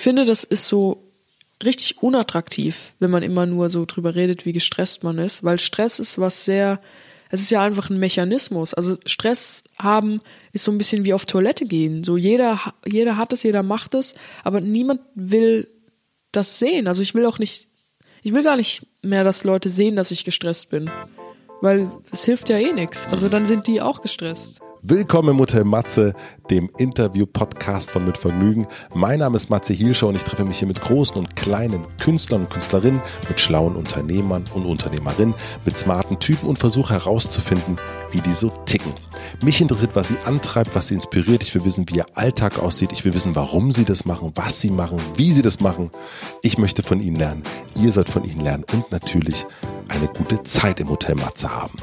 finde, das ist so richtig unattraktiv, wenn man immer nur so drüber redet, wie gestresst man ist, weil Stress ist was sehr, es ist ja einfach ein Mechanismus. Also Stress haben ist so ein bisschen wie auf Toilette gehen. So jeder, jeder hat es, jeder macht es, aber niemand will das sehen. Also ich will auch nicht, ich will gar nicht mehr, dass Leute sehen, dass ich gestresst bin. Weil es hilft ja eh nichts. Also dann sind die auch gestresst. Willkommen im Hotel Matze, dem Interview-Podcast von Mit Vergnügen. Mein Name ist Matze Hielscher und ich treffe mich hier mit großen und kleinen Künstlern und Künstlerinnen, mit schlauen Unternehmern und Unternehmerinnen, mit smarten Typen und versuche herauszufinden, wie die so ticken. Mich interessiert, was sie antreibt, was sie inspiriert. Ich will wissen, wie ihr Alltag aussieht. Ich will wissen, warum sie das machen, was sie machen, wie sie das machen. Ich möchte von ihnen lernen. Ihr sollt von ihnen lernen und natürlich eine gute Zeit im Hotel Matze haben.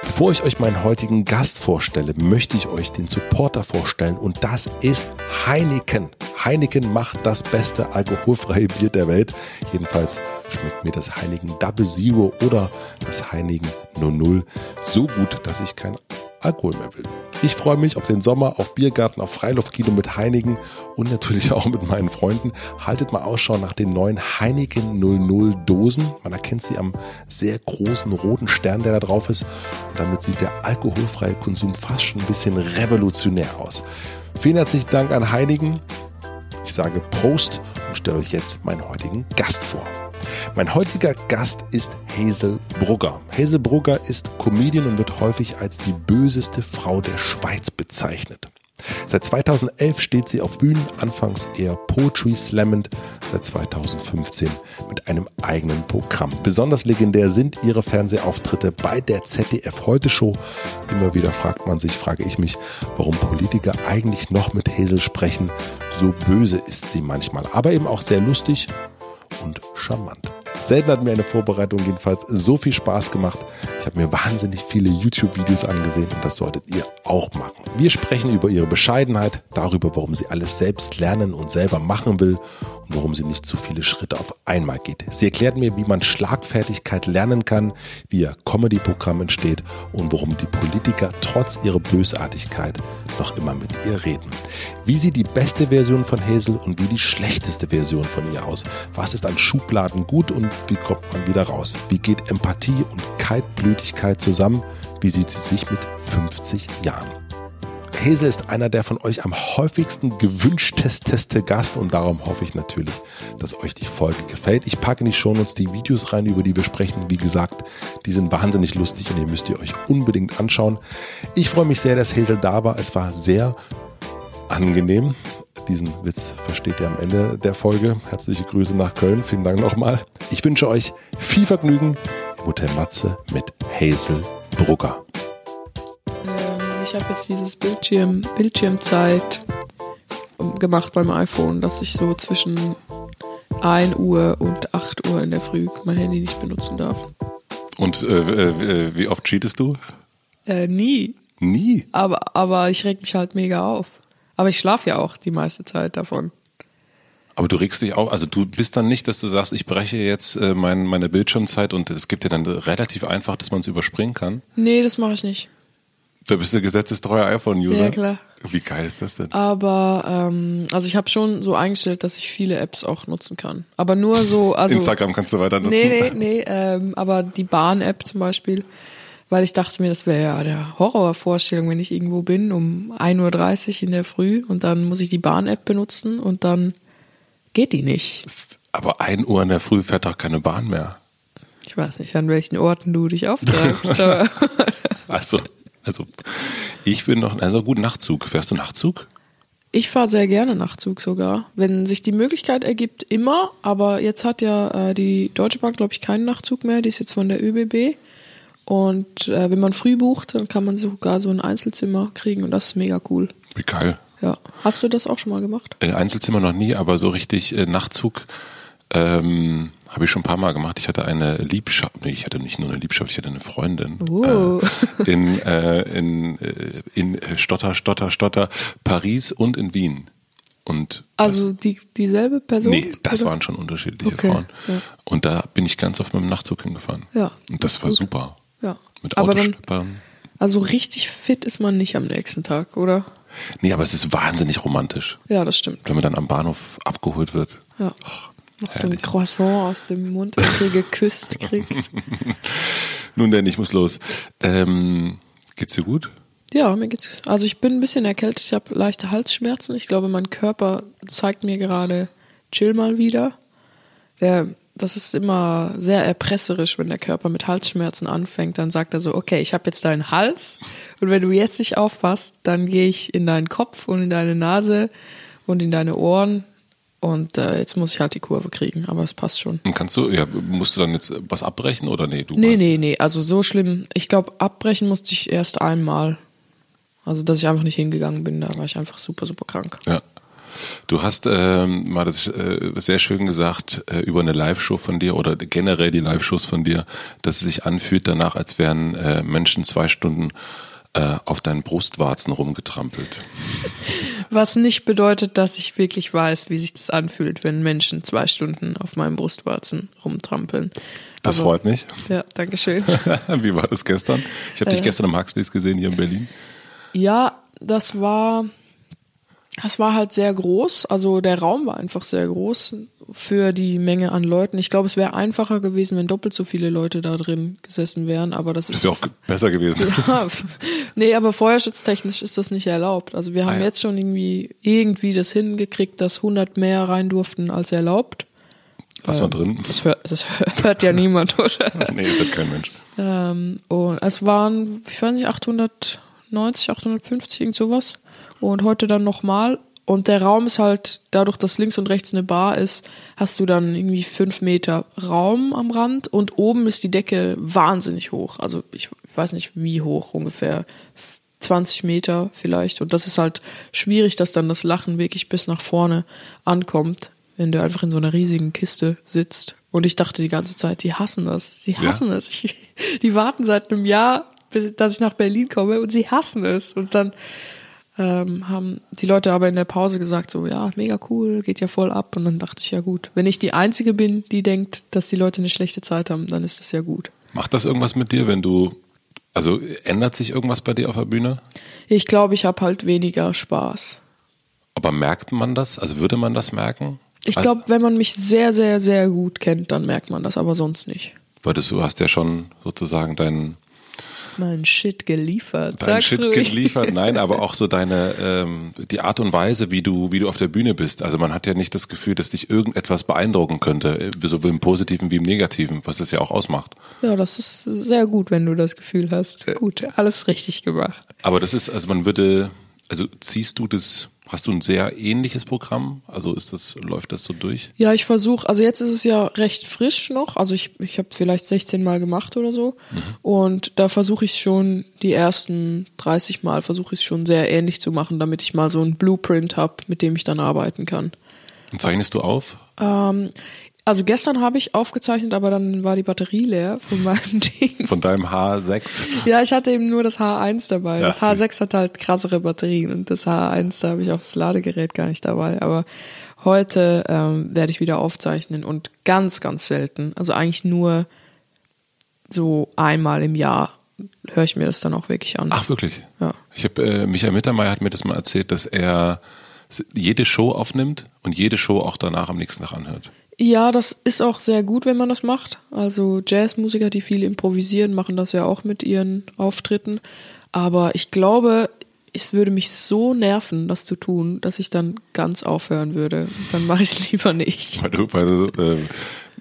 Bevor ich euch meinen heutigen Gast vorstelle, möchte ich euch den Supporter vorstellen und das ist Heineken. Heineken macht das beste alkoholfreie Bier der Welt. Jedenfalls schmeckt mir das Heineken Double Zero oder das Heineken 00 so gut, dass ich kein Alkohol. Ich freue mich auf den Sommer, auf Biergarten, auf Freiluftkino mit Heineken und natürlich auch mit meinen Freunden. Haltet mal Ausschau nach den neuen Heineken 00 Dosen. Man erkennt sie am sehr großen roten Stern, der da drauf ist. Und damit sieht der alkoholfreie Konsum fast schon ein bisschen revolutionär aus. Vielen herzlichen Dank an Heineken. Ich sage Prost und stelle euch jetzt meinen heutigen Gast vor. Mein heutiger Gast ist Hazel Brugger. Hazel Brugger ist Comedian und wird häufig als die böseste Frau der Schweiz bezeichnet. Seit 2011 steht sie auf Bühnen, anfangs eher Poetry slammend, seit 2015 mit einem eigenen Programm. Besonders legendär sind ihre Fernsehauftritte bei der ZDF Heute Show. Immer wieder fragt man sich, frage ich mich, warum Politiker eigentlich noch mit Hazel sprechen. So böse ist sie manchmal, aber eben auch sehr lustig und charmant. Selten hat mir eine Vorbereitung jedenfalls so viel Spaß gemacht. Ich habe mir wahnsinnig viele YouTube-Videos angesehen und das solltet ihr auch machen. Wir sprechen über ihre Bescheidenheit, darüber, warum sie alles selbst lernen und selber machen will warum sie nicht zu viele Schritte auf einmal geht. Sie erklärt mir, wie man Schlagfertigkeit lernen kann, wie ihr Comedy-Programm entsteht und warum die Politiker trotz ihrer Bösartigkeit noch immer mit ihr reden. Wie sieht die beste Version von Hazel und wie die schlechteste Version von ihr aus? Was ist an Schubladen gut und wie kommt man wieder raus? Wie geht Empathie und Kaltblütigkeit zusammen? Wie sieht sie sich mit 50 Jahren? Hazel ist einer der von euch am häufigsten gewünschteste Gast und darum hoffe ich natürlich, dass euch die Folge gefällt. Ich packe in die Shownotes die Videos rein, über die wir sprechen. Wie gesagt, die sind wahnsinnig lustig und ihr müsst ihr euch unbedingt anschauen. Ich freue mich sehr, dass Hazel da war. Es war sehr angenehm. Diesen Witz versteht ihr am Ende der Folge. Herzliche Grüße nach Köln. Vielen Dank nochmal. Ich wünsche euch viel Vergnügen im Hotel Matze mit Hazel Brugger. Ich habe jetzt dieses Bildschirm, Bildschirmzeit gemacht beim iPhone, dass ich so zwischen 1 Uhr und 8 Uhr in der Früh mein Handy nicht benutzen darf. Und äh, äh, wie oft cheatest du? Äh, nie. Nie? Aber, aber ich reg mich halt mega auf. Aber ich schlafe ja auch die meiste Zeit davon. Aber du regst dich auch, also du bist dann nicht, dass du sagst, ich breche jetzt äh, mein, meine Bildschirmzeit und es gibt dir dann relativ einfach, dass man es überspringen kann. Nee, das mache ich nicht. Da bist du gesetzestreuer iPhone-User. Ja, klar. Wie geil ist das denn? Aber ähm, also ich habe schon so eingestellt, dass ich viele Apps auch nutzen kann. Aber nur so, also Instagram kannst du weiter nutzen. Nee, nee, nee, ähm, aber die Bahn-App zum Beispiel, weil ich dachte mir, das wäre ja der Horrorvorstellung, wenn ich irgendwo bin um 1.30 Uhr in der Früh und dann muss ich die Bahn-App benutzen und dann geht die nicht. Aber 1 Uhr in der Früh fährt doch keine Bahn mehr. Ich weiß nicht, an welchen Orten du dich auftreibst. Achso, also ich bin noch, also gut, Nachtzug. Fährst du Nachtzug? Ich fahre sehr gerne Nachtzug sogar. Wenn sich die Möglichkeit ergibt, immer. Aber jetzt hat ja äh, die Deutsche Bank, glaube ich, keinen Nachtzug mehr. Die ist jetzt von der ÖBB. Und äh, wenn man früh bucht, dann kann man sogar so ein Einzelzimmer kriegen und das ist mega cool. Wie geil. Ja. Hast du das auch schon mal gemacht? Äh, Einzelzimmer noch nie, aber so richtig äh, Nachtzug ähm, habe ich schon ein paar Mal gemacht. Ich hatte eine Liebschaft, nee, ich hatte nicht nur eine Liebschaft, ich hatte eine Freundin Oh. äh, in, äh, in, äh, in äh, Stotter, Stotter, Stotter, Paris und in Wien. Und Also die, dieselbe Person? nee, das oder? waren schon unterschiedliche Okay, Frauen. ja. Und da bin ich ganz oft mit dem Nachtzug hingefahren. Ja, Und das war gut. super. Ja. Mit Aber dann, also richtig fit ist man nicht am nächsten Tag, oder? Nee, aber es ist wahnsinnig romantisch, Ja, das stimmt. wenn man dann am Bahnhof abgeholt wird. Ja. Noch so ein. Croissant aus dem Mundwinkel geküsst kriegt. Nun denn, ich muss los. Ähm, geht's dir gut? Ja, mir geht's. Also ich bin ein bisschen erkältet, ich habe leichte Halsschmerzen. Ich glaube, mein Körper zeigt mir gerade, chill mal wieder. Der, das ist immer sehr erpresserisch, wenn der Körper mit Halsschmerzen anfängt. Dann sagt er so, okay, ich habe jetzt deinen Hals und wenn du jetzt nicht aufpasst, dann gehe ich in deinen Kopf und in deine Nase und in deine Ohren und äh, jetzt muss ich halt die Kurve kriegen, aber es passt schon. Und kannst du, ja, musst du dann jetzt was abbrechen oder nee? Du Nee, nee, nee, also so schlimm. Ich glaube, abbrechen musste ich erst einmal. Also, dass ich einfach nicht hingegangen bin, da war ich einfach super, super krank. Ja. Du hast ähm, mal das äh, sehr schön gesagt äh, über eine Live-Show von dir oder generell die Live-Shows von dir, dass es sich anfühlt danach, als wären äh, Menschen zwei Stunden äh, auf deinen Brustwarzen rumgetrampelt. Was nicht bedeutet, dass ich wirklich weiß, wie sich das anfühlt, wenn Menschen zwei Stunden auf meinem Brustwarzen rumtrampeln. Das Aber- freut mich. Ja, danke schön. Wie war das gestern? Ich habe dich Äh. gestern am Huxleys gesehen hier in Berlin. Ja, das war, das war halt sehr groß. Also der Raum war einfach sehr groß für die Menge an Leuten. Ich glaube, es wäre einfacher gewesen, wenn doppelt so viele Leute da drin gesessen wären, aber das Das ist wäre auch besser gewesen. Ja, nee, aber feuerschutztechnisch ist das nicht erlaubt. Also wir haben Ah, ja. jetzt schon irgendwie irgendwie das hingekriegt, dass 100 mehr rein durften als erlaubt. Lass mal drin. Das hört, das hört ja niemand, oder? Nee, ist halt kein Mensch. Ähm, und es waren, ich weiß nicht, 890, 850, irgend sowas. Und heute dann nochmal. Und der Raum ist halt, dadurch, dass links und rechts eine Bar ist, hast du dann irgendwie fünf Meter Raum am Rand und oben ist die Decke wahnsinnig hoch. Also ich weiß nicht wie hoch, ungefähr 20 Meter vielleicht. Und das ist halt schwierig, dass dann das Lachen wirklich bis nach vorne ankommt, wenn du einfach in so einer riesigen Kiste sitzt. Und ich dachte die ganze Zeit, die hassen das. Sie hassen es. Ich, die warten seit einem Jahr, bis, dass ich nach Berlin komme und sie hassen es. Und dann ähm, haben die Leute aber in der Pause gesagt, so, ja, mega cool, geht ja voll ab. Und dann dachte ich, ja gut, wenn ich die Einzige bin, die denkt, dass die Leute eine schlechte Zeit haben, dann ist das ja gut. Macht das irgendwas mit dir, wenn du, also ändert sich irgendwas bei dir auf der Bühne? Ich glaube, ich habe halt weniger Spaß. Aber merkt man das? Also würde man das merken? Ich Also- glaube, wenn man mich sehr, sehr, sehr gut kennt, dann merkt man das, aber sonst nicht. Weil du hast ja schon sozusagen deinen Mein Shit geliefert. dein Sag's Shit ruhig. geliefert. Nein, aber auch so deine ähm, die Art und Weise, wie du wie du auf der Bühne bist. Also man hat ja nicht das Gefühl, dass dich irgendetwas beeindrucken könnte, äh, sowohl im Positiven wie im Negativen, was es ja auch ausmacht. Ja, das ist sehr gut, wenn du das Gefühl hast. Gut, alles richtig gemacht. Aber das ist, also man würde, also ziehst du das, hast du ein sehr ähnliches Programm? Also ist das, läuft das so durch? Ja, ich versuche, also jetzt ist es ja recht frisch noch, also ich, ich habe vielleicht 16 Mal gemacht oder so und da versuche ich schon die ersten 30 Mal versuche ich es schon sehr ähnlich zu machen, damit ich mal so ein Blueprint habe, mit dem ich dann arbeiten kann. Und zeichnest du auf? Ähm, also gestern habe ich aufgezeichnet, aber dann war die Batterie leer von meinem Ding. Von deinem H6? Ja, ich hatte eben nur das H1 dabei. Ja, das H6 hat halt krassere Batterien und das H1, da habe ich auch das Ladegerät gar nicht dabei. Aber heute ähm, werde ich wieder aufzeichnen und ganz, ganz selten, also eigentlich nur so einmal im Jahr höre ich mir das dann auch wirklich an. Ach wirklich? Ja. Ich habe äh, Michael Mittermeier hat mir das mal erzählt, dass er jede Show aufnimmt und jede Show auch danach am nächsten Tag anhört. Ja, das ist auch sehr gut, wenn man das macht. Also Jazzmusiker, die viel improvisieren, machen das ja auch mit ihren Auftritten. Aber ich glaube, es würde mich so nerven, das zu tun, dass ich dann ganz aufhören würde. Dann mache ich es lieber nicht. Weil du, weil du äh,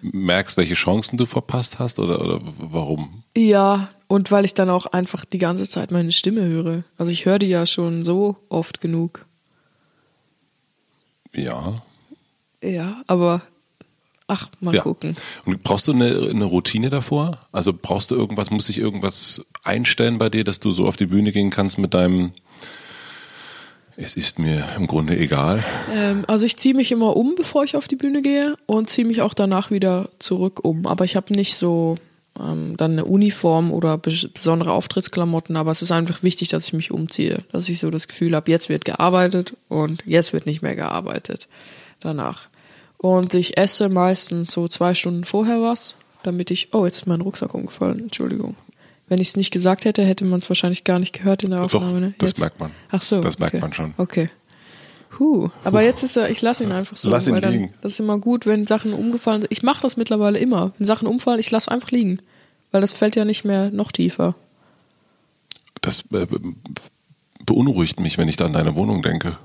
merkst, welche Chancen du verpasst hast oder, oder warum? Ja, und weil ich dann auch einfach die ganze Zeit meine Stimme höre. Also ich höre die ja schon so oft genug. Ja. Ja, aber ach, mal ja. gucken. Und brauchst du eine, eine Routine davor? Also brauchst du irgendwas, muss sich irgendwas einstellen bei dir, dass du so auf die Bühne gehen kannst mit deinem es ist mir im Grunde egal. Ähm, also ich ziehe mich immer um, bevor ich auf die Bühne gehe und ziehe mich auch danach wieder zurück um. Aber ich habe nicht so ähm, dann eine Uniform oder bes- besondere Auftrittsklamotten, aber es ist einfach wichtig, dass ich mich umziehe, dass ich so das Gefühl habe, jetzt wird gearbeitet und jetzt wird nicht mehr gearbeitet danach. Und ich esse meistens so zwei Stunden vorher was, damit ich, oh, jetzt ist mein Rucksack umgefallen, Entschuldigung. Wenn ich es nicht gesagt hätte, hätte man es wahrscheinlich gar nicht gehört in der Doch, Aufnahme. ne? das merkt man. Ach so. Das merkt okay. man schon. Okay. Huh. Aber jetzt ist er, ich lasse ihn einfach so. Lass ihn weil dann, liegen. Das ist immer gut, wenn Sachen umgefallen sind. Ich mache das mittlerweile immer. Wenn Sachen umfallen, ich lasse einfach liegen. Weil das fällt ja nicht mehr noch tiefer. Das äh, be- beunruhigt mich, wenn ich da an deine Wohnung denke.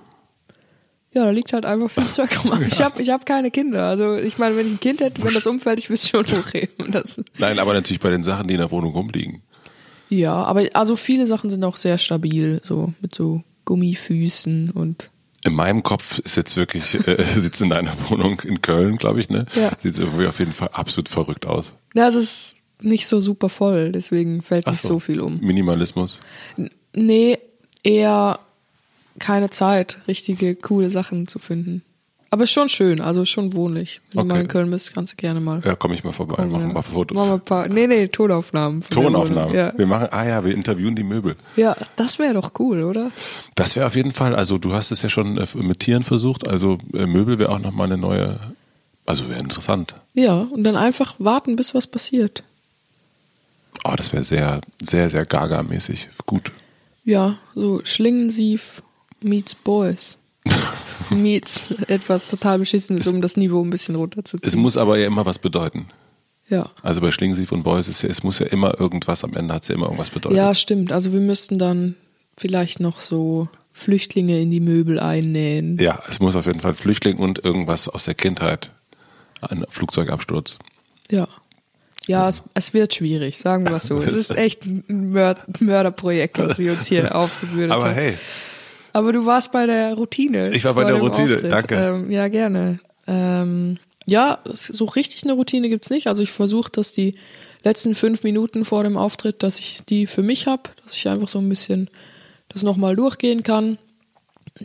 Ja, da liegt halt einfach viel Zeug rum. Ich habe ich hab keine Kinder. Also ich meine, wenn ich ein Kind hätte, wenn das umfällt, ich würde es schon hochheben. Das, Nein, aber natürlich bei den Sachen, die in der Wohnung rumliegen. ja, aber also viele Sachen sind auch sehr stabil, so mit so Gummifüßen und In meinem Kopf ist jetzt wirklich, äh, sitzt in deiner Wohnung in Köln, glaube ich, ne? Ja. Sieht irgendwie auf jeden Fall absolut verrückt aus. ja, es ist nicht so super voll, deswegen fällt Ach nicht so viel um. Minimalismus. Nee, eher keine Zeit, richtige, coole Sachen zu finden. Aber ist schon schön, also schon wohnlich. Wenn du Okay. mal in Köln bist, kannst du gerne mal. Ja, komme ich mal vorbei, kommen, machen ja. ein paar Fotos. Machen wir ein paar, nee, nee, Tonaufnahmen. Tonaufnahmen. Ja, Wir machen, ah ja, wir interviewen die Möbel. ja das wäre doch cool, oder? Das wäre auf jeden Fall, also du hast es ja schon äh, mit Tieren versucht, also äh, Möbel wäre auch nochmal eine neue, also wäre interessant. Ja, und dann einfach warten, bis was passiert. Oh, das wäre sehr, sehr, sehr gaga-mäßig. Gut. Ja, so Schlingensief meets Boys. meets etwas total Beschissenes, um das Niveau ein bisschen Es runterzuziehen. muss aber ja immer was bedeuten. Ja. Also bei Schlingensief und Boys ist ja, es muss ja immer irgendwas, am Ende hat es ja immer irgendwas bedeutet. Ja, stimmt. Also wir müssten dann vielleicht noch so Flüchtlinge in die Möbel einnähen. Ja, es muss auf jeden Fall Flüchtling und irgendwas aus der Kindheit. Ein Flugzeugabsturz. Ja. Ja, es, es wird schwierig, sagen wir es so. Es ist echt ein Mörd Mörderprojekt, das wir uns hier aufgebürdet Aber haben. hey, Aber du warst bei der Routine. Ich war bei der Routine, Auftritt. danke. Ähm, ja, gerne. Ähm, ja, es- so richtig eine Routine gibt's nicht. Also ich versuche, dass die letzten fünf Minuten vor dem Auftritt, dass ich die für mich hab, dass ich einfach so ein bisschen das nochmal durchgehen kann.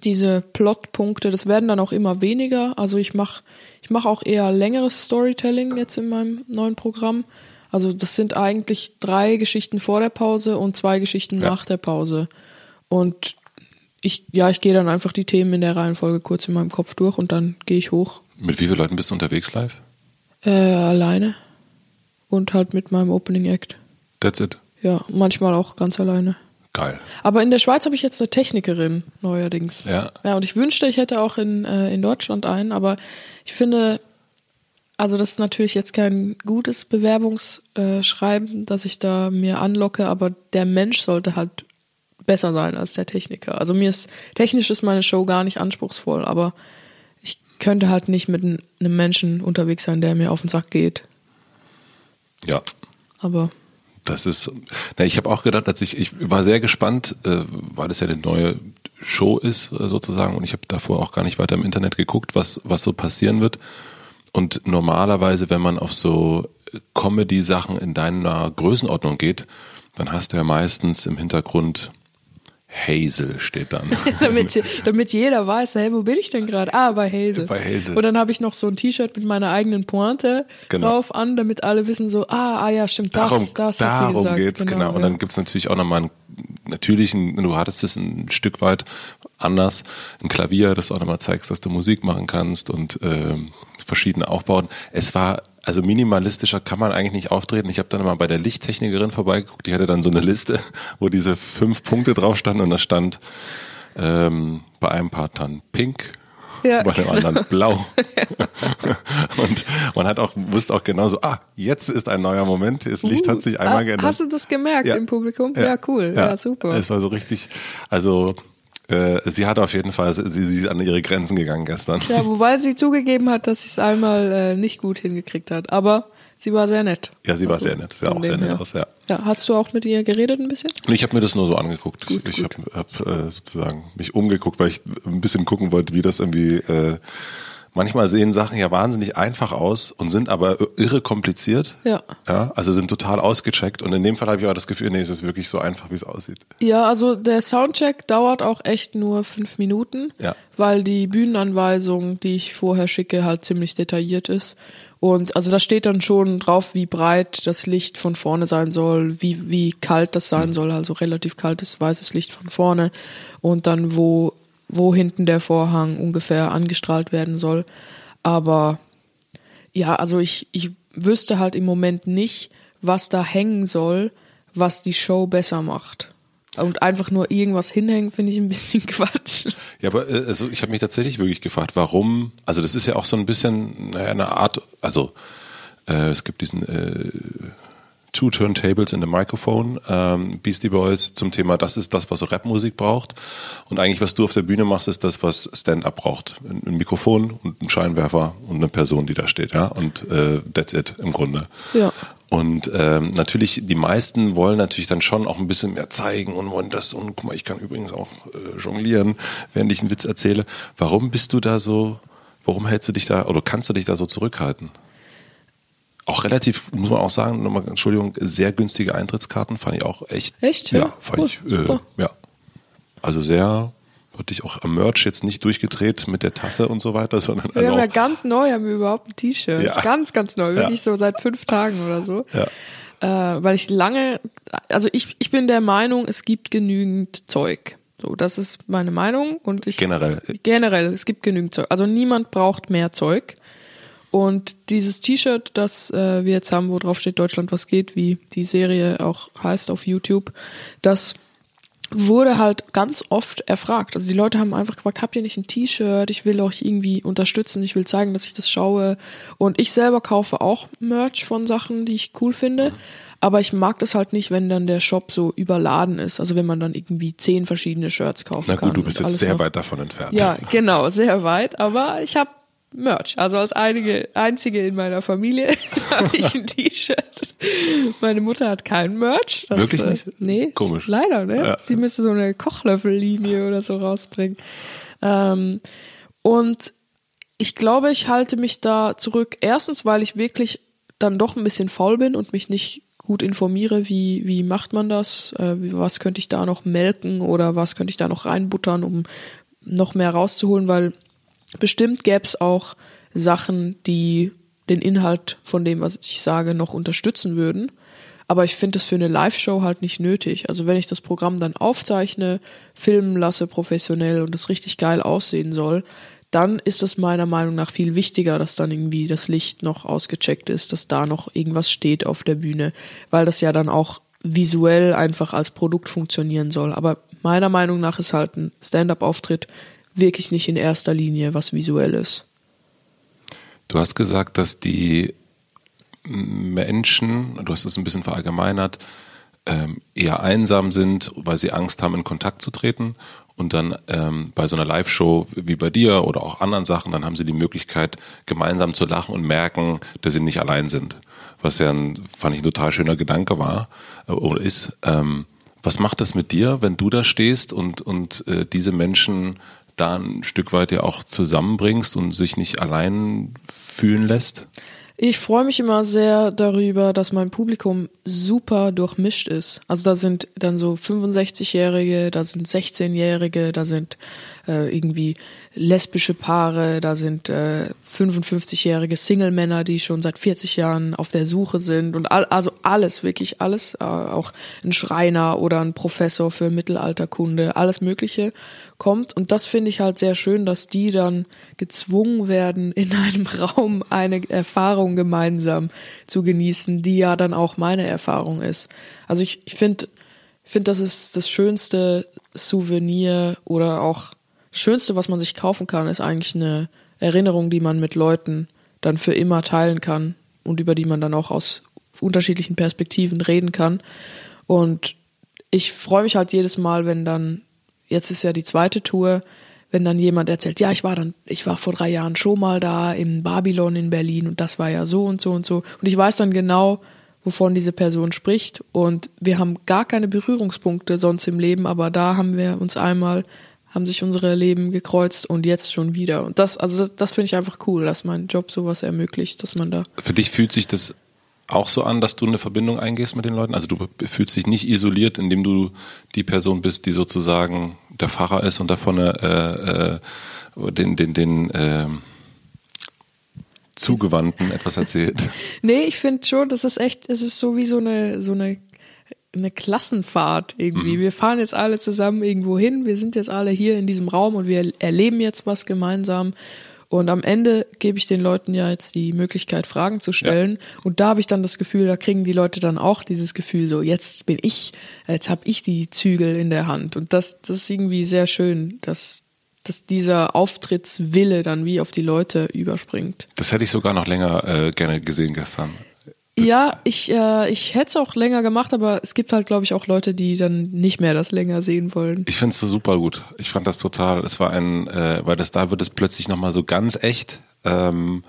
Diese Plotpunkte, das werden dann auch immer weniger. Also ich mache ich mach auch eher längeres Storytelling jetzt in meinem neuen Programm. Also das sind eigentlich drei Geschichten vor der Pause und zwei Geschichten Ja. nach der Pause. Und ich, ja, ich gehe dann einfach die Themen in der Reihenfolge kurz in meinem Kopf durch und dann gehe ich hoch. mit wie vielen Leuten bist du unterwegs live? Äh, alleine. Und halt mit meinem Opening Act. That's it. Ja, manchmal auch ganz alleine. Geil. Aber in der Schweiz habe ich jetzt eine Technikerin neuerdings. Ja. Ja, und ich wünschte, ich hätte auch in, äh, in Deutschland einen, aber ich finde, also das ist natürlich jetzt kein gutes Bewerbungsschreiben, dass ich da mir anlocke, aber der Mensch sollte halt besser sein als der Techniker. Also mir ist, technisch ist meine Show gar nicht anspruchsvoll, aber ich könnte halt nicht mit einem Menschen unterwegs sein, der mir auf den Sack geht. Ja. Aber Das ist, na, ich habe auch gedacht, als ich, ich war sehr gespannt, äh, weil es ja eine neue Show ist äh, sozusagen und ich habe davor auch gar nicht weiter im Internet geguckt, was was so passieren wird. Und normalerweise, wenn man auf so Comedy-Sachen in deiner Größenordnung geht, dann hast du ja meistens im Hintergrund Hazel steht dann. damit, damit jeder weiß, hey, wo bin ich denn gerade? Ah, bei Hazel. Bei Hazel. Und dann habe ich noch so ein T-Shirt mit meiner eigenen Pointe Genau. drauf an, damit alle wissen so, ah, ah ja, stimmt, das, darum, das hat sie darum gesagt. geht's, genau. Und ja. dann gibt's natürlich auch nochmal einen, natürlich, ein, du hattest es ein Stück weit anders, ein Klavier, das auch nochmal zeigst, dass du Musik machen kannst und ähm, verschiedene Aufbauten. Es war, also minimalistischer kann man eigentlich nicht auftreten. Ich habe dann mal bei der Lichttechnikerin vorbeigeguckt, die hatte dann so eine Liste, wo diese fünf Punkte drauf standen und da stand ähm, bei einem Part dann pink, Ja, bei dem genau. anderen blau. und man hat auch, wusste auch genau so, ah, jetzt ist ein neuer Moment, das Licht hat sich einmal ah, geändert. Hast du das gemerkt Ja. im Publikum? Ja, cool. Ja, super. Es war so richtig, also äh, sie hat auf jeden Fall, sie, sie ist an ihre Grenzen gegangen gestern. Ja, wobei sie zugegeben hat, dass sie es einmal äh, nicht gut hingekriegt hat. Aber sie war sehr nett. Ja, sie war sehr nett, sah von auch sehr nett her. aus, ja. Ja, hast du auch mit ihr geredet ein bisschen? Ich habe mir das nur so angeguckt. Gut, ich habe hab, äh, sozusagen mich umgeguckt, weil ich ein bisschen gucken wollte, wie das irgendwie. Äh, manchmal sehen Sachen ja wahnsinnig einfach aus und sind aber irre kompliziert. Ja. Ja, also sind total ausgecheckt. Und in dem Fall habe ich aber das Gefühl, nee, es ist wirklich so einfach, wie es aussieht. Ja, also der Soundcheck dauert auch echt nur fünf Minuten, Ja. weil die Bühnenanweisung, die ich vorher schicke, halt ziemlich detailliert ist. Und also da steht dann schon drauf, wie breit das Licht von vorne sein soll, wie, wie kalt das sein soll, also relativ kaltes weißes Licht von vorne und dann wo, wo hinten der Vorhang ungefähr angestrahlt werden soll. Aber ja, also ich, ich wüsste halt im Moment nicht, was da hängen soll, was die Show besser macht. Und einfach nur irgendwas hinhängen, finde ich ein bisschen Quatsch. Ja, aber äh, also ich habe mich tatsächlich wirklich gefragt, warum, also das ist ja auch so ein bisschen naja, eine Art, also äh, es gibt diesen äh, Two Turntables in the Microphone, ähm, Beastie Boys zum Thema, das ist das, was Rapmusik braucht. Und eigentlich, was du auf der Bühne machst, ist das, was Stand-up braucht. Ein, ein Mikrofon und ein Scheinwerfer und eine Person, die da steht, ja. Und äh, that's it im Grunde. Ja. Und ähm, natürlich, die meisten wollen natürlich dann schon auch ein bisschen mehr zeigen und wollen das und guck mal, ich kann übrigens auch äh, jonglieren, während ich einen Witz erzähle. Warum bist du da so, warum hältst du dich da oder kannst du dich da so zurückhalten? Auch relativ, muss man auch sagen, nochmal, Entschuldigung, sehr günstige Eintrittskarten fand ich auch echt. Echt? Ja, Ja, fand cool, ich, äh, ja. Also sehr, wirklich auch am Merch jetzt nicht durchgedreht mit der Tasse und so weiter, sondern Wir also haben ja ganz neu, haben wir überhaupt ein T-Shirt. Ja. Ganz, ganz neu. Wirklich Ja. so seit fünf Tagen oder so. Ja. Äh, weil ich lange, also ich, ich bin der Meinung, es gibt genügend Zeug. So, das ist meine Meinung und ich generell. generell, es gibt genügend Zeug. Also niemand braucht mehr Zeug. Und dieses T-Shirt, das äh, wir jetzt haben, wo drauf steht Deutschland was geht, wie die Serie auch heißt auf YouTube, das wurde halt ganz oft erfragt. Also die Leute haben einfach gefragt, habt ihr nicht ein T-Shirt? Ich will euch irgendwie unterstützen, ich will zeigen, dass ich das schaue. Und ich selber kaufe auch Merch von Sachen, die ich cool finde. Aber ich mag das halt nicht, wenn dann der Shop so überladen ist. Also wenn man dann irgendwie zehn verschiedene Shirts kaufen Na kann. gut, du bist jetzt sehr noch- weit davon entfernt. ja, genau, sehr weit. Aber ich habe Merch. Also als einige, einzige in meiner Familie habe ich ein T-Shirt. Meine Mutter hat kein Merch. Das, Wirklich äh, nicht? Nee, Komisch. leider, ne? Ja. Sie müsste so eine Kochlöffellinie oder so rausbringen. Ähm, und ich glaube, ich halte mich da zurück. Erstens, weil ich wirklich dann doch ein bisschen faul bin und mich nicht gut informiere, wie, wie macht man das, äh, was könnte ich da noch melken oder was könnte ich da noch reinbuttern, um noch mehr rauszuholen, weil bestimmt gäbe es auch Sachen, die den Inhalt von dem, was ich sage, noch unterstützen würden. Aber ich finde das für eine Live-Show halt nicht nötig. Also wenn ich das Programm dann aufzeichne, filmen lasse professionell und es richtig geil aussehen soll, dann ist es meiner Meinung nach viel wichtiger, dass dann irgendwie das Licht noch ausgecheckt ist, dass da noch irgendwas steht auf der Bühne, weil das ja dann auch visuell einfach als Produkt funktionieren soll. Aber meiner Meinung nach ist halt ein Stand-up-Auftritt wirklich nicht in erster Linie was Visuelles. Du hast gesagt, dass die Menschen, du hast es ein bisschen verallgemeinert, ähm, eher einsam sind, weil sie Angst haben, in Kontakt zu treten. Und dann ähm, bei so einer Live-Show wie bei dir oder auch anderen Sachen, dann haben sie die Möglichkeit, gemeinsam zu lachen und merken, dass sie nicht allein sind. Was ja ein, fand ich, ein total schöner Gedanke war äh, oder ist. Ähm, was macht das mit dir, wenn du da stehst und, und äh, diese Menschen da ein Stück weit ja auch zusammenbringst und sich nicht allein fühlen lässt? Ich freue mich immer sehr darüber, dass mein Publikum super durchmischt ist. Also da sind dann so 65-Jährige, da sind 16-Jährige, da sind äh, irgendwie lesbische Paare, da sind äh, 55-jährige Single-Männer, die schon seit 40 Jahren auf der Suche sind und all, also alles, wirklich alles, äh, auch ein Schreiner oder ein Professor für Mittelalterkunde, alles Mögliche kommt. Und das finde ich halt sehr schön, dass die dann gezwungen werden, in einem Raum eine Erfahrung gemeinsam zu genießen, die ja dann auch meine Erfahrung ist. Also ich, ich finde, ich finde, das ist das schönste Souvenir oder auch Schönste, was man sich kaufen kann, ist eigentlich eine Erinnerung, die man mit Leuten dann für immer teilen kann und über die man dann auch aus unterschiedlichen Perspektiven reden kann. Und ich freue mich halt jedes Mal, wenn dann, jetzt ist ja die zweite Tour, wenn dann jemand erzählt, ja, ich war dann, ich war vor drei Jahren schon mal da in Babylon in Berlin und das war ja so und so und so. Und ich weiß dann genau, wovon diese Person spricht. Und wir haben gar keine Berührungspunkte sonst im Leben, aber da haben wir uns einmal, haben sich unsere Leben gekreuzt und jetzt schon wieder. Und das, also das, das finde ich einfach cool, dass mein Job sowas ermöglicht, dass man da. Für dich fühlt sich das auch so an, dass du eine Verbindung eingehst mit den Leuten? Also du fühlst dich nicht isoliert, indem du die Person bist, die sozusagen der Pfarrer ist und davon äh, äh, den, den, den äh, Zugewandten etwas erzählt. Nee, ich finde schon, das ist echt, es ist so wie so eine, so eine, eine Klassenfahrt irgendwie. Wir fahren jetzt alle zusammen irgendwo hin, wir sind jetzt alle hier in diesem Raum und wir erleben jetzt was gemeinsam. Und am Ende gebe ich den Leuten ja jetzt die Möglichkeit, Fragen zu stellen. Ja. Und da habe ich dann das Gefühl, da kriegen die Leute dann auch dieses Gefühl, so jetzt bin ich, jetzt habe ich die Zügel in der Hand. Und das, das ist irgendwie sehr schön, dass, dass dieser Auftrittswille dann wie auf die Leute überspringt. Das hätte ich sogar noch länger äh, gerne gesehen gestern. Das ja, ich, äh, ich hätte es auch länger gemacht, aber es gibt halt, glaube ich, auch Leute, die dann nicht mehr das länger sehen wollen. Ich finde es so super gut. Ich fand das total, es war ein, äh, weil das da wird es plötzlich nochmal so ganz echt. Ähm,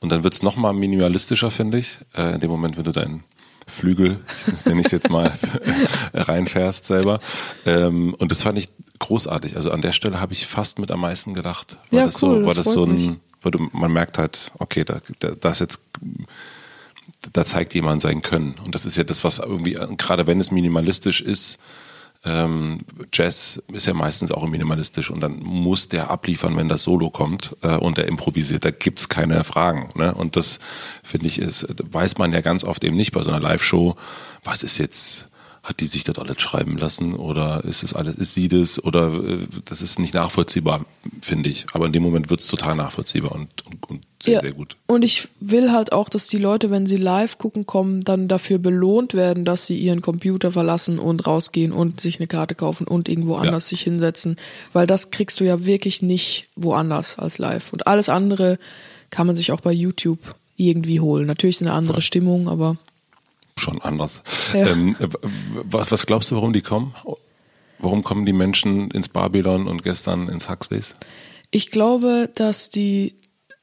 und dann wird es nochmal minimalistischer, finde ich. Äh, in dem Moment, wenn du deinen Flügel, nenne ich es jetzt mal, reinfährst selber. Ähm, und das fand ich großartig. Also an der Stelle habe ich fast mit am meisten gedacht. Weil ja, das cool, so, war das, das so ein, weil du, man merkt halt, okay, da, da, da ist jetzt da zeigt jemand sein Können. Und das ist ja das, was irgendwie, gerade wenn es minimalistisch ist, ähm, Jazz ist ja meistens auch minimalistisch und dann muss der abliefern, wenn das Solo kommt äh, und der improvisiert. Da gibt's keine Fragen. Ne? Und das finde ich ist, weiß man ja ganz oft eben nicht bei so einer Live-Show. Was ist jetzt hat die sich das alles schreiben lassen oder ist es alles, ist sie das oder äh, das ist nicht nachvollziehbar, finde ich. Aber in dem Moment wird es total nachvollziehbar und, und, und sehr, ja. sehr gut. Und ich will halt auch, dass die Leute, wenn sie live gucken kommen, dann dafür belohnt werden, dass sie ihren Computer verlassen und rausgehen und sich eine Karte kaufen und irgendwo anders ja. sich hinsetzen. Weil das kriegst du ja wirklich nicht woanders als live. Und alles andere kann man sich auch bei YouTube irgendwie holen. Natürlich ist eine andere Voll. Stimmung, aber schon anders. Ja. Ähm, was, was glaubst du, warum die kommen? Warum kommen die Menschen ins Babylon und gestern ins Huxleys? Ich glaube, dass die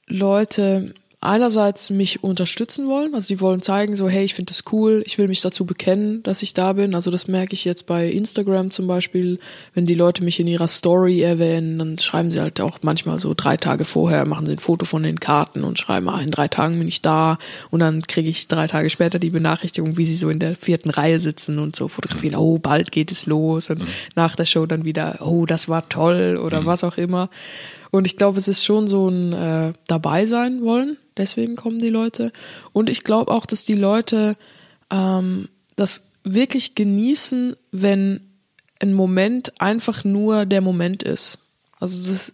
Leute einerseits mich unterstützen wollen, also die wollen zeigen so, hey, ich finde das cool, ich will mich dazu bekennen, dass ich da bin. Also das merke ich jetzt bei Instagram zum Beispiel, wenn die Leute mich in ihrer Story erwähnen, dann schreiben sie halt auch manchmal so drei Tage vorher, machen sie ein Foto von den Karten und schreiben, ah, in drei Tagen bin ich da und dann kriege ich drei Tage später die Benachrichtigung, wie sie so in der vierten Reihe sitzen und so fotografieren, oh, bald geht es los und mhm. nach der Show dann wieder, oh, das war toll oder mhm. was auch immer. Und ich glaube, es ist schon so ein äh, dabei sein wollen. Deswegen kommen die Leute. Und ich glaube auch, dass die Leute ähm, das wirklich genießen, wenn ein Moment einfach nur der Moment ist. Also das,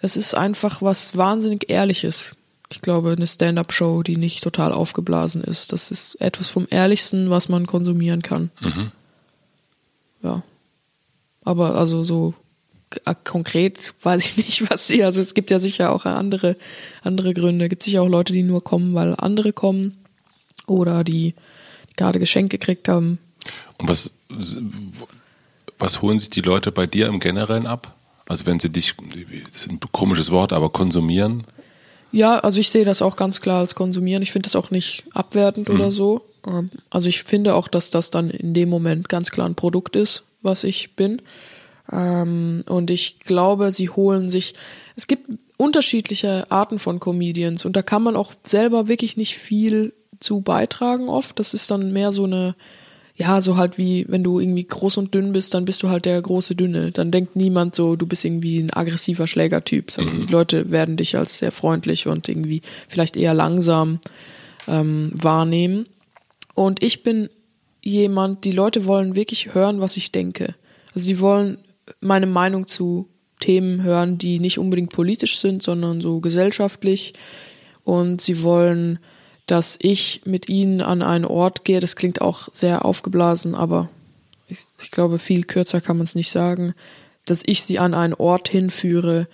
das ist einfach was wahnsinnig Ehrliches. Ich glaube, eine Stand-up-Show, die nicht total aufgeblasen ist. Das ist etwas vom Ehrlichsten, was man konsumieren kann. Mhm. Ja. Aber also so konkret weiß ich nicht, was sie, also es gibt ja sicher auch andere, andere Gründe. Es gibt sicher auch Leute, die nur kommen, weil andere kommen oder die, die gerade Geschenke gekriegt haben. Und was, was holen sich die Leute bei dir im Generellen ab? Also wenn sie dich, das ist ein komisches Wort, aber konsumieren? Ja, also ich sehe das auch ganz klar als konsumieren. Ich finde das auch nicht abwertend mhm. oder so. Ähm, also ich finde auch, dass das dann in dem Moment ganz klar ein Produkt ist, was ich bin. Ähm, und ich glaube, sie holen sich, es gibt unterschiedliche Arten von Comedians und da kann man auch selber wirklich nicht viel zu beitragen oft. Das ist dann mehr so eine, ja, so halt wie, wenn du irgendwie groß und dünn bist, dann bist du halt der große Dünne. Dann denkt niemand so, du bist irgendwie ein aggressiver Schlägertyp, sondern mhm. die Leute werden dich als sehr freundlich und irgendwie vielleicht eher langsam ähm, wahrnehmen. Und ich bin jemand, die Leute wollen wirklich hören, was ich denke. Also die wollen meine Meinung zu Themen hören, die nicht unbedingt politisch sind, sondern so gesellschaftlich. Und sie wollen, dass ich mit ihnen an einen Ort gehe. Das klingt auch sehr aufgeblasen, aber ich, ich glaube, viel kürzer kann man es nicht sagen, dass ich sie an einen Ort hinführe,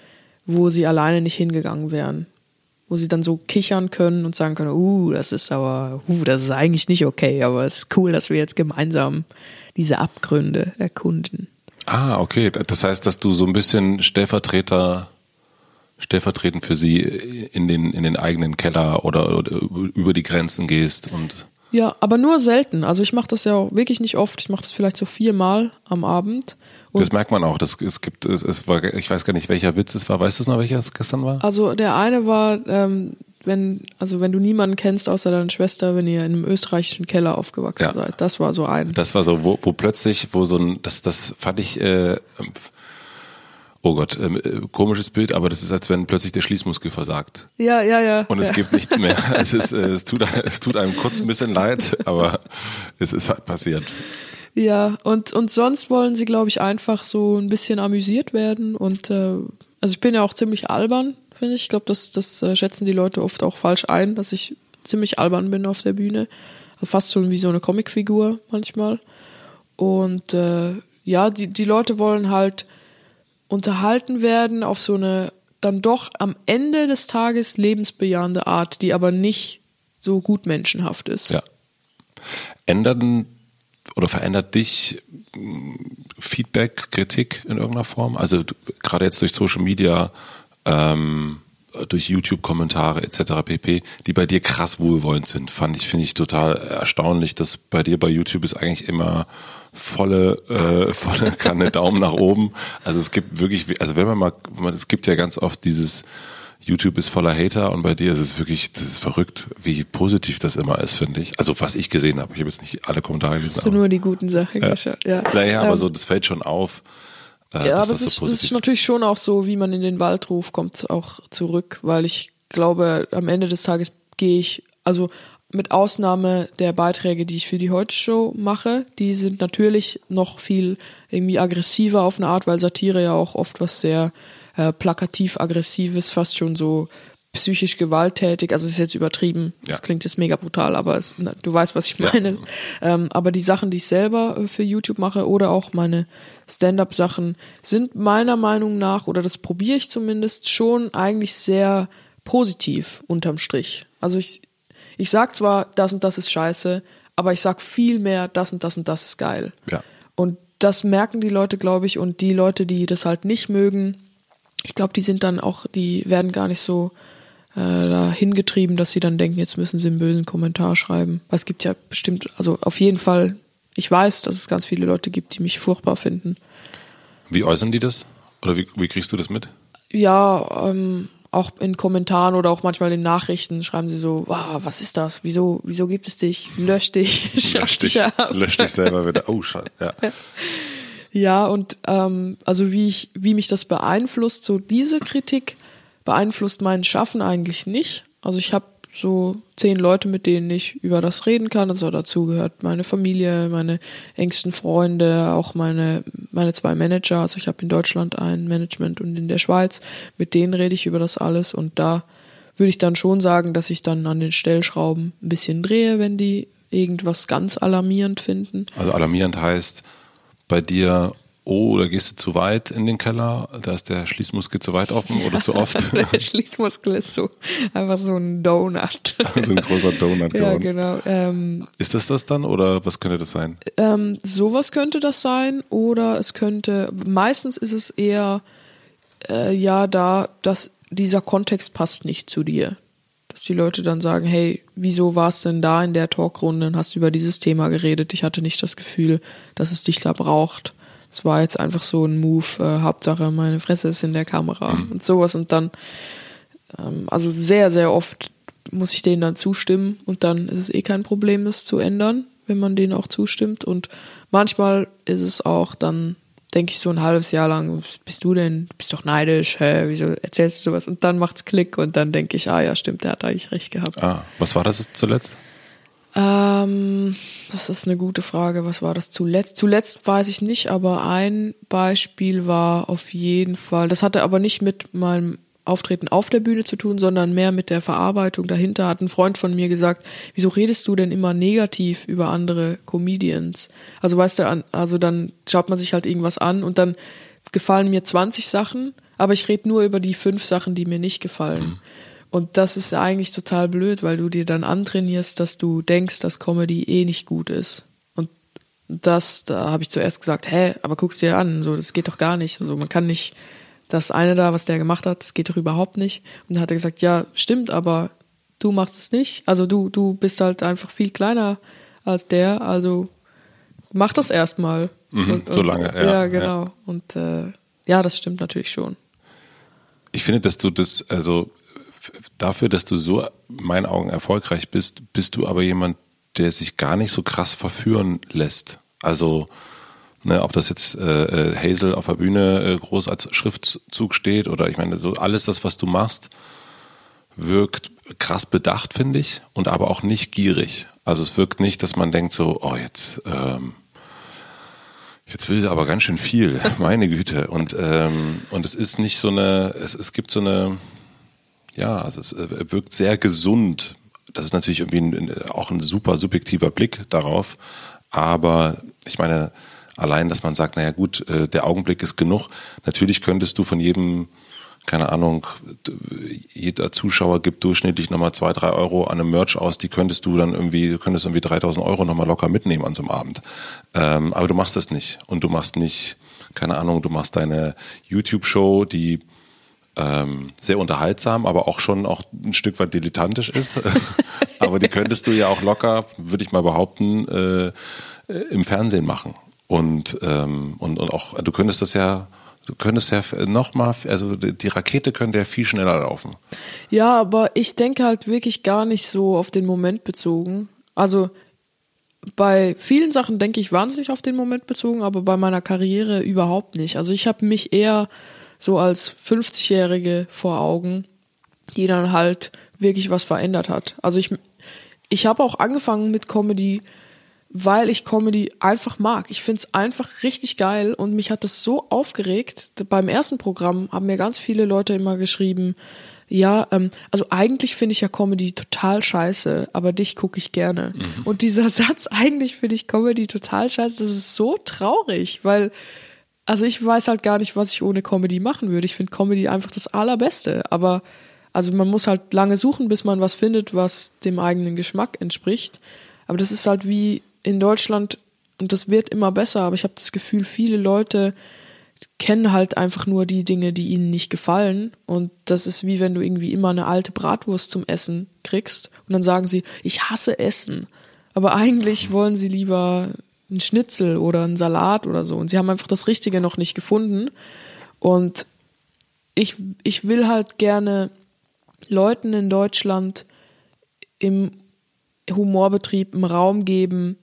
wo sie alleine nicht hingegangen wären. Wo sie dann so kichern können und sagen können, uh, das ist aber, uh, das ist eigentlich nicht okay, aber es ist cool, dass wir jetzt gemeinsam diese Abgründe erkunden. Ah, okay. Das heißt, dass du so ein bisschen Stellvertreter, stellvertretend für sie in den, in den eigenen Keller oder, oder über die Grenzen gehst und. Ja, aber nur selten. Also ich mache das ja auch wirklich nicht oft. Ich mache das vielleicht so viermal am Abend. Und das merkt man auch. Das, es gibt, es, es war, ich weiß gar nicht, welcher Witz es war. Weißt du noch, welcher es gestern war? Also der eine war, ähm, wenn, also wenn du niemanden kennst außer deine Schwester, wenn ihr in einem österreichischen Keller aufgewachsen ja. seid. Das war so ein. Das war so, wo, wo plötzlich, wo so ein, das, das fand ich, äh, oh Gott, ähm, äh, komisches Bild, aber das ist, als wenn plötzlich der Schließmuskel versagt. Ja, ja, ja. Und es ja. gibt nichts mehr. Es ist, äh, es tut, es tut einem kurz ein bisschen leid, aber es ist halt passiert. Ja, und, und sonst wollen sie, glaube ich, einfach so ein bisschen amüsiert werden und äh, Also ich bin ja auch ziemlich albern, finde ich. Ich glaube, das, das äh, schätzen die Leute oft auch falsch ein, dass ich ziemlich albern bin auf der Bühne. Fast schon wie so eine Comicfigur manchmal. Und äh, ja, die, die Leute wollen halt unterhalten werden auf so eine dann doch am Ende des Tages lebensbejahende Art, die aber nicht so gut menschenhaft ist. Ja. Ändern oder verändert dich Feedback, Kritik in irgendeiner Form? Also gerade jetzt durch Social Media, ähm, durch YouTube-Kommentare etc. pp, die bei dir krass wohlwollend sind, fand ich, finde ich total erstaunlich, dass bei dir bei YouTube ist eigentlich immer volle, äh, volle Kanne Daumen nach oben. Also es gibt wirklich, also wenn man mal, es gibt ja ganz oft dieses YouTube ist voller Hater und bei dir ist es wirklich, das ist verrückt, wie positiv das immer ist, finde ich. Also was ich gesehen habe, ich habe jetzt nicht alle Kommentare gelesen. Hast du nur die guten Sachen ja. geschaut, ja. Naja, aber Ähm, so, das fällt schon auf. Äh, Ja, aber es ist, so ist natürlich schon auch so, wie man in den Wald ruft, kommt auch zurück, weil ich glaube, am Ende des Tages gehe ich, also mit Ausnahme der Beiträge, die ich für die Heute Show mache, die sind natürlich noch viel irgendwie aggressiver auf eine Art, weil Satire ja auch oft was sehr äh, plakativ aggressives, fast schon so psychisch gewalttätig, also es ist jetzt übertrieben, das Ja. klingt jetzt mega brutal, aber es, du weißt, was ich meine. Ähm, aber die Sachen, die ich selber äh, für YouTube mache oder auch meine Stand-up-Sachen sind meiner Meinung nach, oder das probiere ich zumindest, schon eigentlich sehr positiv unterm Strich. Also ich, ich sag zwar, das und das ist scheiße, aber ich sag viel mehr, das und das und das ist geil. Ja. Und das merken die Leute, glaube ich, und die Leute, die das halt nicht mögen, ich glaube, die sind dann auch, die werden gar nicht so äh, da hingetrieben, dass sie dann denken, jetzt müssen sie einen bösen Kommentar schreiben. Weil es gibt ja bestimmt, also auf jeden Fall, ich weiß, dass es ganz viele Leute gibt, die mich furchtbar finden. Wie äußern die das? Oder wie, wie kriegst du das mit? Ja, ähm, auch in Kommentaren oder auch manchmal in Nachrichten schreiben sie so, wow, was ist das? Wieso, wieso gibt es dich? Lösch dich, Lösch dich, dich ab. lösch dich selber wieder. Oh, scheiße. Ja. Ja, und ähm, also wie ich, wie mich das beeinflusst, so diese Kritik beeinflusst mein Schaffen eigentlich nicht. Also ich habe so zehn Leute, mit denen ich über das reden kann. Also dazu gehört meine Familie, meine engsten Freunde, auch meine, meine zwei Manager. Also ich habe in Deutschland ein Management und in der Schweiz. Mit denen rede ich über das alles und da würde ich dann schon sagen, dass ich dann an den Stellschrauben ein bisschen drehe, wenn die irgendwas ganz alarmierend finden. Also alarmierend heißt bei dir, oh, da gehst du zu weit in den Keller, da ist der Schließmuskel zu weit offen oder zu oft. Der Schließmuskel ist so einfach so ein Donut. so ein großer Donut ja, geworden. genau. Ähm, Ist das das dann oder was könnte das sein? ähm, sowas könnte das sein oder es könnte, meistens ist es eher, äh, ja, da, dass dieser Kontext passt nicht zu dir. Dass die Leute dann sagen, hey, wieso warst denn da in der Talkrunde und hast über dieses Thema geredet? Ich hatte nicht das Gefühl, dass es dich da braucht. Es war jetzt einfach so ein Move, äh, Hauptsache meine Fresse ist in der Kamera und sowas und dann, ähm, also sehr, sehr oft muss ich denen dann zustimmen und dann ist es eh kein Problem, das zu ändern, wenn man denen auch zustimmt. Und manchmal ist es auch dann, denke ich, so ein halbes Jahr lang, was bist du denn? Du bist doch neidisch, hä? Wieso erzählst du sowas? Und dann macht's Klick und dann denke ich, ah ja, stimmt, der hat eigentlich recht gehabt. Ah, was war das zuletzt? Ähm, das ist eine gute Frage. Was war das zuletzt? Zuletzt weiß ich nicht, aber ein Beispiel war auf jeden Fall, das hatte aber nicht mit meinem Auftreten auf der Bühne zu tun, sondern mehr mit der Verarbeitung dahinter. Hat ein Freund von mir gesagt, wieso redest du denn immer negativ über andere Comedians? Also weißt du, also dann schaut man sich halt irgendwas an und dann gefallen mir 20 Sachen, aber ich rede nur über die fünf Sachen, die mir nicht gefallen. Und das ist eigentlich total blöd, weil du dir dann antrainierst, dass du denkst, dass Comedy eh nicht gut ist. Und das, da habe ich zuerst gesagt, hä, aber guck's dir an, so, das geht doch gar nicht. Also man kann nicht, das eine da, was der gemacht hat, das geht doch überhaupt nicht. Und dann hat er gesagt, ja, stimmt, aber du machst es nicht. Also du, du bist halt einfach viel kleiner als der, also mach das erstmal. Mhm, so lange, ja, Ja, genau. Und äh, ja, das stimmt natürlich schon. Ich finde, dass du das, also dafür, dass du so in meinen Augen erfolgreich bist, bist du aber jemand, der sich gar nicht so krass verführen lässt. Also, ne, ob das jetzt äh, äh, Hazel auf der Bühne äh, groß als Schriftzug steht oder ich meine, so alles das, was du machst, wirkt krass bedacht, finde ich, und aber auch nicht gierig. Also es wirkt nicht, dass man denkt so, oh jetzt, ähm, Jetzt will sie aber ganz schön viel, meine Güte. Und, ähm, und es ist nicht so eine, es, es gibt so eine, ja, also es äh, wirkt sehr gesund. Das ist natürlich irgendwie ein, auch ein super subjektiver Blick darauf. Aber ich meine, allein, dass man sagt, naja gut, äh, der Augenblick ist genug. Natürlich könntest du von jedem keine Ahnung, jeder Zuschauer gibt durchschnittlich nochmal zwei, drei Euro an einem Merch aus, die könntest du dann irgendwie, du könntest irgendwie 3000 Euro nochmal locker mitnehmen an so einem Abend. Ähm, aber du machst das nicht. Und du machst nicht, keine Ahnung, du machst deine YouTube-Show, die ähm, sehr unterhaltsam, aber auch schon auch ein Stück weit dilettantisch ist. aber die könntest du ja auch locker, würde ich mal behaupten, äh, im Fernsehen machen. Und, ähm, und, und auch, du könntest das ja Du könntest ja noch mal, also die Rakete könnte ja viel schneller laufen. Ja, aber ich denke halt wirklich gar nicht so auf den Moment bezogen. Also bei vielen Sachen denke ich wahnsinnig auf den Moment bezogen, aber bei meiner Karriere überhaupt nicht. Also ich habe mich eher so als 50-Jährige vor Augen, die dann halt wirklich was verändert hat. Also ich, ich habe auch angefangen mit Comedy weil ich Comedy einfach mag. Ich find's einfach richtig geil und mich hat das so aufgeregt. Beim ersten Programm haben mir ganz viele Leute immer geschrieben, ja, ähm, also eigentlich finde ich ja Comedy total scheiße, aber dich gucke ich gerne. Mhm. Und dieser Satz, eigentlich finde ich Comedy total scheiße, das ist so traurig, weil, also ich weiß halt gar nicht, was ich ohne Comedy machen würde. Ich finde Comedy einfach das Allerbeste, aber also man muss halt lange suchen, bis man was findet, was dem eigenen Geschmack entspricht. Aber das ist halt wie in Deutschland, und das wird immer besser, aber ich habe das Gefühl, viele Leute kennen halt einfach nur die Dinge, die ihnen nicht gefallen. Und das ist wie wenn du irgendwie immer eine alte Bratwurst zum Essen kriegst und dann sagen sie, ich hasse Essen. Aber eigentlich wollen sie lieber einen Schnitzel oder einen Salat oder so. Und sie haben einfach das Richtige noch nicht gefunden. Und ich, ich will halt gerne Leuten in Deutschland im Humorbetrieb einen Raum geben,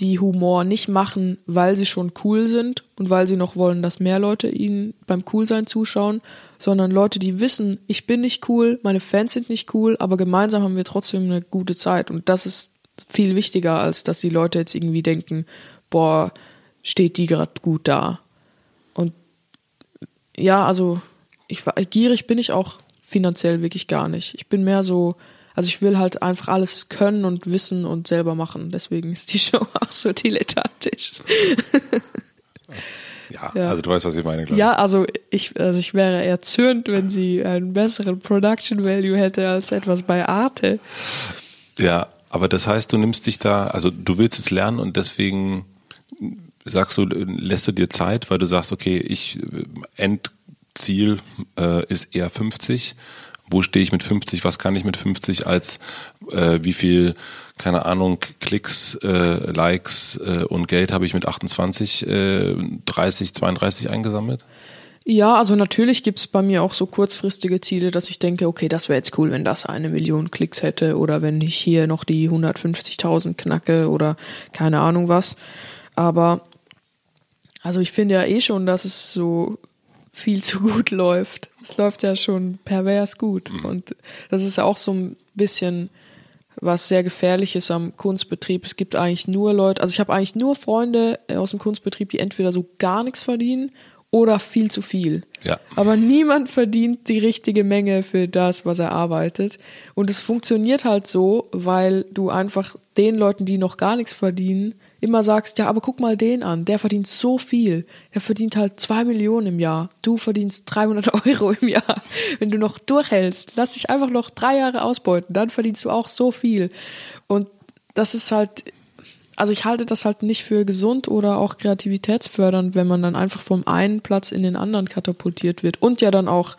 die Humor nicht machen, weil sie schon cool sind und weil sie noch wollen, dass mehr Leute ihnen beim Coolsein zuschauen, sondern Leute, die wissen, ich bin nicht cool, meine Fans sind nicht cool, aber gemeinsam haben wir trotzdem eine gute Zeit. Und das ist viel wichtiger, als dass die Leute jetzt irgendwie denken, boah, steht die gerade gut da. Und ja, also ich gierig bin ich auch finanziell wirklich gar nicht. Ich bin mehr so, also ich will halt einfach alles können und wissen und selber machen. Deswegen ist die Show auch so dilettantisch. Ja, ja, also du weißt, was ich meine, glaube ich. Ja, also ich, also ich wäre erzürnt, wenn sie einen besseren Production Value hätte als etwas bei Arte. Ja, aber das heißt, du nimmst dich da, also du willst es lernen und deswegen sagst du, lässt du dir Zeit, weil du sagst, okay, ich Endziel äh, ist eher 50 wo stehe ich mit 50, was kann ich mit 50 als äh, wie viel, keine Ahnung, Klicks, äh, Likes äh, und Geld habe ich mit 28, äh, 30, 32 eingesammelt? Ja, also natürlich gibt's bei mir auch so kurzfristige Ziele, dass ich denke, okay, das wäre jetzt cool, wenn das eine Million Klicks hätte oder wenn ich hier noch die 150.000 knacke oder keine Ahnung was. Aber also ich finde ja eh schon, dass es so viel zu gut läuft. Es läuft ja schon pervers gut. Mhm. Und das ist auch so ein bisschen was sehr gefährlich ist am Kunstbetrieb. Es gibt eigentlich nur Leute, also ich habe eigentlich nur Freunde aus dem Kunstbetrieb, die entweder so gar nichts verdienen oder viel zu viel. Ja. Aber niemand verdient die richtige Menge für das, was er arbeitet. Und es funktioniert halt so, weil du einfach den Leuten, die noch gar nichts verdienen, immer sagst, ja, aber guck mal den an, der verdient so viel. Der verdient halt zwei Millionen im Jahr. Du verdienst 300 Euro im Jahr. Wenn du noch durchhältst, lass dich einfach noch drei Jahre ausbeuten, dann verdienst du auch so viel. Und das ist halt, also ich halte das halt nicht für gesund oder auch kreativitätsfördernd, wenn man dann einfach vom einen Platz in den anderen katapultiert wird und ja dann auch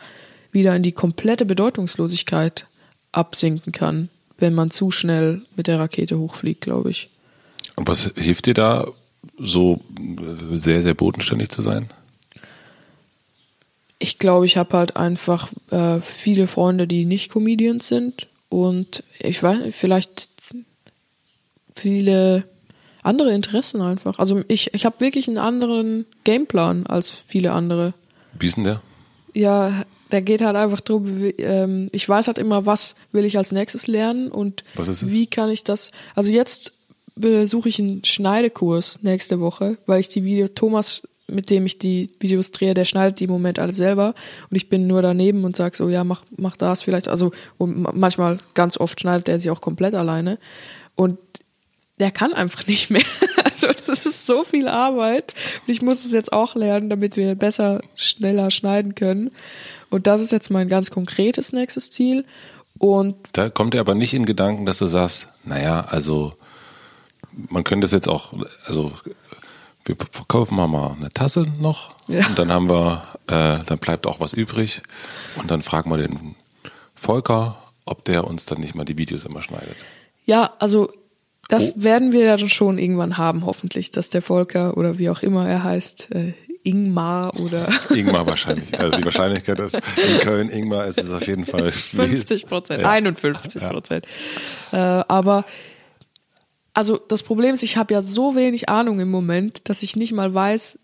wieder in die komplette Bedeutungslosigkeit absinken kann, wenn man zu schnell mit der Rakete hochfliegt, glaube ich. Und was hilft dir da, so äh, sehr, sehr bodenständig zu sein? Ich glaube, ich habe halt einfach äh, viele Freunde, die nicht Comedians sind und ich weiß, vielleicht viele andere Interessen einfach. Also ich, ich habe wirklich einen anderen Gameplan als viele andere. Wie ist denn der? Ja, der geht halt einfach drum, wie, ähm, ich weiß halt immer, was will ich als nächstes lernen und wie kann ich das, also jetzt besuche ich einen Schneidekurs nächste Woche, weil ich die Videos, Thomas, mit dem ich die Videos drehe, der schneidet die im Moment alle selber und ich bin nur daneben und sag so, ja, mach, mach das vielleicht. Also und manchmal, ganz oft schneidet er sie auch komplett alleine und der kann einfach nicht mehr. Also das ist so viel Arbeit. Und ich muss es jetzt auch lernen, damit wir besser, schneller schneiden können. Und das ist jetzt mein ganz konkretes nächstes Ziel. Und da kommt er aber nicht in Gedanken, dass du sagst, naja, also man könnte es jetzt auch, also wir verkaufen mal, mal eine Tasse noch ja. und dann haben wir, äh, dann bleibt auch was übrig und dann fragen wir den Volker, ob der uns dann nicht mal die Videos immer schneidet. Ja, also das oh. werden wir ja schon irgendwann haben, hoffentlich, dass der Volker oder wie auch immer er heißt, äh, Ingmar oder. Ingmar wahrscheinlich. Also die Wahrscheinlichkeit, dass in Köln Ingmar ist, ist auf jeden Fall 50 Prozent, ja. 51 Prozent. Ja. Äh, aber also das Problem ist, ich habe ja so wenig Ahnung im Moment, dass ich nicht mal weiß,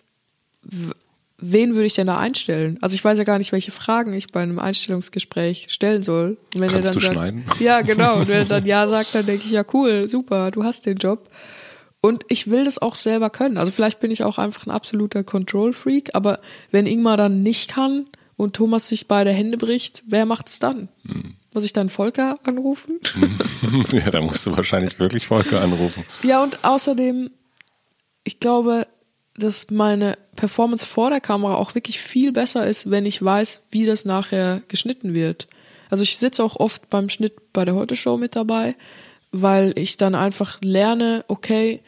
wen würde ich denn da einstellen? Also ich weiß ja gar nicht, welche Fragen ich bei einem Einstellungsgespräch stellen soll. Und wenn Kannst er dann du sagt, schneiden? Ja, genau. Und wenn er dann ja sagt, dann denke ich, ja cool, super, du hast den Job. Und ich will das auch selber können. Also vielleicht bin ich auch einfach ein absoluter Control-Freak, aber wenn Ingmar dann nicht kann und Thomas sich beide Hände bricht, wer macht's dann? Hm. Muss ich dann Volker anrufen? ja, da musst du wahrscheinlich wirklich Volker anrufen. Ja, und außerdem, ich glaube, dass meine Performance vor der Kamera auch wirklich viel besser ist, wenn ich weiß, wie das nachher geschnitten wird. Also ich sitze auch oft beim Schnitt bei der Heute Show mit dabei, weil ich dann einfach lerne, okay,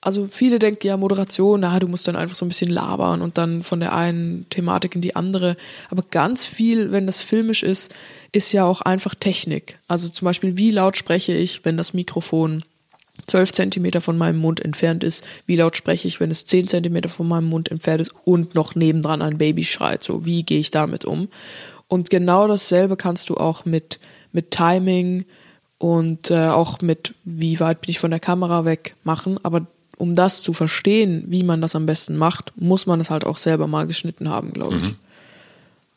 also viele denken ja Moderation, na, du musst dann einfach so ein bisschen labern und dann von der einen Thematik in die andere. Aber ganz viel, wenn das filmisch ist, ist ja auch einfach Technik. Also zum Beispiel, wie laut spreche ich, wenn das Mikrofon zwölf Zentimeter von meinem Mund entfernt ist, wie laut spreche ich, wenn es zehn Zentimeter von meinem Mund entfernt ist und noch nebendran ein Baby schreit. So, wie gehe ich damit um? Und genau dasselbe kannst du auch mit, mit Timing und äh, auch mit, wie weit bin ich von der Kamera weg machen. Aber um das zu verstehen, wie man das am besten macht, muss man es halt auch selber mal geschnitten haben, glaube ich. Mhm.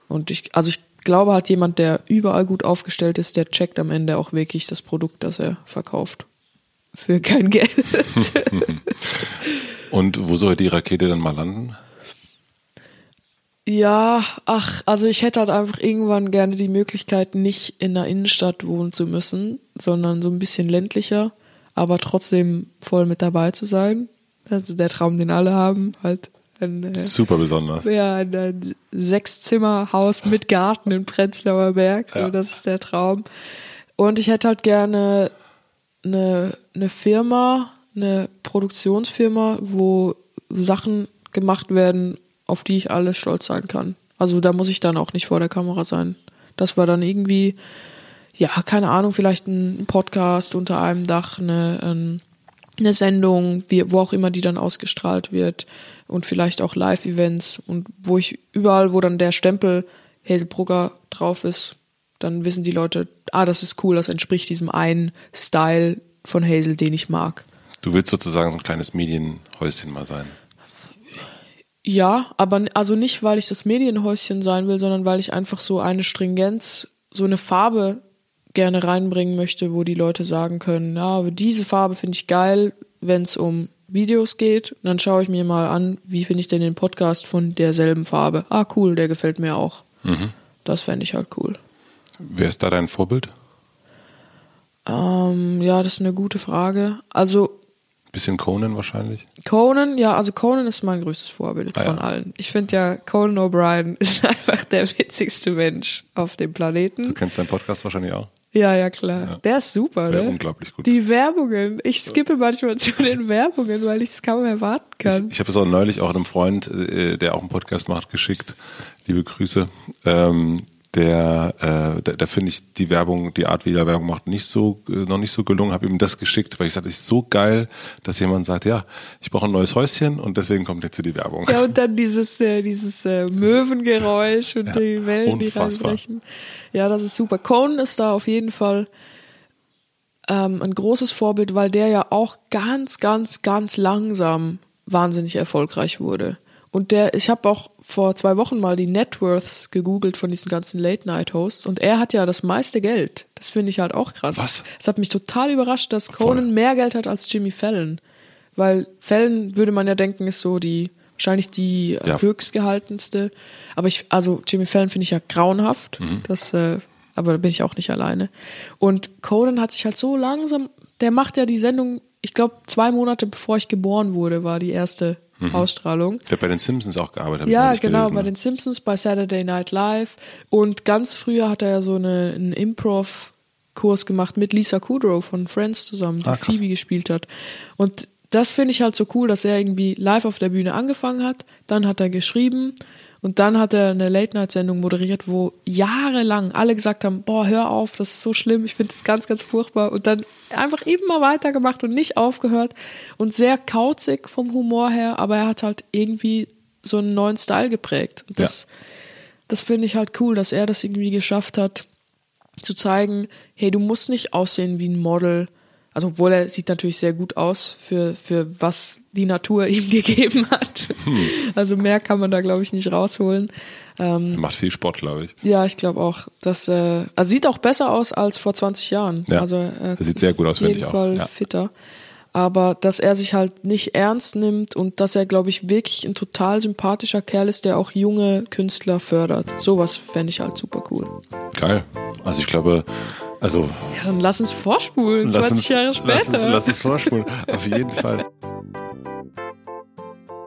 Und ich, also ich glaube halt jemand, der überall gut aufgestellt ist, der checkt am Ende auch wirklich das Produkt, das er verkauft für kein Geld. Und wo soll die Rakete dann mal landen? Ja, ach, also ich hätte halt einfach irgendwann gerne die Möglichkeit, nicht in der Innenstadt wohnen zu müssen, sondern so ein bisschen ländlicher, aber trotzdem voll mit dabei zu sein. Also der Traum, den alle haben, halt. Ein, äh, Super besonders. Ja, ein, ein Sechszimmerhaus mit Garten in Prenzlauer Berg, so, ja. das ist der Traum. Und ich hätte halt gerne eine, eine Firma, eine Produktionsfirma, wo Sachen gemacht werden, auf die ich alles stolz sein kann. Also da muss ich dann auch nicht vor der Kamera sein. Das war dann irgendwie, ja, keine Ahnung, vielleicht ein Podcast unter einem Dach, eine, ähm, eine Sendung, wie, wo auch immer die dann ausgestrahlt wird und vielleicht auch Live-Events und wo ich überall, wo dann der Stempel Hazelbrugger drauf ist, dann wissen die Leute, ah, das ist cool, das entspricht diesem einen Style von Hazel, den ich mag. Du willst sozusagen so ein kleines Medienhäuschen mal sein. Ja, aber also nicht, weil ich das Medienhäuschen sein will, sondern weil ich einfach so eine Stringenz, so eine Farbe gerne reinbringen möchte, wo die Leute sagen können, ja, diese Farbe finde ich geil, wenn es um Videos geht. Und dann schaue ich mir mal an, wie finde ich denn den Podcast von derselben Farbe. Ah, cool, der gefällt mir auch. Mhm. Das fände ich halt cool. Wer ist da dein Vorbild? Ähm, ja, das ist eine gute Frage. Also. Bisschen Conan wahrscheinlich? Conan, ja, also Conan ist mein größtes Vorbild ah, von ja. allen. Ich finde ja, Conan O'Brien ist einfach der witzigste Mensch auf dem Planeten. Du kennst deinen Podcast wahrscheinlich auch? Ja, ja, klar. Ja. Der ist super, ja, ne? unglaublich gut. Die Werbungen. Ich skippe manchmal zu den Werbungen, weil ich es kaum erwarten kann. Ich, ich habe es auch neulich auch einem Freund, äh, der auch einen Podcast macht, geschickt. Liebe Grüße. Ähm, der, äh, da, da finde ich die Werbung, die Art, wie er Werbung macht, nicht so, äh, noch nicht so gelungen. Habe ihm das geschickt, weil ich sagte, es ist so geil, dass jemand sagt, ja, ich brauche ein neues Häuschen und deswegen kommt jetzt hier die Werbung. Ja, und dann dieses, äh, dieses äh, Möwengeräusch und ja, die Wellen, unfassbar. die reinbrechen. Ja, das ist super. Conan ist da auf jeden Fall ähm, ein großes Vorbild, weil der ja auch ganz, ganz, ganz langsam wahnsinnig erfolgreich wurde. Und der, ich habe auch vor zwei Wochen mal die Networths gegoogelt von diesen ganzen Late-Night-Hosts und er hat ja das meiste Geld. Das finde ich halt auch krass. Was? Es hat mich total überrascht, dass Conan Voll. mehr Geld hat als Jimmy Fallon. Weil Fallon würde man ja denken, ist so die, wahrscheinlich die Ja. höchstgehaltenste. Aber ich, also Jimmy Fallon finde ich ja grauenhaft. Mhm. Das, äh, aber da bin ich auch nicht alleine. Und Conan hat sich halt so langsam, der macht ja die Sendung, ich glaube, zwei Monate bevor ich geboren wurde, war die erste Ausstrahlung. Der hat bei den Simpsons auch gearbeitet. Ja, genau, gelesen. bei den Simpsons, bei Saturday Night Live. Und ganz früher hat er ja so eine, einen Improv-Kurs gemacht mit Lisa Kudrow von Friends zusammen, die Ah. Phoebe gespielt hat. Und das finde ich halt so cool, dass er irgendwie live auf der Bühne angefangen hat, dann hat er geschrieben und dann hat er eine Late-Night-Sendung moderiert, wo jahrelang alle gesagt haben, boah, hör auf, das ist so schlimm, ich finde es ganz, ganz furchtbar. Und dann einfach immer weitergemacht und nicht aufgehört und sehr kauzig vom Humor her, aber er hat halt irgendwie so einen neuen Style geprägt. Und das, das finde ich halt cool, dass er das irgendwie geschafft hat, zu zeigen, hey, du musst nicht aussehen wie ein Model. Also, obwohl er sieht natürlich sehr gut aus für, für was die Natur ihm gegeben hat. Also mehr kann man da, glaube ich, nicht rausholen. Der macht viel Sport, glaube ich. Ja, ich glaube auch. Das äh, also sieht auch besser aus als vor 20 Jahren. Ja, also er er sieht sehr gut aus, auf finde jeden ich auch. Fall Ja. fitter. Aber dass er sich halt nicht ernst nimmt und dass er, glaube ich, wirklich ein total sympathischer Kerl ist, der auch junge Künstler fördert. Sowas fände ich halt super cool. Geil. Also ich glaube, also Ja, dann lass uns vorspulen, 20 Jahre später. Lass uns, lass uns vorspulen. Auf jeden Fall.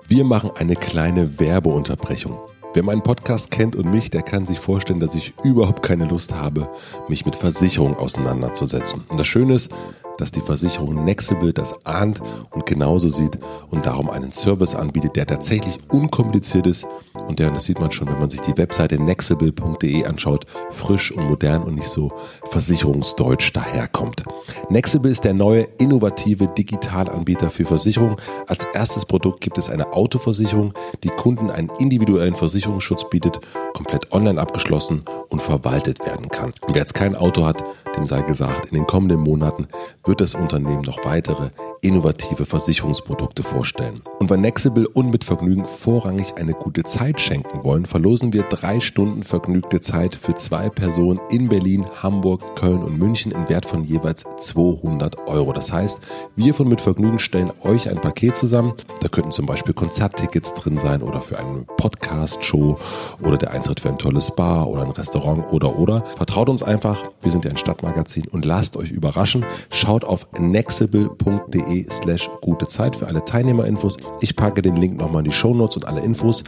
Wir machen eine kleine Werbeunterbrechung. Wer meinen Podcast kennt und mich, der kann sich vorstellen, dass ich überhaupt keine Lust habe, mich mit Versicherungen auseinanderzusetzen. Und das Schöne ist, dass die Versicherung Nexible das ahnt und genauso sieht und darum einen Service anbietet, der tatsächlich unkompliziert ist und der, und das sieht man schon, wenn man sich die Webseite nexible.de anschaut, frisch und modern und nicht so versicherungsdeutsch daherkommt. Nexible ist der neue innovative Digitalanbieter für Versicherungen. Als erstes Produkt gibt es eine Autoversicherung, die Kunden einen individuellen Versicherungsschutz bietet, komplett online abgeschlossen und verwaltet werden kann. Wer jetzt kein Auto hat, dem sei gesagt, in den kommenden Monaten wird das Unternehmen noch weitere innovative Versicherungsprodukte vorstellen. Und weil Nexible und mit Vergnügen vorrangig eine gute Zeit schenken wollen, verlosen wir drei Stunden vergnügte Zeit für zwei Personen in Berlin, Hamburg, Köln und München im Wert von jeweils 200 Euro. Das heißt, wir von Mit Vergnügen stellen euch ein Paket zusammen. Da könnten zum Beispiel Konzerttickets drin sein oder für eine Podcast-Show oder der Eintritt für ein tolles Bar oder ein Restaurant oder oder. Vertraut uns einfach, wir sind ja ein Stadtmagazin und lasst euch überraschen. Schaut auf nexible.de slash gute Zeit für alle Teilnehmerinfos. Ich packe den Link nochmal in die Shownotes und alle Infos.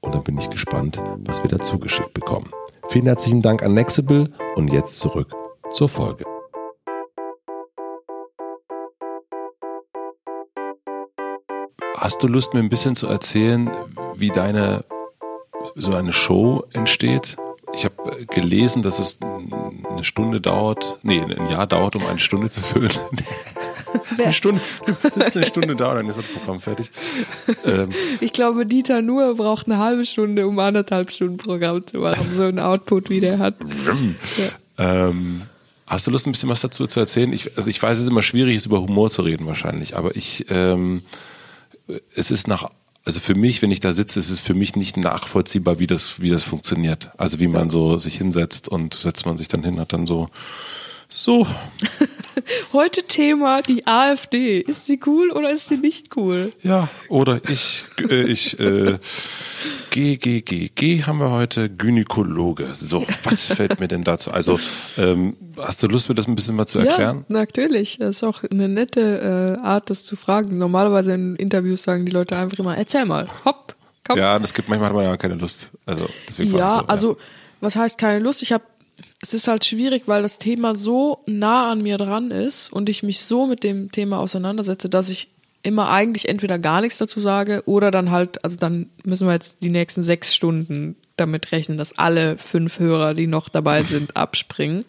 Und dann bin ich gespannt, was wir dazu geschickt bekommen. Vielen herzlichen Dank an Nexible und jetzt zurück zur Folge. Hast du Lust, mir ein bisschen zu erzählen, wie deine so eine Show entsteht? Ich habe gelesen, dass es eine Stunde dauert, nee, ein Jahr dauert, um eine Stunde zu füllen. eine Stunde, ist eine Stunde dauert, dann ist das Programm fertig. Ähm, Ich glaube, Dieter Nuhr braucht eine halbe Stunde, um anderthalb Stunden Programm zu machen. So ein Output, wie der hat. Ja. ähm, hast du Lust, ein bisschen was dazu zu erzählen? Ich, also ich weiß, es ist immer schwierig, ist über Humor zu reden wahrscheinlich, aber ich, ähm, es ist nach, also für mich, wenn ich da sitze, ist es für mich nicht nachvollziehbar, wie das, wie das funktioniert. Also wie man so sich hinsetzt und setzt man sich dann hin, hat dann so, so, Heute Thema die AfD. Ist sie cool oder ist sie nicht cool? ja, oder ich, äh, ich, äh, G, G, G, G haben wir heute, Gynäkologe. So, was fällt mir denn dazu? Also, ähm, hast du Lust, mir das ein bisschen mal zu erklären? Ja, natürlich. Das ist auch eine nette äh, Art, das zu fragen. Normalerweise in Interviews sagen die Leute einfach immer, erzähl mal, hopp, komm. Ja, das gibt manchmal hat man ja keine Lust. Also deswegen Ja, so, also was heißt keine Lust? Ich habe, es ist halt schwierig, weil das Thema so nah an mir dran ist und ich mich so mit dem Thema auseinandersetze, dass ich immer eigentlich entweder gar nichts dazu sage oder dann halt, also dann müssen wir jetzt die nächsten sechs Stunden damit rechnen, dass alle fünf Hörer, die noch dabei sind, abspringen.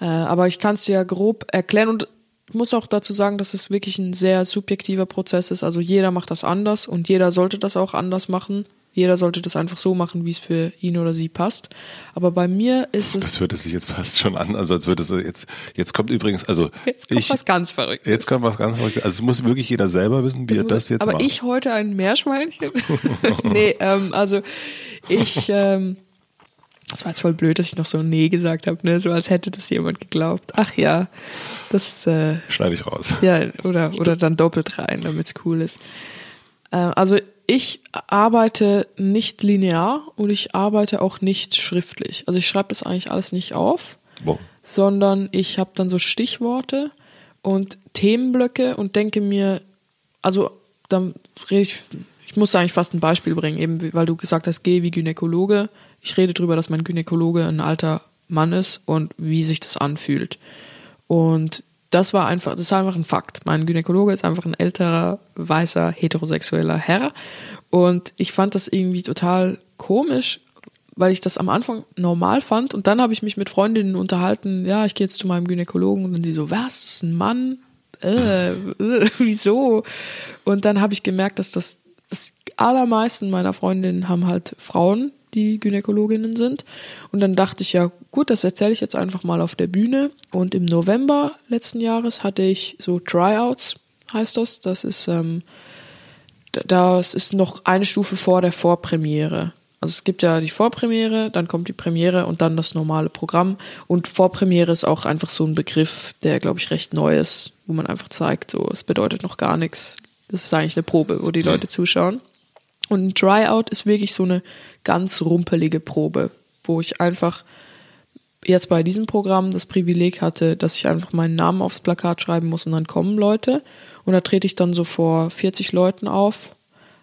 Äh, aber ich kann es dir ja grob erklären und ich muss auch dazu sagen, dass es wirklich ein sehr subjektiver Prozess ist. Also jeder macht das anders und jeder sollte das auch anders machen. Jeder sollte das einfach so machen, wie es für ihn oder sie passt. Aber bei mir ist es. Das hört es sich jetzt fast schon an, also als würde es jetzt, jetzt kommt übrigens, also. Jetzt kommt ich, was ganz Verrücktes. Jetzt kommt was ganz Verrücktes. Also es muss wirklich jeder selber wissen, wie Das er das jetzt aber macht. ich heute ein Meerschweinchen? nee, ähm, also ich, ähm, das war jetzt voll blöd, dass ich noch so Nee gesagt habe, ne? so als hätte das jemand geglaubt. Ach ja, das, äh, Schneide ich raus. ja, oder, oder dann doppelt rein, damit es cool ist. Äh, also ich arbeite nicht linear und ich arbeite auch nicht schriftlich. Also ich schreibe das eigentlich alles nicht auf Boah. sondern ich habe dann so Stichworte und Themenblöcke und denke mir, also dann rede ich, ich muss eigentlich fast ein Beispiel bringen, eben weil du gesagt hast, geh wie Gynäkologe. Ich rede darüber, dass mein Gynäkologe ein alter Mann ist und wie sich das anfühlt. Und das war einfach, das ist einfach ein Fakt. Mein Gynäkologe ist einfach ein älterer, weißer, heterosexueller Herr. Und ich fand das irgendwie total komisch, weil ich das am Anfang normal fand. Und dann habe ich mich mit Freundinnen unterhalten, ja, ich gehe jetzt zu meinem Gynäkologen und dann die so, was, das ist ein Mann? Äh, äh, wieso? Und dann habe ich gemerkt, dass das, das allermeisten meiner Freundinnen haben halt Frauen, die Gynäkologinnen sind. Und dann dachte ich, ja gut, das erzähle ich jetzt einfach mal auf der Bühne. Und im November letzten Jahres hatte ich so Tryouts, heißt das. Das ist, ähm, das ist noch eine Stufe vor der Vorpremiere. Also es gibt ja die Vorpremiere, dann kommt die Premiere und dann das normale Programm. Und Vorpremiere ist auch einfach so ein Begriff, der, glaube ich, recht neu ist, wo man einfach zeigt, so, es bedeutet noch gar nichts. Das ist eigentlich eine Probe, wo die Leute zuschauen. Und ein Tryout ist wirklich so eine ganz rumpelige Probe, wo ich einfach jetzt bei diesem Programm das Privileg hatte, dass ich einfach meinen Namen aufs Plakat schreiben muss und dann kommen Leute. Und da trete ich dann so vor 40 Leuten auf.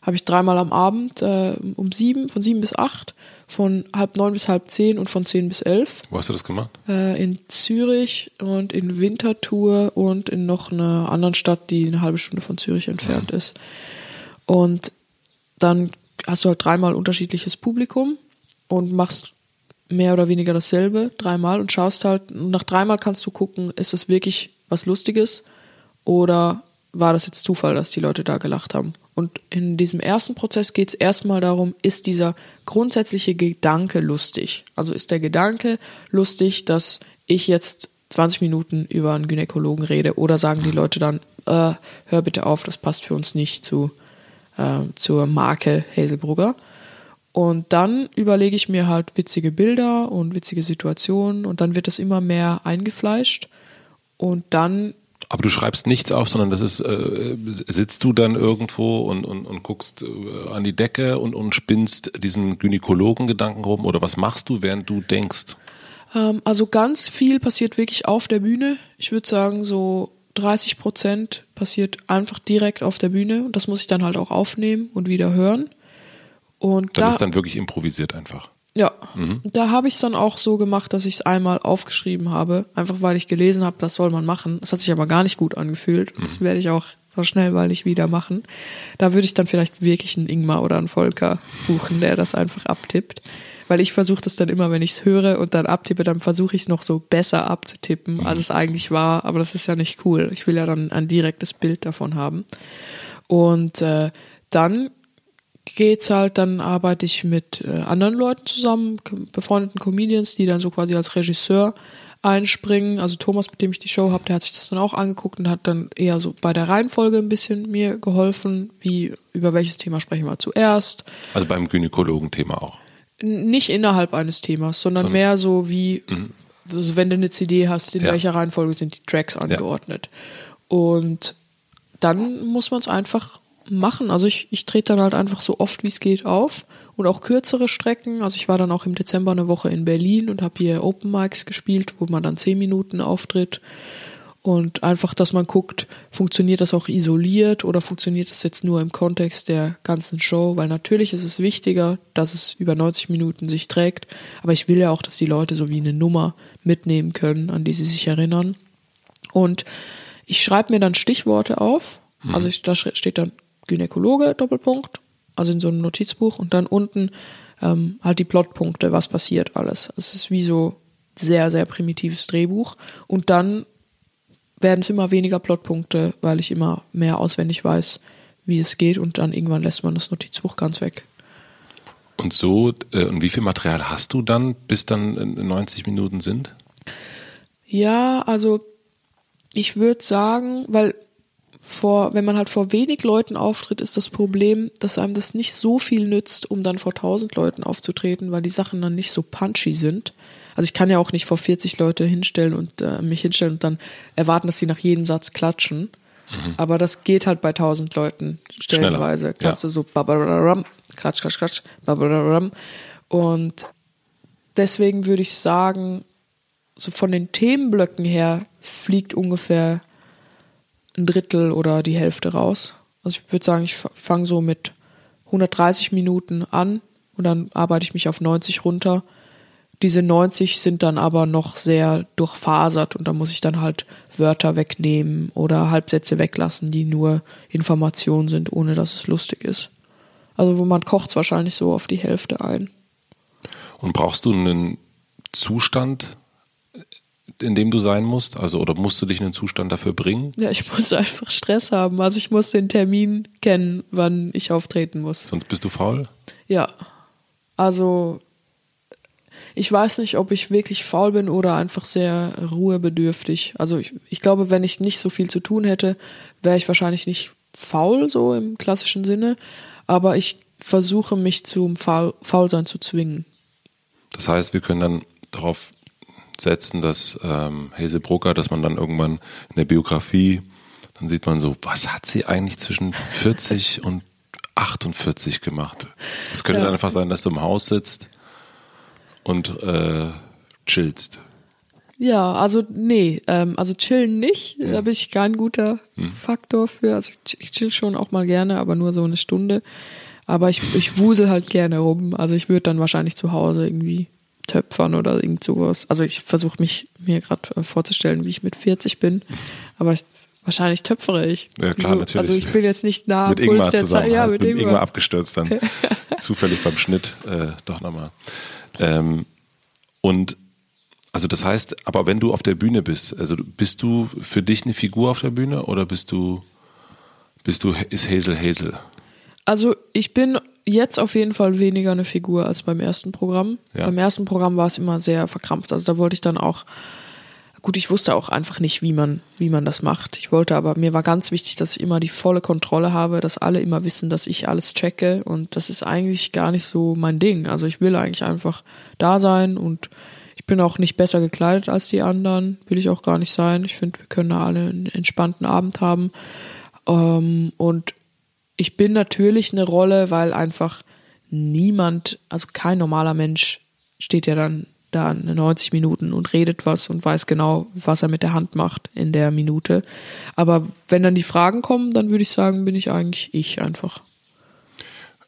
Habe ich dreimal am Abend äh, um sieben, von sieben bis acht, von halb neun bis halb zehn und von zehn bis elf Wo hast du das gemacht? äh, in Zürich und in Winterthur und in noch einer anderen Stadt, die eine halbe Stunde von Zürich entfernt ist. Und dann hast du halt dreimal unterschiedliches Publikum und machst mehr oder weniger dasselbe dreimal und schaust halt, nach dreimal kannst du gucken, ist das wirklich was Lustiges oder war das jetzt Zufall, dass die Leute da gelacht haben. Und in diesem ersten Prozess geht es erstmal darum, ist dieser grundsätzliche Gedanke lustig? Also ist der Gedanke lustig, dass ich jetzt 20 Minuten über einen Gynäkologen rede oder sagen die Leute dann, äh, hör bitte auf, das passt für uns nicht zu, äh, zur Marke Hazelbrugger. Und dann überlege ich mir halt witzige Bilder und witzige Situationen und dann wird das immer mehr eingefleischt. Und dann Aber du schreibst nichts auf, sondern das ist, äh, sitzt du dann irgendwo und, und, und guckst äh, an die Decke und, und spinnst diesen Gynäkologen-Gedanken rum oder was machst du, während du denkst? Ähm, also ganz viel passiert wirklich auf der Bühne. Ich würde sagen, so 30 Prozent passiert einfach direkt auf der Bühne. Und das muss ich dann halt auch aufnehmen und wieder hören. Und Dann da, ist dann wirklich improvisiert einfach. ja, da habe ich es dann auch so gemacht, dass ich es einmal aufgeschrieben habe, einfach weil ich gelesen habe, das soll man machen. Das hat sich aber gar nicht gut angefühlt. Das werde ich auch so schnell weil nicht wieder machen. Da würde ich dann vielleicht wirklich einen Ingmar oder einen Volker buchen, der das einfach abtippt. Weil ich versuche das dann immer, wenn ich es höre und dann abtippe, dann versuche ich es noch so besser abzutippen, als es eigentlich war. Aber das ist ja nicht cool. Ich will ja dann ein direktes Bild davon haben. Und äh, dann geht's halt, dann arbeite ich mit äh, anderen Leuten zusammen, befreundeten Comedians, die dann so quasi als Regisseur einspringen. Also Thomas, mit dem ich die Show habe, der hat sich das dann auch angeguckt und hat dann eher so bei der Reihenfolge ein bisschen mir geholfen, wie über welches Thema sprechen wir zuerst. Also beim Gynäkologen-Thema auch. Nicht innerhalb eines Themas, sondern mehr so wie, also wenn du eine CD hast, in Ja. welcher Reihenfolge sind die Tracks angeordnet. Und dann muss man es einfach machen. Also ich, ich trete dann halt einfach so oft wie es geht auf und auch kürzere Strecken. Also ich war dann auch im Dezember eine Woche in Berlin und habe hier Open Mics gespielt, wo man dann zehn Minuten auftritt. Und einfach, dass man guckt, funktioniert das auch isoliert oder funktioniert das jetzt nur im Kontext der ganzen Show? Weil natürlich ist es wichtiger, dass es über 90 Minuten sich trägt. Aber ich will ja auch, dass die Leute so wie eine Nummer mitnehmen können, an die sie sich erinnern. Und ich schreibe mir dann Stichworte auf. Also ich, da steht dann Gynäkologe, Doppelpunkt, also in so einem Notizbuch und dann unten ähm, halt die Plotpunkte, was passiert alles. Es ist wie so sehr, sehr primitives Drehbuch. Und dann werden es immer weniger Plotpunkte, weil ich immer mehr auswendig weiß, wie es geht und dann irgendwann lässt man das Notizbuch ganz weg. Und so, äh, und wie viel Material hast du dann, bis dann 90 Minuten sind? Ja, also ich würde sagen, weil vor, wenn man halt vor wenig Leuten auftritt, ist das Problem, dass einem das nicht so viel nützt, um dann vor 1000 Leuten aufzutreten, weil die Sachen dann nicht so punchy sind. Also ich kann ja auch nicht vor 40 Leute hinstellen und äh, mich hinstellen und dann erwarten, dass sie nach jedem Satz klatschen. Mhm. Aber das geht halt bei 1000 Leuten stellenweise. Schneller. Kannst ja. du so babararam, klatsch, klatsch, klatsch, babararam. Und deswegen würde ich sagen, so von den Themenblöcken her fliegt ungefähr ein Drittel oder die Hälfte raus. Also ich würde sagen, ich fange so mit 130 Minuten an und dann arbeite ich mich auf 90 runter. Diese 90 sind dann aber noch sehr durchfasert und da muss ich dann halt Wörter wegnehmen oder Halbsätze weglassen, die nur Informationen sind, ohne dass es lustig ist. Also wo man kocht es wahrscheinlich so auf die Hälfte ein. Und brauchst du einen Zustand, in dem du sein musst? Also, oder musst du dich in einen Zustand dafür bringen? Ja, ich muss einfach Stress haben. Also ich muss den Termin kennen, wann ich auftreten muss. Sonst bist du faul? Ja. Also ich weiß nicht, ob ich wirklich faul bin oder einfach sehr ruhebedürftig. Also ich, ich glaube, wenn ich nicht so viel zu tun hätte, wäre ich wahrscheinlich nicht faul, so im klassischen Sinne. Aber ich versuche mich zum faul, Faulsein zu zwingen. Das heißt, wir können dann darauf setzen, dass ähm, Hazel Brucker, dass man dann irgendwann in der Biografie, dann sieht man so, was hat sie eigentlich zwischen 40 und 48 gemacht? Es könnte ja. dann einfach sein, dass du im Haus sitzt und äh, chillst. Ja, also nee, ähm, also chillen nicht, hm. da bin ich kein guter hm. Faktor für. Also ich chill schon auch mal gerne, aber nur so eine Stunde. Aber ich, ich wusel halt gerne rum. Also ich würde dann wahrscheinlich zu Hause irgendwie töpfern oder irgend sowas. Also ich versuche mich mir gerade äh, vorzustellen, wie ich mit 40 bin. Aber ich, wahrscheinlich töpfere ich. Ja klar, so, natürlich. Also ich bin jetzt nicht nah mit Puls Ingmar zusammen. Zeit. Ja, mit, mit Ingmar. Ingmar abgestürzt dann. Zufällig beim Schnitt äh, doch nochmal. Ähm, und also das heißt, aber wenn du auf der Bühne bist, also bist du für dich eine Figur auf der Bühne oder bist du, bist du, ist Hazel Hazel? Also ich bin jetzt auf jeden Fall weniger eine Figur als beim ersten Programm. Ja. Beim ersten Programm war es immer sehr verkrampft. Also da wollte ich dann auch Gut, ich wusste auch einfach nicht, wie man, wie man das macht. Ich wollte aber, mir war ganz wichtig, dass ich immer die volle Kontrolle habe, dass alle immer wissen, dass ich alles checke. Und das ist eigentlich gar nicht so mein Ding. Also ich will eigentlich einfach da sein und ich bin auch nicht besser gekleidet als die anderen. Will ich auch gar nicht sein. Ich finde, wir können da alle einen entspannten Abend haben. Ähm, und ich bin natürlich eine Rolle, weil einfach niemand, also kein normaler Mensch steht ja dann da 90 Minuten und redet was und weiß genau, was er mit der Hand macht in der Minute. Aber wenn dann die Fragen kommen, dann würde ich sagen, bin ich eigentlich ich einfach.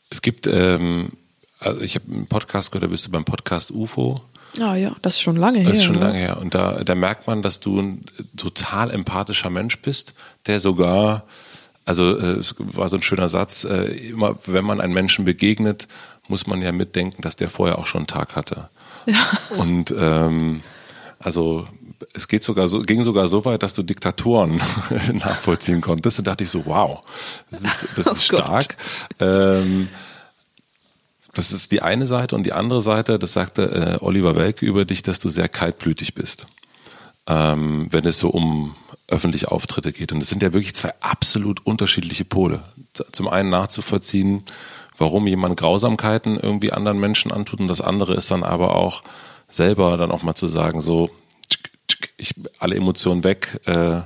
Es gibt, ähm, also ich habe einen Podcast gehört, da bist du beim Podcast UFO. Ah ja, das ist schon lange her. Das ist schon lange her. Und da, da merkt man, dass du ein total empathischer Mensch bist, der sogar, also äh, es war so ein schöner Satz, äh, immer wenn man einem Menschen begegnet, muss man ja mitdenken, dass der vorher auch schon einen Tag hatte. Ja. Und ähm, also es geht sogar so, ging sogar so weit, dass du Diktatoren nachvollziehen konntest. Da dachte ich so, wow, das ist, das ist oh stark. Ähm, das ist die eine Seite und die andere Seite, das sagte äh, Oliver Welke über dich, dass du sehr kaltblütig bist, ähm, wenn es so um öffentliche Auftritte geht. Und es sind ja wirklich zwei absolut unterschiedliche Pole. Zum einen nachzuvollziehen, warum jemand Grausamkeiten irgendwie anderen Menschen antut und das andere ist dann aber auch selber dann auch mal zu sagen, so ich alle Emotionen weg, äh,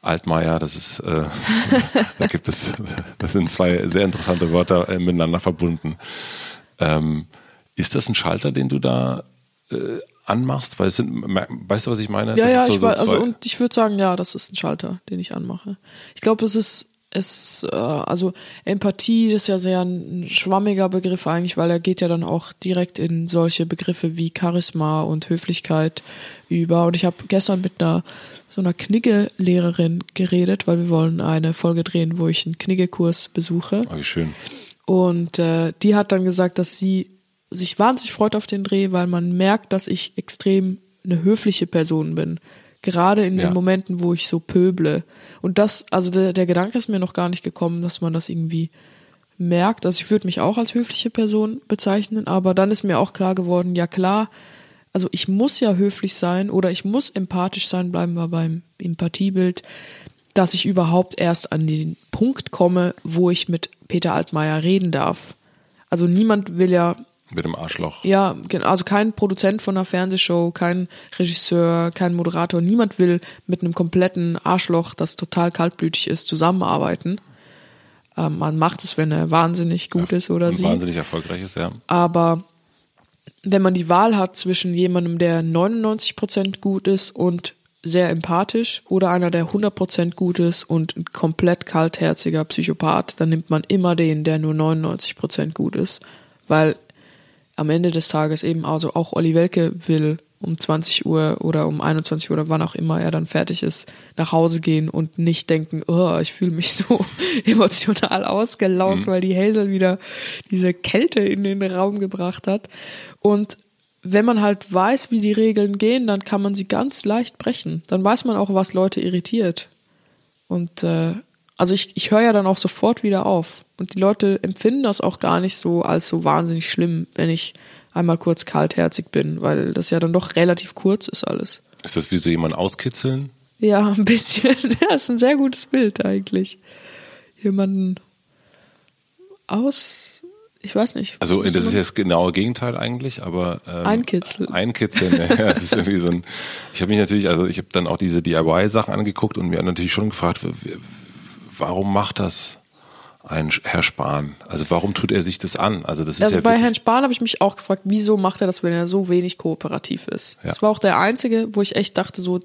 Altmaier, das ist, äh, da gibt es, das sind zwei sehr interessante Wörter äh, miteinander verbunden. Ähm, ist das ein Schalter, den du da äh, anmachst? Weil es sind, weißt du, was ich meine? Ja, das ja, so, ich so weiß, also und ich würde sagen, ja, das ist ein Schalter, den ich anmache. Ich glaube, es ist es, äh, also Empathie ist ja sehr ein schwammiger Begriff eigentlich, weil er geht ja dann auch direkt in solche Begriffe wie Charisma und Höflichkeit über. Und ich habe gestern mit einer so einer Knigge-Lehrerin geredet, weil wir wollen eine Folge drehen, wo ich einen Kniggekurs besuche. Oh, wie schön. Und äh, die hat dann gesagt, dass sie sich wahnsinnig freut auf den Dreh, weil man merkt, dass ich extrem eine höfliche Person bin. Gerade in ja. den Momenten, wo ich so pöble. Und das, also der, der Gedanke ist mir noch gar nicht gekommen, dass man das irgendwie merkt, also ich würde mich auch als höfliche Person bezeichnen, aber dann ist mir auch klar geworden, ja klar, also ich muss ja höflich sein oder ich muss empathisch sein, bleiben wir beim Empathiebild, dass ich überhaupt erst an den Punkt komme, wo ich mit Peter Altmaier reden darf. Also niemand will ja mit dem Arschloch. Ja, also kein Produzent von einer Fernsehshow, kein Regisseur, kein Moderator, niemand will mit einem kompletten Arschloch, das total kaltblütig ist, zusammenarbeiten. Ähm, man macht es, wenn er wahnsinnig gut ja, ist oder sie. Wahnsinnig erfolgreich ist, ja. Aber wenn man die Wahl hat zwischen jemandem, der 99% gut ist und sehr empathisch oder einer, der 100% gut ist und ein komplett kaltherziger Psychopath, dann nimmt man immer den, der nur 99% gut ist, weil am Ende des Tages eben also auch Olli Welke will um 20 Uhr oder um 21 Uhr oder wann auch immer er dann fertig ist, nach Hause gehen und nicht denken, oh, ich fühle mich so emotional ausgelaugt, mhm. weil die Hazel wieder diese Kälte in den Raum gebracht hat. Und wenn man halt weiß, wie die Regeln gehen, dann kann man sie ganz leicht brechen. Dann weiß man auch, was Leute irritiert. Und äh, also ich, ich höre ja dann auch sofort wieder auf. Und die Leute empfinden das auch gar nicht so als so wahnsinnig schlimm, wenn ich einmal kurz kaltherzig bin, weil das ja dann doch relativ kurz ist alles. Ist das wie so jemand auskitzeln? Ja, ein bisschen. Ja, ist ein sehr gutes Bild eigentlich. Jemanden aus, ich weiß nicht. Also das ist jetzt das genaue Gegenteil eigentlich, aber ähm, einkitzeln. Einkitzeln, ja, das ist irgendwie so ein. Ich habe mich natürlich, also ich habe dann auch diese DIY-Sachen angeguckt und mir natürlich schon gefragt, warum macht das? ein Herr Spahn? Also warum tut er sich das an? Also das ist also ja bei Herrn Spahn habe ich mich auch gefragt, wieso macht er das, wenn er so wenig kooperativ ist? Ja. Das war auch der einzige, wo ich echt dachte so,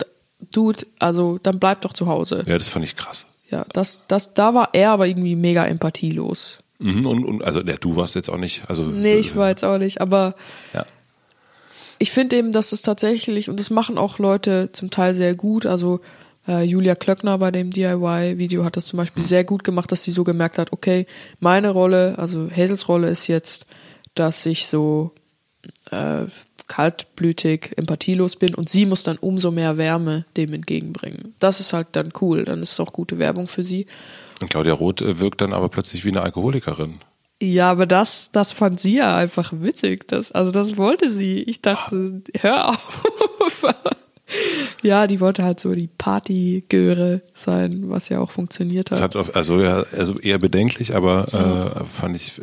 Dude, also dann bleib doch zu Hause. Ja, das fand ich krass. Ja, das, das, da war er aber irgendwie mega empathielos. Mhm, und, und also ja, du warst jetzt auch nicht, also nee, ich war jetzt auch nicht, aber ja. ich finde eben, dass es tatsächlich und das machen auch Leute zum Teil sehr gut. Also äh, Julia Klöckner bei dem DIY-Video hat das zum Beispiel sehr gut gemacht, dass sie so gemerkt hat, okay, meine Rolle, also Hazels Rolle ist jetzt, dass ich so äh, kaltblütig, empathielos bin und sie muss dann umso mehr Wärme dem entgegenbringen. Das ist halt dann cool, dann ist es auch gute Werbung für sie. Und Claudia Roth äh, wirkt dann aber plötzlich wie eine Alkoholikerin. Ja, aber das, das fand sie ja einfach witzig. Das, also das wollte sie. Ich dachte, hör auf. ja, die wollte halt so die Partygöre sein, was ja auch funktioniert hat. hat auf, also, ja, also eher bedenklich, aber ja. äh, fand ich.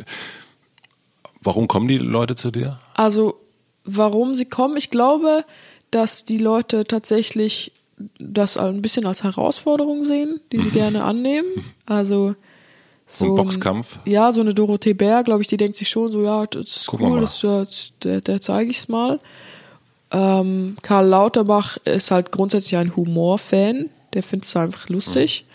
Warum kommen die Leute zu dir? Also, warum sie kommen? Ich glaube, dass die Leute tatsächlich das ein bisschen als Herausforderung sehen, die sie gerne annehmen. Also so ein Boxkampf. ja, so eine Dorothee Bär, glaube ich, die denkt sich schon so, ja, das ist Gucken cool, das, das, der, der zeige ich's mal. Ähm, Karl Lauterbach ist halt grundsätzlich ein Humorfan. Der findet es einfach lustig.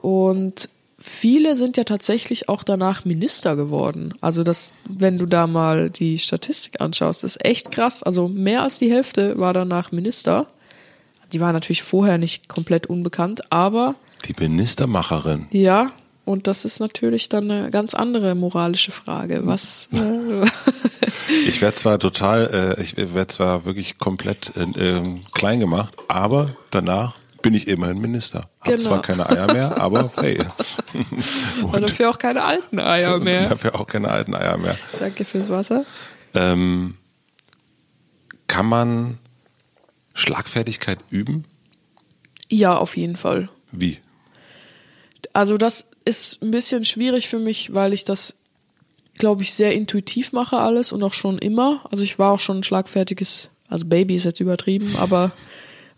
Und viele sind ja tatsächlich auch danach Minister geworden. Also das, wenn du da mal die Statistik anschaust, ist echt krass. Also mehr als die Hälfte war danach Minister. Die war natürlich vorher nicht komplett unbekannt, aber die Ministermacherin. Ja, und das ist natürlich dann eine ganz andere moralische Frage. Was? Äh, ich werde zwar total, äh, ich werde zwar wirklich komplett äh, ähm, klein gemacht, aber danach bin ich immerhin Minister. Hab genau. zwar keine Eier mehr, aber hey. Und, Und dafür auch keine alten Eier mehr. Dafür auch keine alten Eier mehr. Danke fürs Wasser. Ähm, kann man Schlagfertigkeit üben? Ja, auf jeden Fall. Wie? Also das ist ein bisschen schwierig für mich, weil ich das, glaube ich, sehr intuitiv mache alles und auch schon immer. Also ich war auch schon ein schlagfertiges, also Baby ist jetzt übertrieben, aber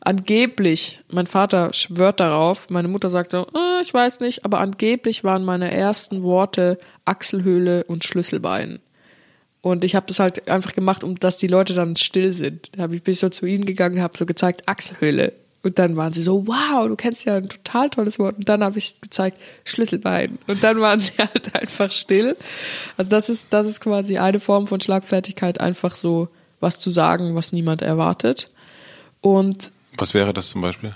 angeblich, mein Vater schwört darauf, meine Mutter sagt so, äh, ich weiß nicht, aber angeblich waren meine ersten Worte Achselhöhle und Schlüsselbein. Und ich habe das halt einfach gemacht, um dass die Leute dann still sind. Da habe ich bis so zu ihnen gegangen, habe so gezeigt Achselhöhle und dann waren sie so, wow, du kennst ja ein total tolles Wort. Und dann habe ich gezeigt, Schlüsselbein. Und dann waren sie halt einfach still. Also das ist, das ist quasi eine Form von Schlagfertigkeit, einfach so was zu sagen, was niemand erwartet. Und was wäre das zum Beispiel?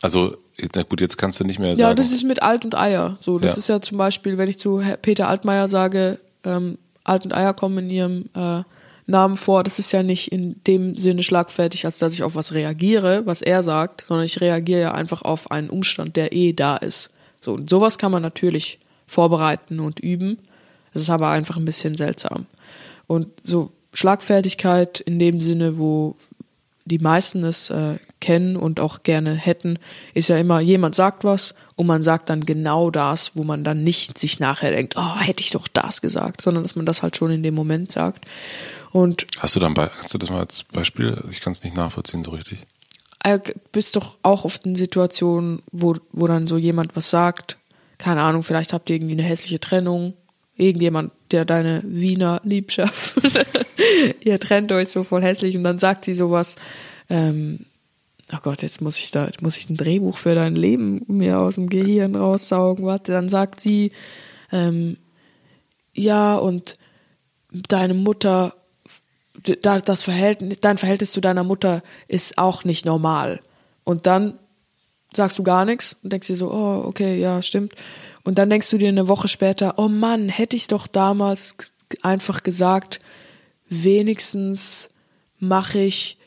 Also, na gut, jetzt kannst du nicht mehr sagen. Ja, das ist mit Alt und Eier. So, das ja. ist ja zum Beispiel, wenn ich zu Peter Altmaier sage, ähm, Alt und Eier kommen in ihrem äh, Namen vor. Das ist ja nicht in dem Sinne schlagfertig, als dass ich auf was reagiere, was er sagt, sondern ich reagiere ja einfach auf einen Umstand, der eh da ist. So, und sowas kann man natürlich vorbereiten und üben. Es ist aber einfach ein bisschen seltsam. Und so Schlagfertigkeit in dem Sinne, wo die meisten es äh, kennen und auch gerne hätten, ist ja immer, jemand sagt was und man sagt dann genau das, wo man dann nicht sich nachher denkt, oh, hätte ich doch das gesagt, sondern dass man das halt schon in dem Moment sagt. Und Hast du dann bei, kannst du das mal als Beispiel? Ich kann es nicht nachvollziehen so richtig. äh, bist doch auch oft in Situationen, wo, wo dann so jemand was sagt, keine Ahnung, vielleicht habt ihr irgendwie eine hässliche Trennung, irgendjemand, der deine Wiener Liebschaft, ihr trennt euch so voll hässlich und dann sagt sie sowas, ähm, oh Gott, jetzt muss ich da, muss ich ein Drehbuch für dein Leben mir aus dem Gehirn raussaugen, warte, dann sagt sie, ähm, ja, und deine Mutter, das Verhältnis, dein Verhältnis zu deiner Mutter ist auch nicht normal. Und dann sagst du gar nichts und denkst dir so, oh, okay, ja, stimmt. Und dann denkst du dir eine Woche später, oh Mann, hätte ich doch damals einfach gesagt, wenigstens mache ich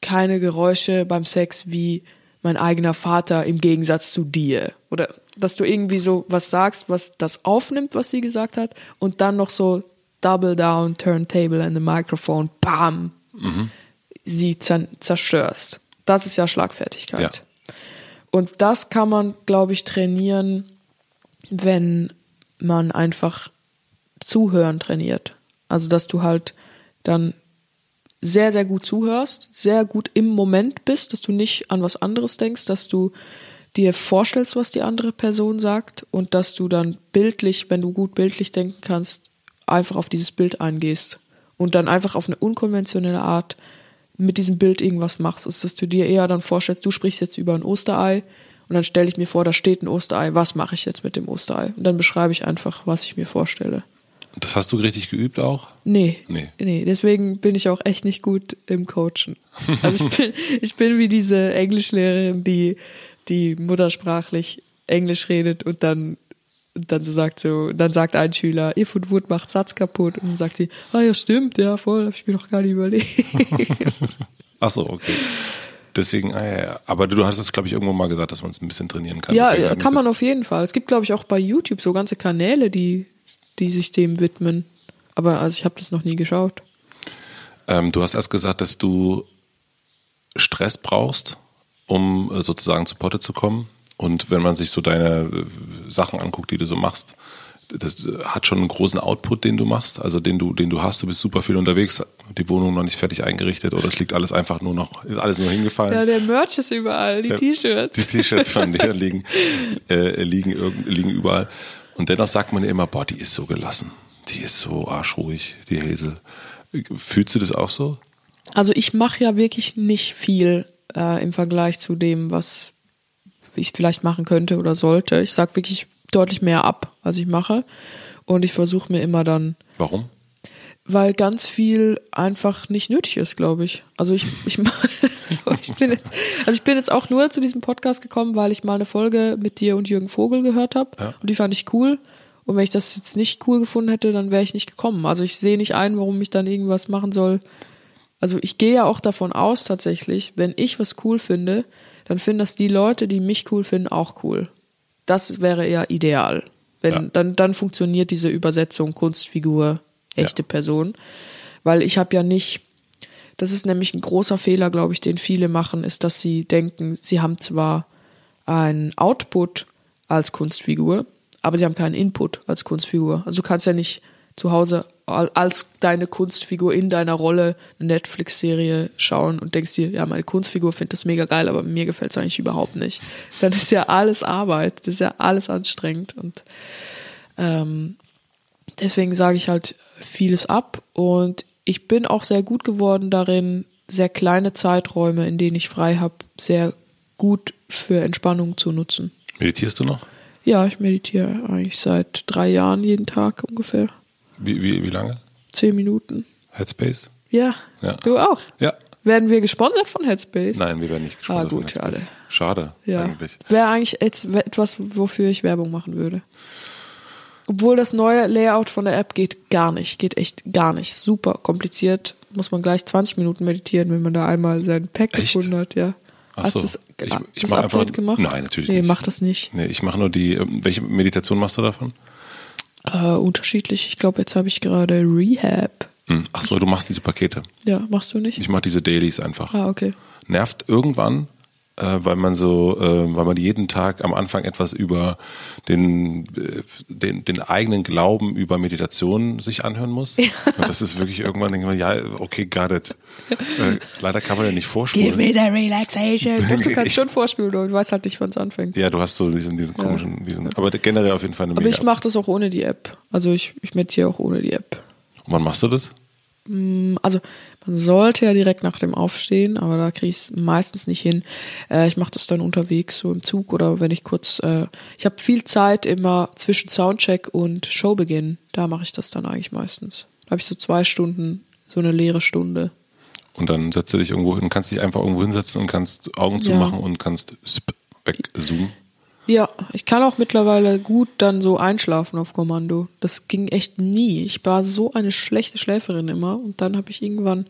keine Geräusche beim Sex wie mein eigener Vater im Gegensatz zu dir. Oder dass du irgendwie so was sagst, was das aufnimmt, was sie gesagt hat, und dann noch so Double Down, Turntable and the Microphone, bam, sie zer zerstörst. Das ist ja Schlagfertigkeit. Ja. Und das kann man, glaube ich, trainieren, wenn man einfach zuhören trainiert. Also, dass du halt dann sehr, sehr gut zuhörst, sehr gut im Moment bist, dass du nicht an was anderes denkst, dass du dir vorstellst, was die andere Person sagt und dass du dann bildlich, wenn du gut bildlich denken kannst, einfach auf dieses Bild eingehst und dann einfach auf eine unkonventionelle Art mit diesem Bild irgendwas machst. Also, dass du dir eher dann vorstellst, du sprichst jetzt über ein Osterei und dann stelle ich mir vor, da steht ein Osterei, was mache ich jetzt mit dem Osterei? Und dann beschreibe ich einfach, was ich mir vorstelle. Das hast du richtig geübt auch? Nee. Nee. Nee, deswegen bin ich auch echt nicht gut im Coachen. Also ich bin, ich bin wie diese Englischlehrerin, die, die muttersprachlich Englisch redet und dann, dann so sagt so, dann sagt ein Schüler, If und Wood macht Satz kaputt und dann sagt sie, ah ja stimmt, ja voll, habe ich mir doch gar nicht überlegt. Ach so, okay. Deswegen, ah, ja, ja. aber du hast es, glaube ich, irgendwo mal gesagt, dass man es ein bisschen trainieren kann. ja, Deswegen kann man auf jeden Fall. Es gibt glaube ich auch bei YouTube so ganze Kanäle, die, die sich dem widmen. Aber also ich habe das noch nie geschaut. Ähm, du hast erst gesagt, dass du Stress brauchst, um äh, sozusagen zu Potte zu kommen. Und wenn man sich so deine äh, Sachen anguckt, die du so machst, das hat schon einen großen Output, den du machst, also den du, den du hast. Du bist super viel unterwegs, die Wohnung noch nicht fertig eingerichtet oder es liegt alles einfach nur noch, ist alles nur hingefallen. Ja, der Merch ist überall, die T-Shirts. Die T-Shirts von dir liegen, äh, liegen, liegen überall. Und dennoch sagt man ja immer, boah, die ist so gelassen. Die ist so arschruhig, die Hazel. Fühlst du das auch so? Also ich mache ja wirklich nicht viel äh, im Vergleich zu dem, was ich vielleicht machen könnte oder sollte. Ich sag wirklich deutlich mehr ab, als ich mache. Und ich versuche mir immer dann, Warum? weil ganz viel einfach nicht nötig ist, glaube ich. Also ich, ich, ich bin jetzt, also ich bin jetzt auch nur zu diesem Podcast gekommen, weil ich mal eine Folge mit dir und Jürgen Vogel gehört habe. Ja. Und die fand ich cool. Und wenn ich das jetzt nicht cool gefunden hätte, dann wäre ich nicht gekommen. Also ich sehe nicht ein, warum ich dann irgendwas machen soll. Also ich gehe ja auch davon aus tatsächlich, wenn ich was cool finde, dann finden das die Leute, die mich cool finden, auch cool. Das wäre ja ideal. Wenn, Ja. dann, dann funktioniert diese Übersetzung Kunstfigur, echte Ja. Person. Weil ich habe ja nicht, das ist nämlich ein großer Fehler, glaube ich, den viele machen, ist, dass sie denken, sie haben zwar einen Output als Kunstfigur, aber sie haben keinen Input als Kunstfigur. Also du kannst ja nicht zu Hause als deine Kunstfigur in deiner Rolle eine Netflix-Serie schauen und denkst dir, ja, meine Kunstfigur findet das mega geil, aber mir gefällt es eigentlich überhaupt nicht. Dann ist ja alles Arbeit, das ist ja alles anstrengend und ähm, deswegen sage ich halt vieles ab und ich bin auch sehr gut geworden darin, sehr kleine Zeiträume, in denen ich frei habe, sehr gut für Entspannung zu nutzen. Meditierst du noch? Ja, ich meditiere eigentlich seit drei Jahren jeden Tag ungefähr. Wie, wie, wie lange? Zehn Minuten. Headspace? Ja, Ja. du auch. Ja. Werden wir gesponsert von Headspace? Nein, wir werden nicht Ah, gesponsert. von gut, Headspace. schade. Schade, Ja. eigentlich. Wäre eigentlich jetzt etwas, wofür ich Werbung machen würde. Obwohl das neue Layout von der App geht gar nicht, geht echt gar nicht. Super kompliziert. Muss man gleich 20 Minuten meditieren, wenn man da einmal sein Pack Echt? gefunden hat, ja. Ach Hast so. du das, Ich- ah, ich das mach einfach- Update gemacht? Nein, natürlich nee, nicht. mach das nicht. Nee, ich mache nur die, ähm, welche Meditation machst du davon? Äh, unterschiedlich. Ich glaube, jetzt habe ich gerade Rehab. Hm. Ach so, du machst diese Pakete. Ja, machst du nicht? Ich mache diese Dailies einfach. Ah, okay. Nervt irgendwann, weil man so, äh, weil man jeden Tag am Anfang etwas über den, äh, den, den eigenen Glauben über Meditation sich anhören muss. Und das ist wirklich irgendwann, denke ich mir, ja, okay, got it. Äh, leider kann man ja nicht vorspulen. the relaxation. Doch, du kannst Ich- schon vorspielen, du weißt halt nicht, wann es anfängt. Ja, du hast so diesen, diesen komischen, diesen, aber generell auf jeden Fall eine Aber ich mache das auch ohne die App. Also ich, ich meditiere auch ohne die App. Und wann machst du das? Also man sollte ja direkt nach dem Aufstehen, aber da kriege ich es meistens nicht hin. Äh, ich mache das dann unterwegs, so im Zug oder wenn ich kurz. Äh, ich habe viel Zeit immer zwischen Soundcheck und Showbeginn. Da mache ich das dann eigentlich meistens. Da habe ich so zwei Stunden, so eine leere Stunde. Und dann setzt du dich irgendwo hin, kannst dich einfach irgendwo hinsetzen und kannst Augen Ja. zumachen und kannst sp wegzoomen. Ja, ich kann auch mittlerweile gut dann so einschlafen auf Kommando. Das ging echt nie. Ich war so eine schlechte Schläferin immer und dann habe ich irgendwann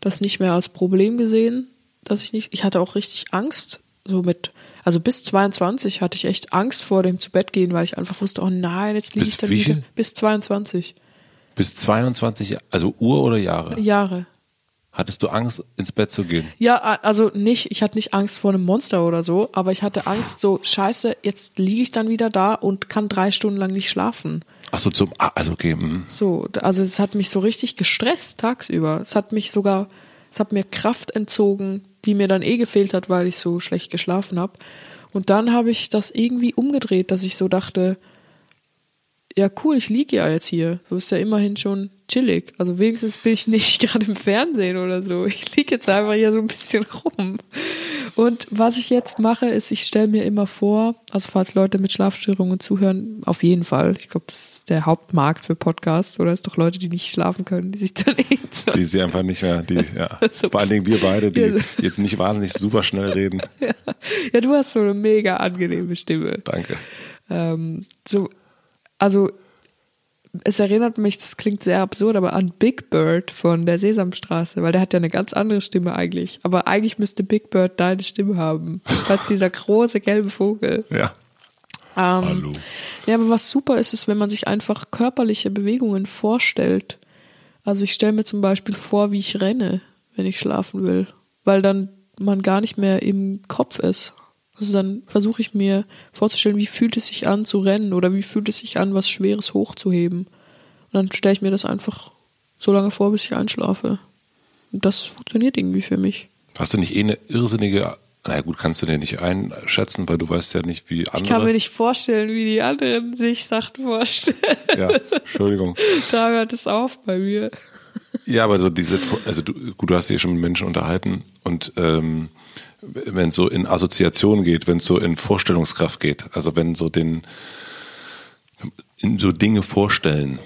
das nicht mehr als Problem gesehen, dass ich nicht. Ich hatte auch richtig Angst, so mit. Also bis 22 hatte ich echt Angst vor dem zu Bett gehen, weil ich einfach wusste, oh nein, jetzt liege ich dann wie wieder. Bis 22 Bis 22, also Uhr oder Jahre, Jahre. Hattest du Angst, ins Bett zu gehen? Ja, also nicht, ich hatte nicht Angst vor einem Monster oder so, aber ich hatte Angst so, scheiße, jetzt liege ich dann wieder da und kann drei Stunden lang nicht schlafen. Ach so, zum, ah, also okay, mhm. So, also es hat mich so richtig gestresst tagsüber. Es hat mich sogar, es hat mir Kraft entzogen, die mir dann eh gefehlt hat, weil ich so schlecht geschlafen habe. Und dann habe ich das irgendwie umgedreht, dass ich so dachte, ja cool, ich liege ja jetzt hier. So ist ja immerhin schon chillig. Also wenigstens bin ich nicht gerade im Fernsehen oder so. Ich liege jetzt einfach hier so ein bisschen rum. Und was ich jetzt mache, ist, ich stelle mir immer vor, also falls Leute mit Schlafstörungen zuhören, auf jeden Fall. Ich glaube, das ist der Hauptmarkt für Podcasts oder es doch Leute, die nicht schlafen können, die sich dann so die sie einfach nicht mehr, die, ja. So. Vor allen Dingen wir beide, die Ja. jetzt nicht wahnsinnig super schnell reden. Ja, du hast so eine mega angenehme Stimme. Danke. Ähm, so, also es erinnert mich, das klingt sehr absurd, aber an Big Bird von der Sesamstraße, weil der hat ja eine ganz andere Stimme eigentlich. Aber eigentlich müsste Big Bird deine Stimme haben. Das ist dieser große gelbe Vogel. Ja. Ähm, Hallo. Ja, aber was super ist, ist, wenn man sich einfach körperliche Bewegungen vorstellt. Also ich stelle mir zum Beispiel vor, wie ich renne, wenn ich schlafen will, weil dann man gar nicht mehr im Kopf ist. Also dann versuche ich mir vorzustellen, wie fühlt es sich an zu rennen oder wie fühlt es sich an, was Schweres hochzuheben. Und dann stelle ich mir das einfach so lange vor, bis ich einschlafe. Und das funktioniert irgendwie für mich. Hast du nicht eh eine irrsinnige, naja gut, kannst du dir nicht einschätzen, weil du weißt ja nicht, wie Ich kann mir andere. nicht vorstellen, wie die anderen sich Sachen vorstellen. Ja, Entschuldigung. da hört es auf bei mir. Ja, aber so diese, also du, gut, du hast dich ja schon mit Menschen unterhalten und ähm, wenn es so in Assoziation geht, wenn es so in Vorstellungskraft geht, also wenn so den so Dinge vorstellen.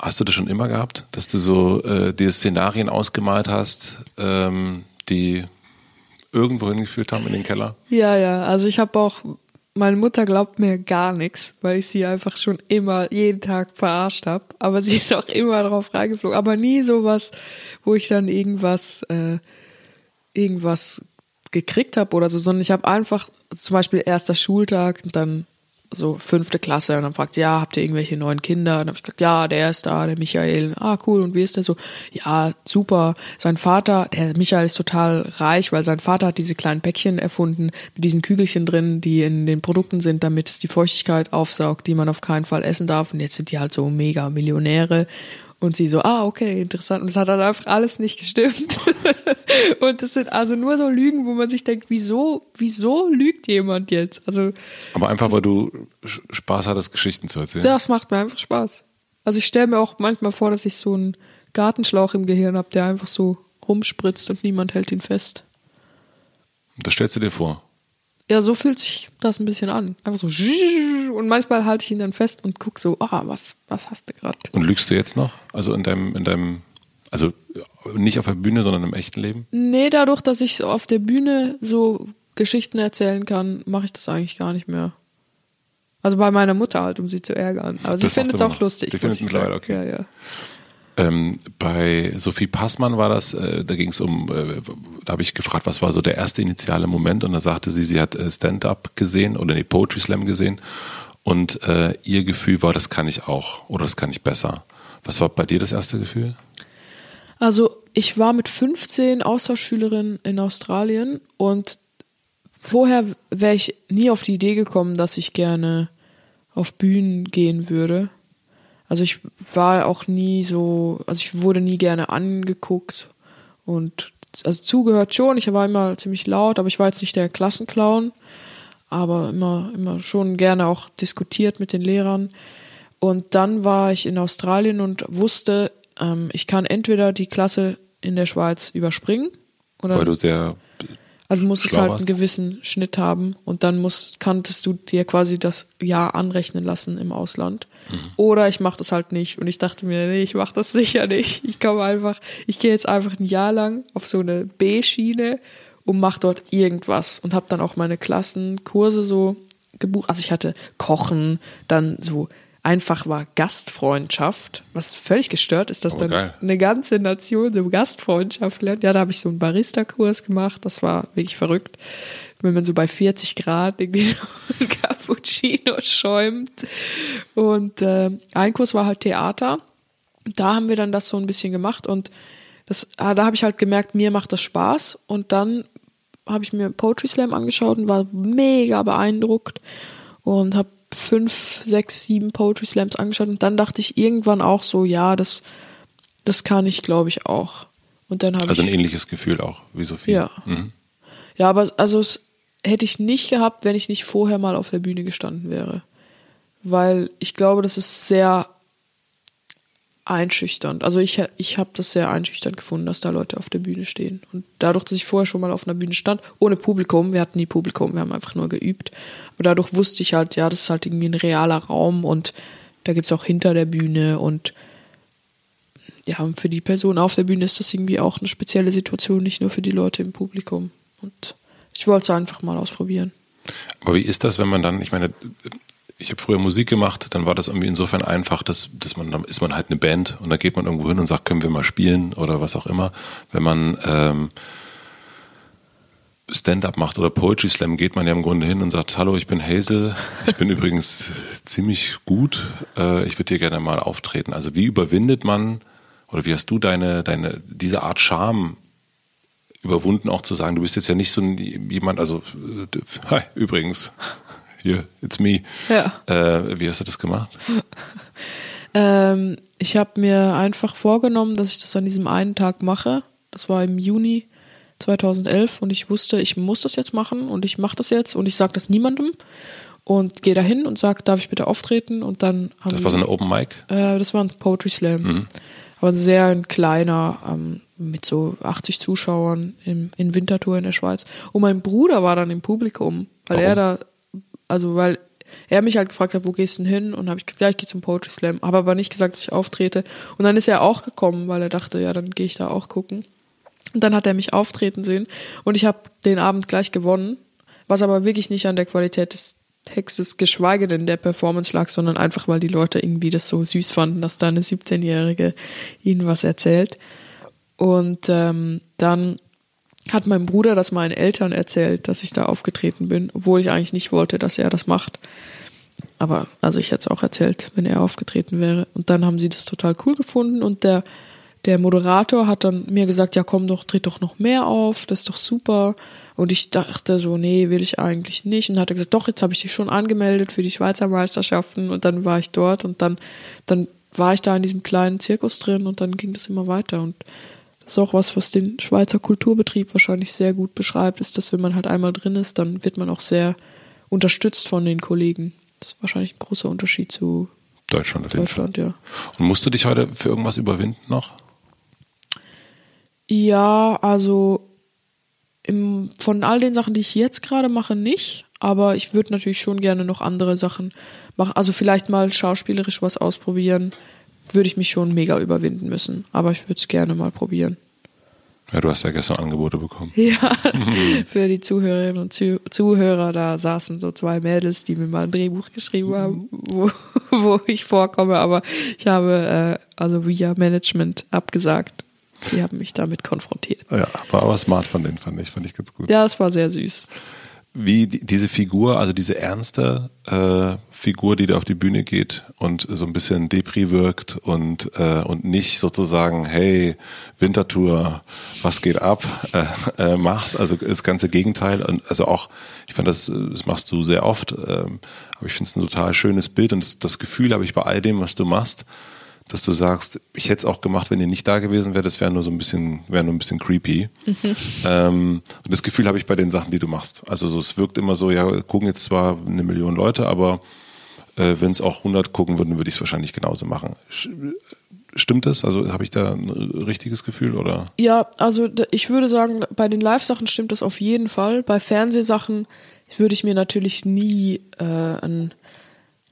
Hast du das schon immer gehabt, dass du so äh, dir Szenarien ausgemalt hast, ähm, die irgendwo hingeführt haben in den Keller? Ja, ja, also ich habe auch, meine Mutter glaubt mir gar nichts, weil ich sie einfach schon immer jeden Tag verarscht habe. Aber sie ist auch immer drauf reingeflogen. Aber nie sowas, wo ich dann irgendwas, äh, irgendwas gekriegt habe oder so, sondern ich habe einfach zum Beispiel erster Schultag dann so fünfte Klasse und dann fragt sie, ja, habt ihr irgendwelche neuen Kinder? Und dann habe ich gesagt, ja, der ist da, der Michael. Ah, cool. Und wie ist der so? Ja, super. Sein Vater, der Michael ist total reich, weil sein Vater hat diese kleinen Päckchen erfunden mit diesen Kügelchen drin, die in den Produkten sind, damit es die Feuchtigkeit aufsaugt, die man auf keinen Fall essen darf. Und jetzt sind die halt so mega Millionäre. Und sie so, ah, okay, interessant. Und es hat dann einfach alles nicht gestimmt. und das sind also nur so Lügen, wo man sich denkt, wieso, wieso lügt jemand jetzt? Also, Aber einfach, weil du Spaß hattest, Geschichten zu erzählen. das macht mir einfach Spaß. Also ich stelle mir auch manchmal vor, dass ich so einen Gartenschlauch im Gehirn habe, der einfach so rumspritzt und niemand hält ihn fest. Das stellst du dir vor. Ja, so fühlt sich das ein bisschen an. Einfach so und manchmal halte ich ihn dann fest und guck so, ah, was, was hast du gerade? Und lügst du jetzt noch? Also in deinem, in deinem, also nicht auf der Bühne, sondern im echten Leben? Nee, dadurch, dass ich so auf der Bühne so Geschichten erzählen kann, mache ich das eigentlich gar nicht mehr. Also bei meiner Mutter halt, um sie zu ärgern. Aber sie findet es auch noch. lustig. Die findet es mittlerweile okay. Ja, ja. Ähm, bei Sophie Passmann war das, äh, da ging es um, äh, da habe ich gefragt, was war so der erste initiale Moment und da sagte sie, sie hat äh, Stand-up gesehen oder nee, Poetry Slam gesehen und äh, ihr Gefühl war, das kann ich auch oder das kann ich besser. Was war bei dir das erste Gefühl? Also ich war mit 15 Austauschschülerin in Australien und vorher wäre ich nie auf die Idee gekommen, dass ich gerne auf Bühnen gehen würde. Also ich war auch nie so, also ich wurde nie gerne angeguckt und also zugehört schon. Ich war immer ziemlich laut, aber ich war jetzt nicht der Klassenclown, aber immer immer schon gerne auch diskutiert mit den Lehrern. Und dann war ich in Australien und wusste, ähm, ich kann entweder die Klasse in der Schweiz überspringen oder Weil du sehr also muss es halt warst. einen gewissen Schnitt haben und dann muss, kanntest du dir quasi das Jahr anrechnen lassen im Ausland. Mhm. Oder ich mache das halt nicht. Und ich dachte mir, nee, ich mache das sicher nicht. Ich komme einfach, ich gehe jetzt einfach ein Jahr lang auf so eine B-Schiene und mache dort irgendwas und habe dann auch meine Klassenkurse so gebucht. Also ich hatte Kochen, dann so einfach war Gastfreundschaft, was völlig gestört ist, dass Aber dann geil. eine ganze Nation so Gastfreundschaft lernt. Ja, da habe ich so einen Barista-Kurs gemacht, das war wirklich verrückt. Wenn man so bei 40 Grad irgendwie so ein Cappuccino schäumt. Und äh, ein Kurs war halt Theater. Da haben wir dann das so ein bisschen gemacht und das, ah, da habe ich halt gemerkt, mir macht das Spaß. Und dann habe ich mir Poetry Slam angeschaut und war mega beeindruckt und habe fünf, sechs, sieben Poetry Slams angeschaut und dann dachte ich irgendwann auch so, ja, das, das kann ich, glaube ich, auch. Und dann habe Also ein ähnliches Gefühl auch wie Sophie. Ja. Mhm. ja, aber also es hätte ich nicht gehabt, wenn ich nicht vorher mal auf der Bühne gestanden wäre. Weil ich glaube, das ist sehr einschüchternd. Also ich, ich habe das sehr einschüchternd gefunden, dass da Leute auf der Bühne stehen. Und dadurch, dass ich vorher schon mal auf einer Bühne stand, ohne Publikum, wir hatten nie Publikum, wir haben einfach nur geübt. Aber dadurch wusste ich halt, ja, das ist halt irgendwie ein realer Raum und da gibt's auch hinter der Bühne und ja, und für die Person auf der Bühne ist das irgendwie auch eine spezielle Situation, nicht nur für die Leute im Publikum. Und ich wollte es einfach mal ausprobieren. Aber wie ist das, wenn man dann, ich meine, ich habe früher Musik gemacht, dann war das irgendwie insofern einfach, dass, dass man, dann ist man halt eine Band und da geht man irgendwo hin und sagt, können wir mal spielen oder was auch immer. Wenn man ähm, Stand-up macht oder Poetry Slam, geht man ja im Grunde hin und sagt, hallo, ich bin Hazel, ich bin übrigens ziemlich gut, äh, ich würde hier gerne mal auftreten. Also wie überwindet man oder wie hast du deine, deine, diese Art Charme überwunden, auch zu sagen, du bist jetzt ja nicht so jemand, also, äh, hi, übrigens, hier, it's me. Ja. Äh, wie hast du das gemacht? Ähm, ich habe mir einfach vorgenommen, dass ich das an diesem einen Tag mache. Das war im Juni 2011 und ich wusste, ich muss das jetzt machen und ich mache das jetzt und ich sage das niemandem und gehe dahin und sage, darf ich bitte auftreten und dann haben Das war so eine Open Mic? Äh, das war ein Poetry Slam. Aber ein sehr ein kleiner, ähm, mit so 80 Zuschauern im, in Winterthur in der Schweiz. Und mein Bruder war dann im Publikum, weil Warum? er da, also weil er mich halt gefragt hat, wo gehst du denn hin? Und habe ich gesagt, ja, ich gehe zum Poetry Slam. Habe aber nicht gesagt, dass ich auftrete. Und dann ist er auch gekommen, weil er dachte, ja, dann gehe ich da auch gucken. Und dann hat er mich auftreten sehen und ich habe den Abend gleich gewonnen, was aber wirklich nicht an der Qualität des Textes, geschweige denn der Performance lag, sondern einfach, weil die Leute irgendwie das so süß fanden, dass da eine 17-Jährige ihnen was erzählt. Und ähm, dann hat mein Bruder das meinen Eltern erzählt, dass ich da aufgetreten bin, obwohl ich eigentlich nicht wollte, dass er das macht. Aber also ich hätte es auch erzählt, wenn er aufgetreten wäre. Und dann haben sie das total cool gefunden und der der Moderator hat dann mir gesagt, ja komm doch, tritt doch noch mehr auf, das ist doch super. Und ich dachte so, nee, will ich eigentlich nicht. Und dann hat er gesagt, doch, jetzt habe ich dich schon angemeldet für die Schweizer Meisterschaften. Und dann war ich dort und dann, dann war ich da in diesem kleinen Zirkus drin und dann ging das immer weiter. Und das ist auch was, was den Schweizer Kulturbetrieb wahrscheinlich sehr gut beschreibt, ist, dass wenn man halt einmal drin ist, dann wird man auch sehr unterstützt von den Kollegen. Das ist wahrscheinlich ein großer Unterschied zu Deutschland auf jeden Fall. Deutschland, ja. Und musst du dich heute für irgendwas überwinden noch? Ja, also im, von all den Sachen, die ich jetzt gerade mache, nicht. Aber ich würde natürlich schon gerne noch andere Sachen machen. Also vielleicht mal schauspielerisch was ausprobieren. Würde ich mich schon mega überwinden müssen. Aber ich würde es gerne mal probieren. Ja, du hast ja gestern Angebote bekommen. Ja, für die Zuhörerinnen und Zuh Zuhörer, da saßen so zwei Mädels, die mir mal ein Drehbuch geschrieben haben, wo, wo ich vorkomme, aber ich habe äh, also via Management abgesagt. Sie haben mich damit konfrontiert. Ja, war aber smart von denen, fand ich, fand ich ganz gut. Ja, es war sehr süß wie die, diese Figur, also diese ernste äh, Figur, die da auf die Bühne geht und so ein bisschen Depri wirkt und äh, und nicht sozusagen, hey Wintertour, was geht ab, äh, äh, macht, also das ganze Gegenteil. Und also auch, ich fand das, das machst du sehr oft, äh, aber ich finde es ein total schönes Bild und das, das Gefühl habe ich bei all dem, was du machst, dass du sagst, ich hätte es auch gemacht, wenn ihr nicht da gewesen wärt, das wäre nur so ein bisschen, wäre nur ein bisschen creepy. Mhm. Ähm, und das Gefühl habe ich bei den Sachen, die du machst. Also so, es wirkt immer so, ja, gucken jetzt zwar eine Million Leute, aber äh, wenn es auch 100 gucken würden, würde ich es wahrscheinlich genauso machen. Stimmt das? Also habe ich da ein richtiges Gefühl oder? Ja, also ich würde sagen, bei den Live-Sachen stimmt das auf jeden Fall. Bei Fernsehsachen würde ich mir natürlich nie äh, einen,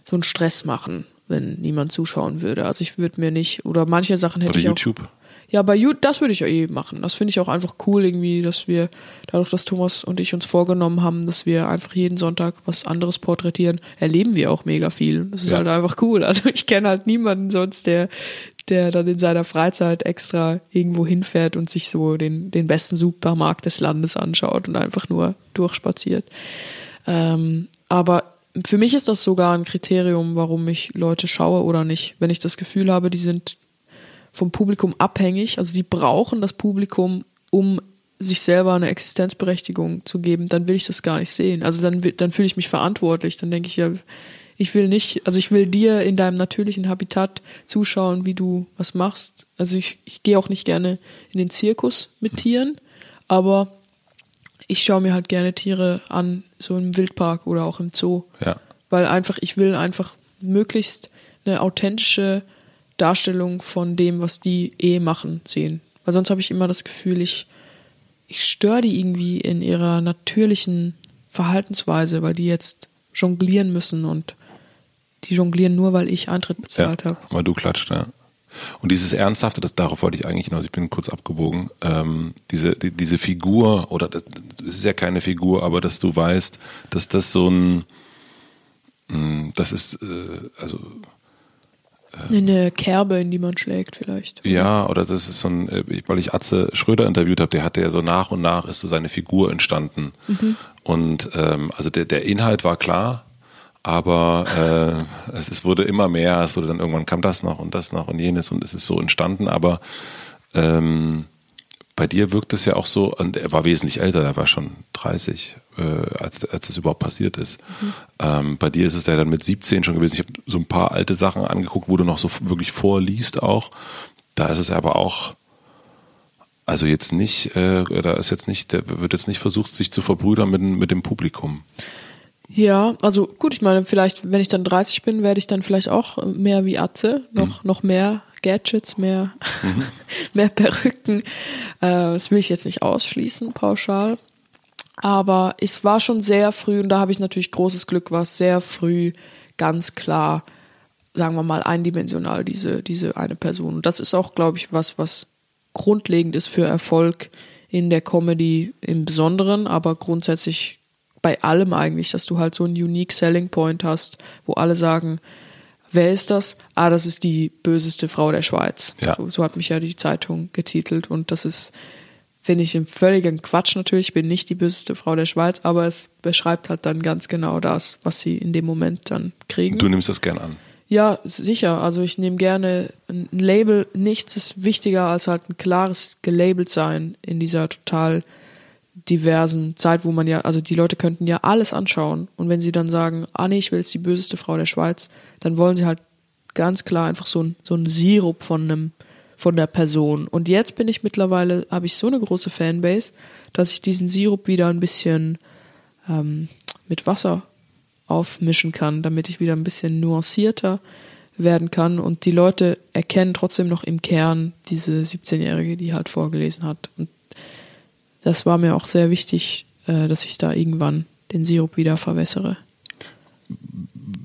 so einen Stress machen wenn niemand zuschauen würde. Also ich würde mir nicht, oder manche Sachen hätte oder ich YouTube. Auch, ja, bei YouTube, das würde ich ja eh machen. Das finde ich auch einfach cool irgendwie, dass wir, dadurch, dass Thomas und ich uns vorgenommen haben, dass wir einfach jeden Sonntag was anderes porträtieren, erleben wir auch mega viel. Das ist ja. halt einfach cool. Also ich kenne halt niemanden sonst, der, der dann in seiner Freizeit extra irgendwo hinfährt und sich so den, den besten Supermarkt des Landes anschaut und einfach nur durchspaziert. Ähm, aber für mich ist das sogar ein Kriterium, warum ich Leute schaue oder nicht. Wenn ich das Gefühl habe, die sind vom Publikum abhängig, also die brauchen das Publikum, um sich selber eine Existenzberechtigung zu geben, dann will ich das gar nicht sehen. Also dann, dann fühle ich mich verantwortlich. Dann denke ich ja, ich will nicht, also ich will dir in deinem natürlichen Habitat zuschauen, wie du was machst. Also ich, ich gehe auch nicht gerne in den Zirkus mit Tieren, aber ich schaue mir halt gerne Tiere an, so im Wildpark oder auch im Zoo. Ja. Weil einfach, ich will einfach möglichst eine authentische Darstellung von dem, was die eh machen, sehen. Weil sonst habe ich immer das Gefühl, ich, ich störe die irgendwie in ihrer natürlichen Verhaltensweise, weil die jetzt jonglieren müssen und die jonglieren nur, weil ich Eintritt bezahlt ja, habe. Weil du klatscht, ja. Und dieses Ernsthafte, das, darauf wollte ich eigentlich hinaus, ich bin kurz abgebogen, ähm, diese, die, diese Figur, oder das ist ja keine Figur, aber dass du weißt, dass das so ein, mh, hm, das ist, äh, also eine Kerbe, in die man schlägt vielleicht. Ja, oder das ist so ein, äh, weil ich Atze Schröder interviewt habe, der hatte ja so nach und nach ist so seine Figur entstanden. Mhm. Und ähm, also der, der Inhalt war klar, aber äh, es, es wurde immer mehr, es wurde dann irgendwann kam das noch und das noch und jenes und es ist so entstanden, aber ähm, bei dir wirkt es ja auch so, und er war wesentlich älter, er war schon 30, äh, als, als das überhaupt passiert ist. Mhm. Ähm, bei dir ist es ja dann mit 17 schon gewesen. Ich habe so ein paar alte Sachen angeguckt, wo du noch so wirklich vorliest auch. Da ist es aber auch, also jetzt nicht, äh, da ist jetzt nicht, der wird jetzt nicht versucht, sich zu verbrüdern mit, mit dem Publikum. Ja, also gut, ich meine, vielleicht, wenn ich dann 30 bin, werde ich dann vielleicht auch mehr wie Atze, noch, mhm. noch mehr Gadgets, mehr, mhm. mehr Perücken. Äh, das will ich jetzt nicht ausschließen, pauschal. Aber es war schon sehr früh, und da habe ich natürlich großes Glück, war es sehr früh ganz klar, sagen wir mal, eindimensional, diese, diese eine Person. Und das ist auch, glaube ich, was, was grundlegend ist für Erfolg in der Comedy im Besonderen, aber grundsätzlich bei allem eigentlich, dass du halt so einen unique Selling Point hast, wo alle sagen, wer ist das? Ah, das ist die böseste Frau der Schweiz. Ja. So, so hat mich ja die Zeitung getitelt und das ist, finde ich, ein völliger Quatsch natürlich. Ich bin nicht die böseste Frau der Schweiz, aber es beschreibt halt dann ganz genau das, was sie in dem Moment dann kriegen. Du nimmst das gern an. Ja, sicher. Also ich nehme gerne ein Label. Nichts ist wichtiger als halt ein klares gelabelt sein in dieser total diversen Zeit, wo man ja, also die Leute könnten ja alles anschauen und wenn sie dann sagen, ah nee, ich will jetzt die böseste Frau der Schweiz, dann wollen sie halt ganz klar einfach so ein, so ein Sirup von einem, von der Person. Und jetzt bin ich mittlerweile, habe ich so eine große Fanbase, dass ich diesen Sirup wieder ein bisschen ähm, mit Wasser aufmischen kann, damit ich wieder ein bisschen nuancierter werden kann und die Leute erkennen trotzdem noch im Kern diese 17-Jährige, die halt vorgelesen hat. Und das war mir auch sehr wichtig, äh, dass ich da irgendwann den Sirup wieder verwässere.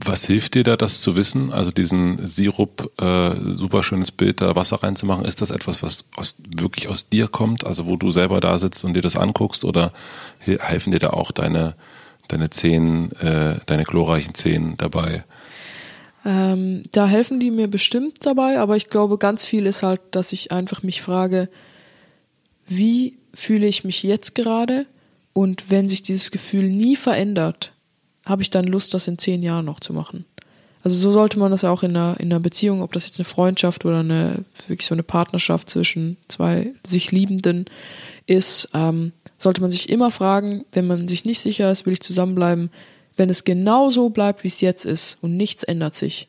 Was hilft dir da, das zu wissen? Also diesen Sirup, äh, super schönes Bild, da Wasser reinzumachen. Ist das etwas, was aus, wirklich aus dir kommt? Also wo du selber da sitzt und dir das anguckst? Oder helfen dir da auch deine, deine Zehen, äh, deine chlorreichen Zehen dabei? Ähm, da helfen die mir bestimmt dabei, aber ich glaube, ganz viel ist halt, dass ich einfach mich frage, wie fühle ich mich jetzt gerade? Und wenn sich dieses Gefühl nie verändert, habe ich dann Lust, das in zehn Jahren noch zu machen. Also so sollte man das ja auch in einer, in einer Beziehung, ob das jetzt eine Freundschaft oder eine wirklich so eine Partnerschaft zwischen zwei sich Liebenden ist, ähm, sollte man sich immer fragen, wenn man sich nicht sicher ist, will ich zusammenbleiben, wenn es genau so bleibt, wie es jetzt ist und nichts ändert sich,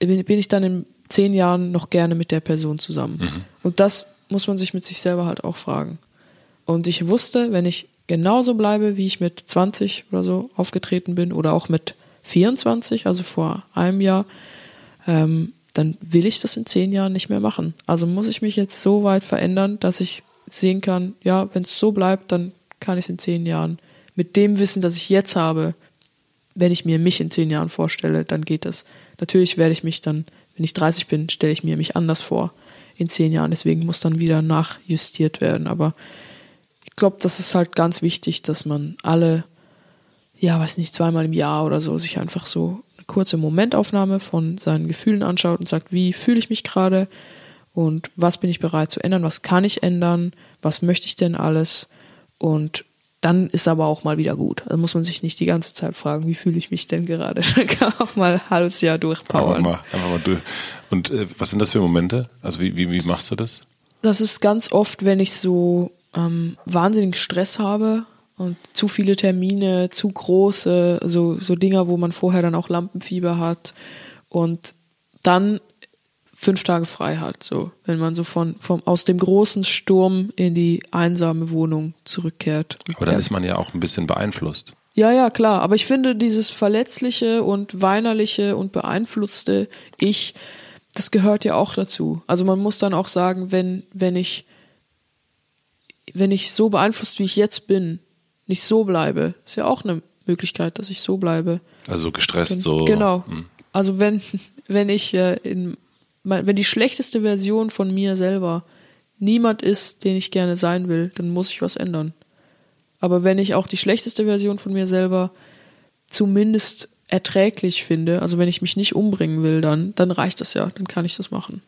bin, ich dann in zehn Jahren noch gerne mit der Person zusammen. Mhm. Und das muss man sich mit sich selber halt auch fragen. Und ich wusste, wenn ich genauso bleibe, wie ich mit 20 oder so aufgetreten bin oder auch mit 24, also vor einem Jahr, ähm, dann will ich das in zehn Jahren nicht mehr machen. Also muss ich mich jetzt so weit verändern, dass ich sehen kann, ja, wenn es so bleibt, dann kann ich es in zehn Jahren mit dem Wissen, das ich jetzt habe, wenn ich mir mich in zehn Jahren vorstelle, dann geht das. Natürlich werde ich mich dann, wenn ich 30 bin, stelle ich mir mich anders vor in zehn Jahren. Deswegen muss dann wieder nachjustiert werden. Aber ich glaube, das ist halt ganz wichtig, dass man alle, ja, weiß nicht, zweimal im Jahr oder so sich einfach so eine kurze Momentaufnahme von seinen Gefühlen anschaut und sagt, wie fühle ich mich gerade und was bin ich bereit zu ändern, was kann ich ändern, was möchte ich denn alles und dann ist aber auch mal wieder gut. Also muss man sich nicht die ganze Zeit fragen, wie fühle ich mich denn gerade. Dann kann man auch mal ein halbes Jahr durchpowern. Einfach mal, einfach mal durch. Und äh, was sind das für Momente? Also wie, wie, wie machst du das? Das ist ganz oft, wenn ich so ähm, wahnsinnigen Stress habe und zu viele Termine, zu große, so, so Dinger, wo man vorher dann auch Lampenfieber hat und dann fünf Tage frei hat, so, wenn man so von, vom, aus dem großen Sturm in die einsame Wohnung zurückkehrt. Aber dann ist man ja auch ein bisschen beeinflusst. Ja, ja, klar. Aber ich finde dieses verletzliche und weinerliche und beeinflusste Ich, das gehört ja auch dazu. Also man muss dann auch sagen, wenn, wenn ich, wenn ich so beeinflusst, wie ich jetzt bin, nicht so bleibe, ist ja auch eine Möglichkeit, dass ich so bleibe. Also gestresst so. Genau. Hm. Also wenn, wenn ich äh, in wenn die schlechteste Version von mir selber niemand ist, den ich gerne sein will, dann muss ich was ändern. Aber wenn ich auch die schlechteste Version von mir selber zumindest erträglich finde, also wenn ich mich nicht umbringen will, dann, dann reicht das ja, dann kann ich das machen.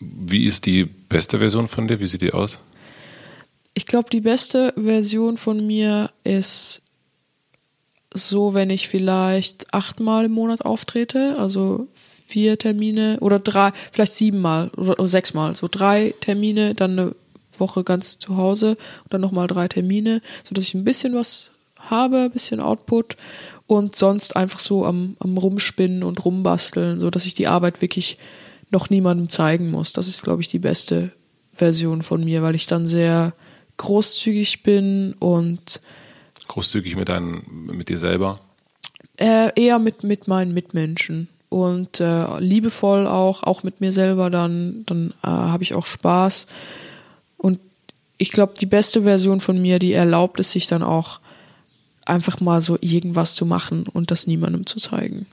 Wie ist die beste Version von dir? Wie sieht die aus? Ich glaube, die beste Version von mir ist so, wenn ich vielleicht achtmal im Monat auftrete, also vier Termine oder drei, vielleicht siebenmal oder, oder sechsmal, so drei Termine, dann eine Woche ganz zu Hause und dann nochmal drei Termine, sodass ich ein bisschen was habe, ein bisschen Output und sonst einfach so am, am Rumspinnen und Rumbasteln, sodass ich die Arbeit wirklich noch niemandem zeigen muss. Das ist, glaube ich, die beste Version von mir, weil ich dann sehr großzügig bin und großzügig mit deinen, mit dir selber? Äh, eher mit, mit meinen Mitmenschen und äh, liebevoll auch, auch mit mir selber, dann, dann äh, habe ich auch Spaß. Und ich glaube, die beste Version von mir, die erlaubt es sich dann auch, einfach mal so irgendwas zu machen und das niemandem zu zeigen.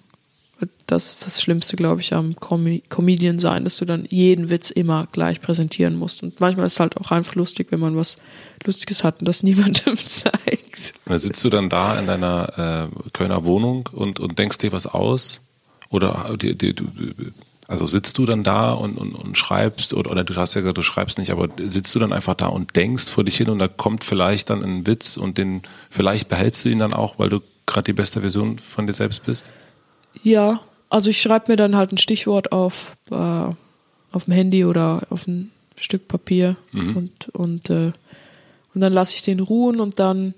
Das ist das Schlimmste, glaube ich, am Com Comedian sein, dass du dann jeden Witz immer gleich präsentieren musst. Und manchmal ist es halt auch einfach lustig, wenn man was Lustiges hat und das niemandem zeigt. Da sitzt du dann da in deiner äh, Kölner Wohnung und, und denkst dir was aus oder die, die, du, also sitzt du dann da und, und, und schreibst oder, oder du hast ja gesagt, du schreibst nicht, aber sitzt du dann einfach da und denkst vor dich hin und da kommt vielleicht dann ein Witz und den vielleicht behältst du ihn dann auch, weil du gerade die beste Version von dir selbst bist? Ja, also ich schreibe mir dann halt ein Stichwort auf äh, auf dem Handy oder auf ein Stück Papier mhm. und und äh, und dann lasse ich den ruhen und dann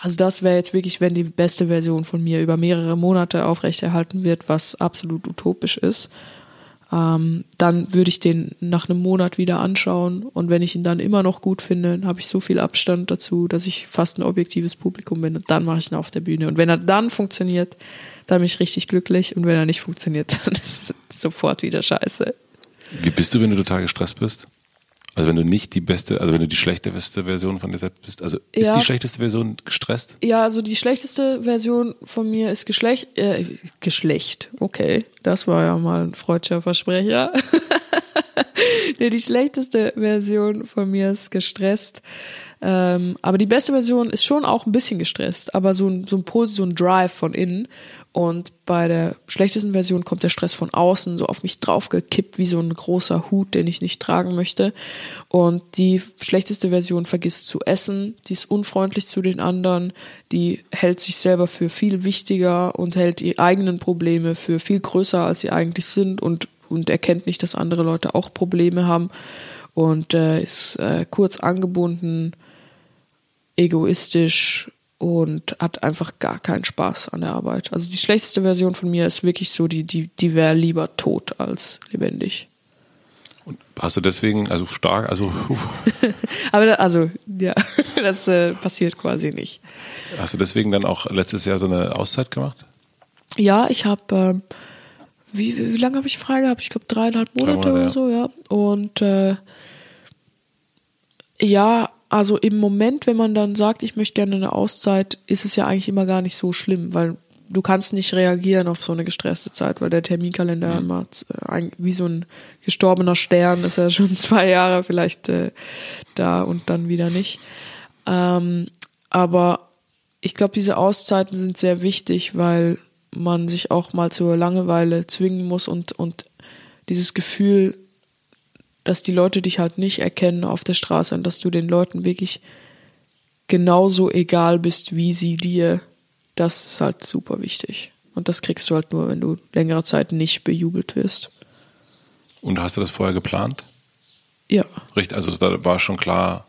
also das wäre jetzt wirklich, wenn die beste Version von mir über mehrere Monate aufrechterhalten wird, was absolut utopisch ist. Ähm, dann würde ich den nach einem Monat wieder anschauen und wenn ich ihn dann immer noch gut finde, habe ich so viel Abstand dazu, dass ich fast ein objektives Publikum bin und dann mache ich ihn auf der Bühne. Und wenn er dann funktioniert, dann bin ich richtig glücklich und wenn er nicht funktioniert, dann ist es sofort wieder scheiße. Wie bist du, wenn du total gestresst bist? Also wenn du nicht die beste, also wenn du die schlechteste Version von dir selbst bist, also ist Ja. die schlechteste Version gestresst? Ja, also die schlechteste Version von mir ist Geschlecht, äh, Geschlecht, okay, das war ja mal ein freudscher Versprecher. nee, die schlechteste Version von mir ist gestresst. Ähm, aber die beste Version ist schon auch ein bisschen gestresst, aber so ein, so ein Puls, so ein Drive von innen. Und bei der schlechtesten Version kommt der Stress von außen so auf mich draufgekippt wie so ein großer Hut, den ich nicht tragen möchte. Und die schlechteste Version vergisst zu essen, die ist unfreundlich zu den anderen, die hält sich selber für viel wichtiger und hält die eigenen Probleme für viel größer, als sie eigentlich sind und, und erkennt nicht, dass andere Leute auch Probleme haben. Und äh, ist äh, kurz angebunden, egoistisch und hat einfach gar keinen Spaß an der Arbeit. Also die schlechteste Version von mir ist wirklich so, die, die, die wäre lieber tot als lebendig. Und hast du deswegen, also stark, also Aber da, also, ja, das äh, passiert quasi nicht. hast du deswegen dann auch letztes Jahr so eine Auszeit gemacht? Ja, ich habe, ähm, wie, wie lange habe ich frei gehabt? Ich glaube dreieinhalb Monate, Monate, oder ja. so, ja. Und äh, ja, also im Moment, wenn man dann sagt, ich möchte gerne eine Auszeit, ist es ja eigentlich immer gar nicht so schlimm, weil du kannst nicht reagieren auf so eine gestresste Zeit, weil der Terminkalender immer äh, wie so ein gestorbener Stern ist ja schon zwei Jahre vielleicht äh, da und dann wieder nicht. Ähm, aber ich glaube, diese Auszeiten sind sehr wichtig, weil man sich auch mal zur Langeweile zwingen muss und, und dieses Gefühl, dass die Leute dich halt nicht erkennen auf der Straße und dass du den Leuten wirklich genauso egal bist wie sie dir, das ist halt super wichtig. Und das kriegst du halt nur, wenn du längere Zeit nicht bejubelt wirst. Und hast du das vorher geplant? Ja. Richtig, also da war schon klar,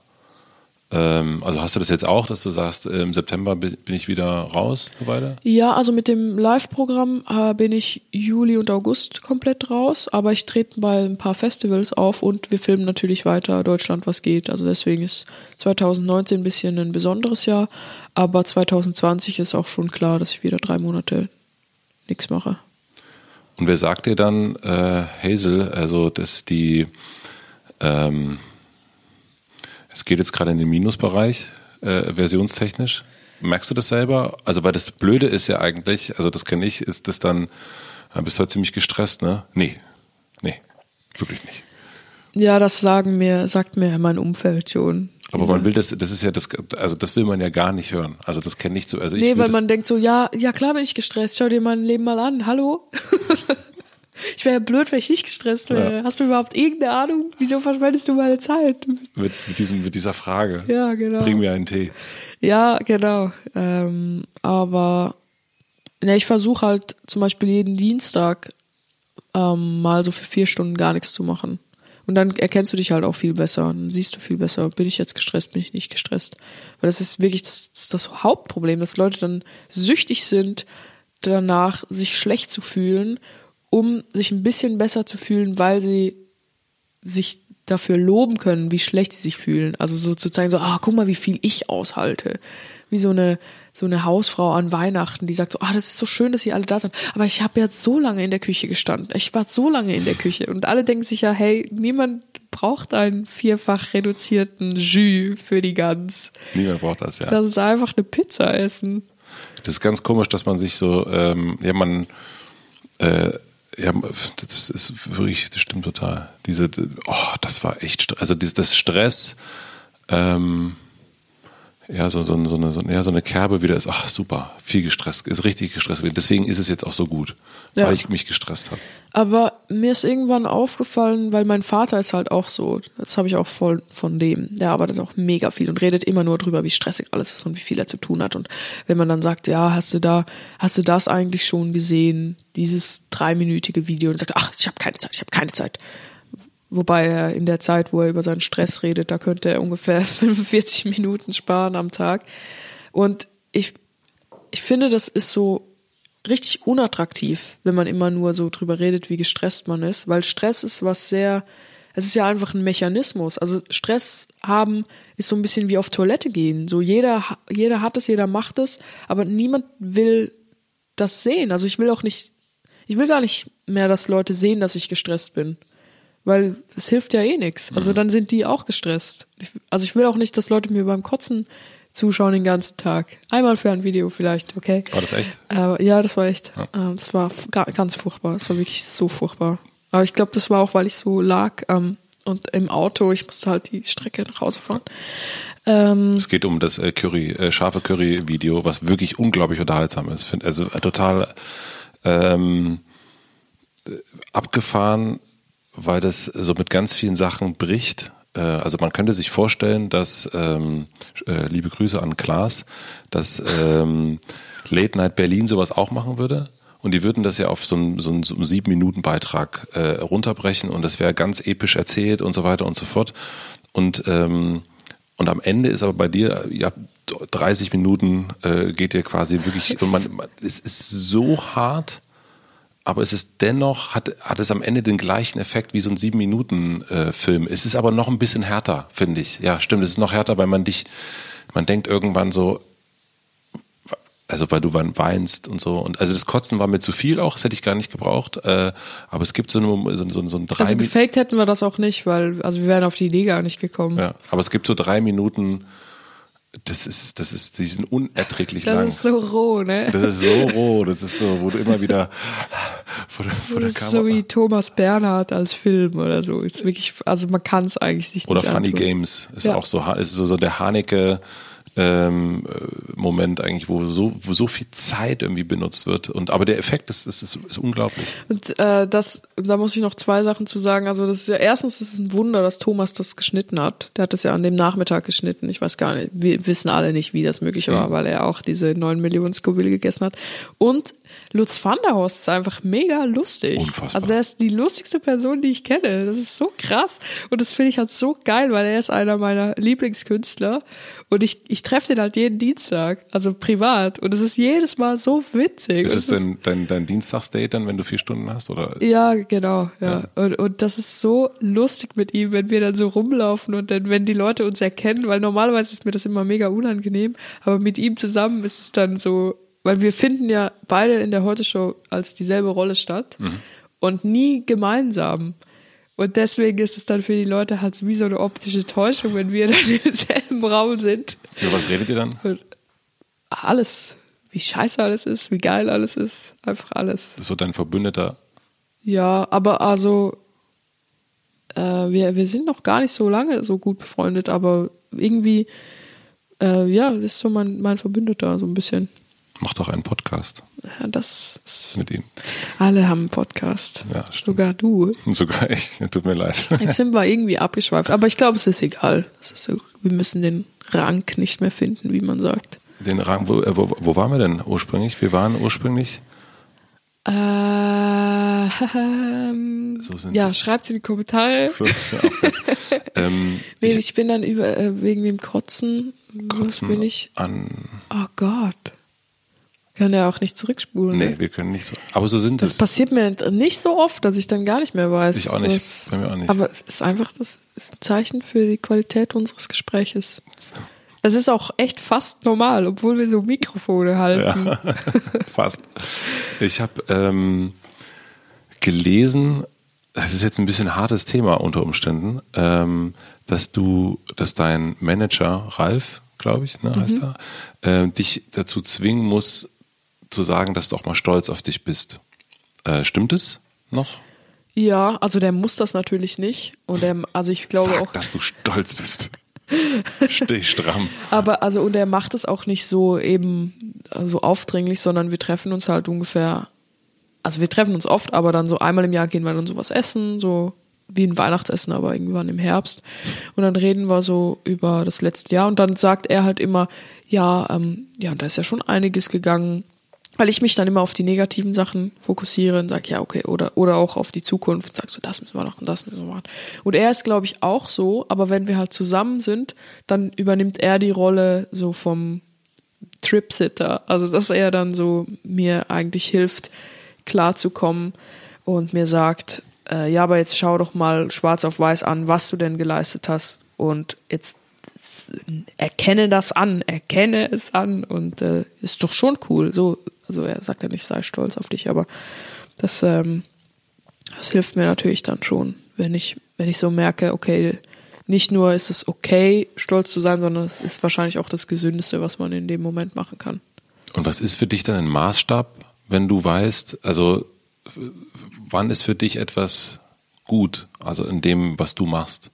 also hast du das jetzt auch, dass du sagst, im September bi- bin ich wieder raus Weile? Ja, also mit dem Live-Programm äh, bin ich Juli und August komplett raus, aber ich trete bei ein paar Festivals auf und wir filmen natürlich weiter Deutschland, was geht. Also deswegen ist 2019 ein bisschen ein besonderes Jahr, aber 2020 ist auch schon klar, dass ich wieder drei Monate nichts mache. Und wer sagt dir dann, äh, Hazel, also dass die, ähm, es geht jetzt gerade in den Minusbereich, äh, versionstechnisch. Merkst du das selber? Also, weil das Blöde ist ja eigentlich, also das kenne ich, ist das dann, äh, bist du halt ziemlich gestresst, ne? Nee, nee, wirklich nicht. Ja, das sagen mir, sagt mir mein Umfeld schon. Aber man will das, das ist ja das, also das will man ja gar nicht hören. Also das kenne ich so. Also ich Nee, will weil man denkt so, ja, ja klar bin ich gestresst, schau dir mein Leben mal an, hallo? ich wäre ja blöd, wenn ich nicht gestresst wäre. Ja. Hast du überhaupt irgendeine Ahnung, wieso verschwendest du meine Zeit? mit, mit, diesem, mit dieser Frage. Ja, genau. Bring mir einen Tee. Ja, genau. Ähm, aber ne, ich versuche halt zum Beispiel jeden Dienstag ähm, mal so für vier Stunden gar nichts zu machen. Und dann erkennst du dich halt auch viel besser. Dann siehst du viel besser, bin ich jetzt gestresst, bin ich nicht gestresst. Weil das ist wirklich das, das, das Hauptproblem, dass Leute dann süchtig sind, danach sich schlecht zu fühlen, um sich ein bisschen besser zu fühlen, weil sie sich dafür loben können, wie schlecht sie sich fühlen. Also so zu zeigen, so, ah, guck mal, wie viel ich aushalte. Wie so eine, so eine Hausfrau an Weihnachten, die sagt so, ah, das ist so schön, dass ihr alle da seid. Aber ich habe jetzt so lange in der Küche gestanden. Ich war so lange in der Küche. Und alle denken sich ja, hey, niemand braucht einen vierfach reduzierten Jus für die Gans. Niemand braucht das, ja. Das ist einfach eine Pizza essen. Das ist ganz komisch, dass man sich so, ähm, ja, man, äh, ja, das ist wirklich, das stimmt total. Diese, oh, das war echt, also das Stress, ähm, ja, so, so, so, eine, so, ja, so eine Kerbe wieder ist, ach super, viel gestresst, ist richtig gestresst. Deswegen ist es jetzt auch so gut, Ja. weil ich mich gestresst habe. Aber mir ist irgendwann aufgefallen, weil mein Vater ist halt auch so, das habe ich auch voll von dem. Der arbeitet auch mega viel und redet immer nur drüber, wie stressig alles ist und wie viel er zu tun hat. Und wenn man dann sagt, ja, hast du da, hast du das eigentlich schon gesehen, dieses dreiminütige Video und sagt, ach, ich habe keine Zeit, ich habe keine Zeit. Wobei er in der Zeit, wo er über seinen Stress redet, da könnte er ungefähr 45 Minuten sparen am Tag. Und ich, ich finde, das ist so richtig unattraktiv, wenn man immer nur so drüber redet, wie gestresst man ist, weil Stress ist was sehr, es ist ja einfach ein Mechanismus. Also Stress haben ist so ein bisschen wie auf Toilette gehen. So jeder, jeder hat es, jeder macht es, aber niemand will das sehen. Also ich will auch nicht, ich will gar nicht mehr, dass Leute sehen, dass ich gestresst bin. Weil es hilft ja eh nichts. Also Mhm. dann sind die auch gestresst. Ich, also ich will auch nicht, dass Leute mir beim Kotzen zuschauen den ganzen Tag. Einmal für ein Video vielleicht, okay? War das echt? Äh, ja, das war echt, ähm, das war ganz furchtbar. Das war wirklich so furchtbar. Aber ich glaube, das war auch, weil ich so lag ähm, und im Auto, ich musste halt die Strecke nach Hause fahren. Ähm, Es geht um das äh, Curry, äh, scharfe Curry-Video, was wirklich unglaublich unterhaltsam ist. Find, also äh, total ähm, äh, abgefahren, weil das so mit ganz vielen Sachen bricht. Äh, also man könnte sich vorstellen, dass, ähm, äh, liebe Grüße an Klaas, dass ähm, Late Night Berlin sowas auch machen würde. Und die würden das ja auf so einen, so einen, so einen sieben Minuten Beitrag äh, runterbrechen und das wäre ganz episch erzählt und so weiter und so fort. Und ähm, und am Ende ist aber bei dir, ja, 30 Minuten äh, geht dir quasi wirklich, und man, man, es ist so hart, aber es ist dennoch, hat, hat es am Ende den gleichen Effekt wie so ein 7-Minuten-Film. es ist aber noch ein bisschen härter, finde ich. Ja, stimmt, es ist noch härter, weil man dich, man denkt irgendwann so, also weil du weinst und so. Und also das Kotzen war mir zu viel auch, das hätte ich gar nicht gebraucht. Äh, aber es gibt so, eine, so, so, so ein drei also gefaked hätten wir das auch nicht, weil, also wir wären auf die Idee gar nicht gekommen. Ja, aber es gibt so drei Minuten, das ist, das ist, die sind unerträglich Das lang. ist so roh, ne? das ist so roh, das ist so, wo du immer wieder vor der, vor der Das ist Kamera. so wie Thomas Bernhard als Film oder so. Ist wirklich, also man kann es eigentlich sich Oder nicht Funny antun. Games ist Ja. auch so, ist so, so der Haneke ähm, äh, Moment eigentlich, wo so, wo so viel Zeit irgendwie benutzt wird. Und aber der Effekt ist, ist, ist, ist unglaublich. Und äh, das, da muss ich noch zwei Sachen zu sagen. Also das ist ja erstens ist es ein Wunder, dass Thomas das geschnitten hat. Der hat das ja an dem Nachmittag geschnitten. Ich weiß gar nicht, wir wissen alle nicht, wie das möglich war, weil er auch diese neun Millionen Scoville gegessen hat. Und Lutz van der Horst ist einfach mega lustig. Unfassbar. Also er ist die lustigste Person, die ich kenne. Das ist so krass. Und das finde ich halt so geil, weil er ist einer meiner Lieblingskünstler. Und ich, ich treffe den halt jeden Dienstag, also privat. Und es ist jedes Mal so witzig. Ist es denn dein, dein Dienstagsdate dann, wenn du vier Stunden hast? Oder? ja, genau, ja. Und, und das ist so lustig mit ihm, wenn wir dann so rumlaufen und dann, wenn die Leute uns erkennen, weil normalerweise ist mir das immer mega unangenehm, aber mit ihm zusammen ist es dann so, weil wir finden ja beide in der Heute-Show als dieselbe Rolle statt und nie gemeinsam. Und deswegen ist es dann für die Leute halt wie so eine optische Täuschung, wenn wir dann im selben Raum sind. Über was redet ihr dann? Und alles, wie scheiße alles ist, wie geil alles ist, einfach alles. Das ist so dein Verbündeter. Ja, aber also äh, wir, wir sind noch gar nicht so lange so gut befreundet, aber irgendwie, äh, ja, das ist so mein, mein Verbündeter, so ein bisschen. Mach doch einen Podcast Ja, das ist, mit ihm. alle haben einen Podcast. Ja. Sogar du. Sogar ich. Tut mir leid. Jetzt sind wir irgendwie abgeschweift, aber ich glaube, es ist egal. Ist so, wir müssen den Rang nicht mehr finden, wie man sagt. Den Rang, wo, äh, wo, wo waren wir denn ursprünglich? Wir waren ursprünglich. Äh, ähm, So sind ja, es. schreibt's in die Kommentare. So, ähm, Nee, ich, ich, bin dann über äh, wegen dem Kotzen. Kotzen bin ich? an. Oh Gott. Kann ja auch nicht zurückspulen. Nee, Ne? wir können nicht so. Aber so sind Das es. passiert mir nicht so oft, dass ich dann gar nicht mehr weiß. Ich auch nicht. was- Bei mir auch nicht. Aber es ist einfach das ist ein Zeichen für die Qualität unseres Gespräches. Es ist auch echt fast normal, obwohl wir so Mikrofone halten. Fast. Ich habe ähm, gelesen, das ist jetzt ein bisschen ein hartes Thema unter Umständen, ähm, dass du, dass dein Manager Ralf, glaube ich, ne, heißt er, äh, dich dazu zwingen muss, zu sagen, dass du auch mal stolz auf dich bist. Äh, stimmt es noch? Ja, also der muss das natürlich nicht. Und der, also ich glaube Sag, auch. dass du stolz bist. Steh stramm. Aber also und er macht es auch nicht so eben so aufdringlich, sondern wir treffen uns halt ungefähr, also wir treffen uns oft, aber dann so einmal im Jahr gehen wir dann sowas essen, so wie ein Weihnachtsessen, aber irgendwann im Herbst. Und dann reden wir so über das letzte Jahr und dann sagt er halt immer, ja, ähm, ja, da ist ja schon einiges gegangen, weil ich mich dann immer auf die negativen Sachen fokussiere und sage, ja, okay, oder, oder auch auf die Zukunft, sagst du, das müssen wir machen, das müssen wir machen. Und er ist, glaube ich, auch so, aber wenn wir halt zusammen sind, dann übernimmt er die Rolle so vom Tripsitter. Also, dass er dann so mir eigentlich hilft, klarzukommen und mir sagt, äh, ja, aber jetzt schau doch mal schwarz auf weiß an, was du denn geleistet hast und jetzt erkenne das an, erkenne es an und äh, ist doch schon cool. So, also er sagt ja nicht, sei stolz auf dich, aber das, ähm, das hilft mir natürlich dann schon. wenn ich, wenn ich so merke, okay, nicht nur ist es okay, stolz zu sein, sondern es ist wahrscheinlich auch das Gesündeste, was man in dem Moment machen kann. Und was ist für dich dann ein Maßstab, wenn du weißt, also wann ist für dich etwas gut, also in dem, was du machst?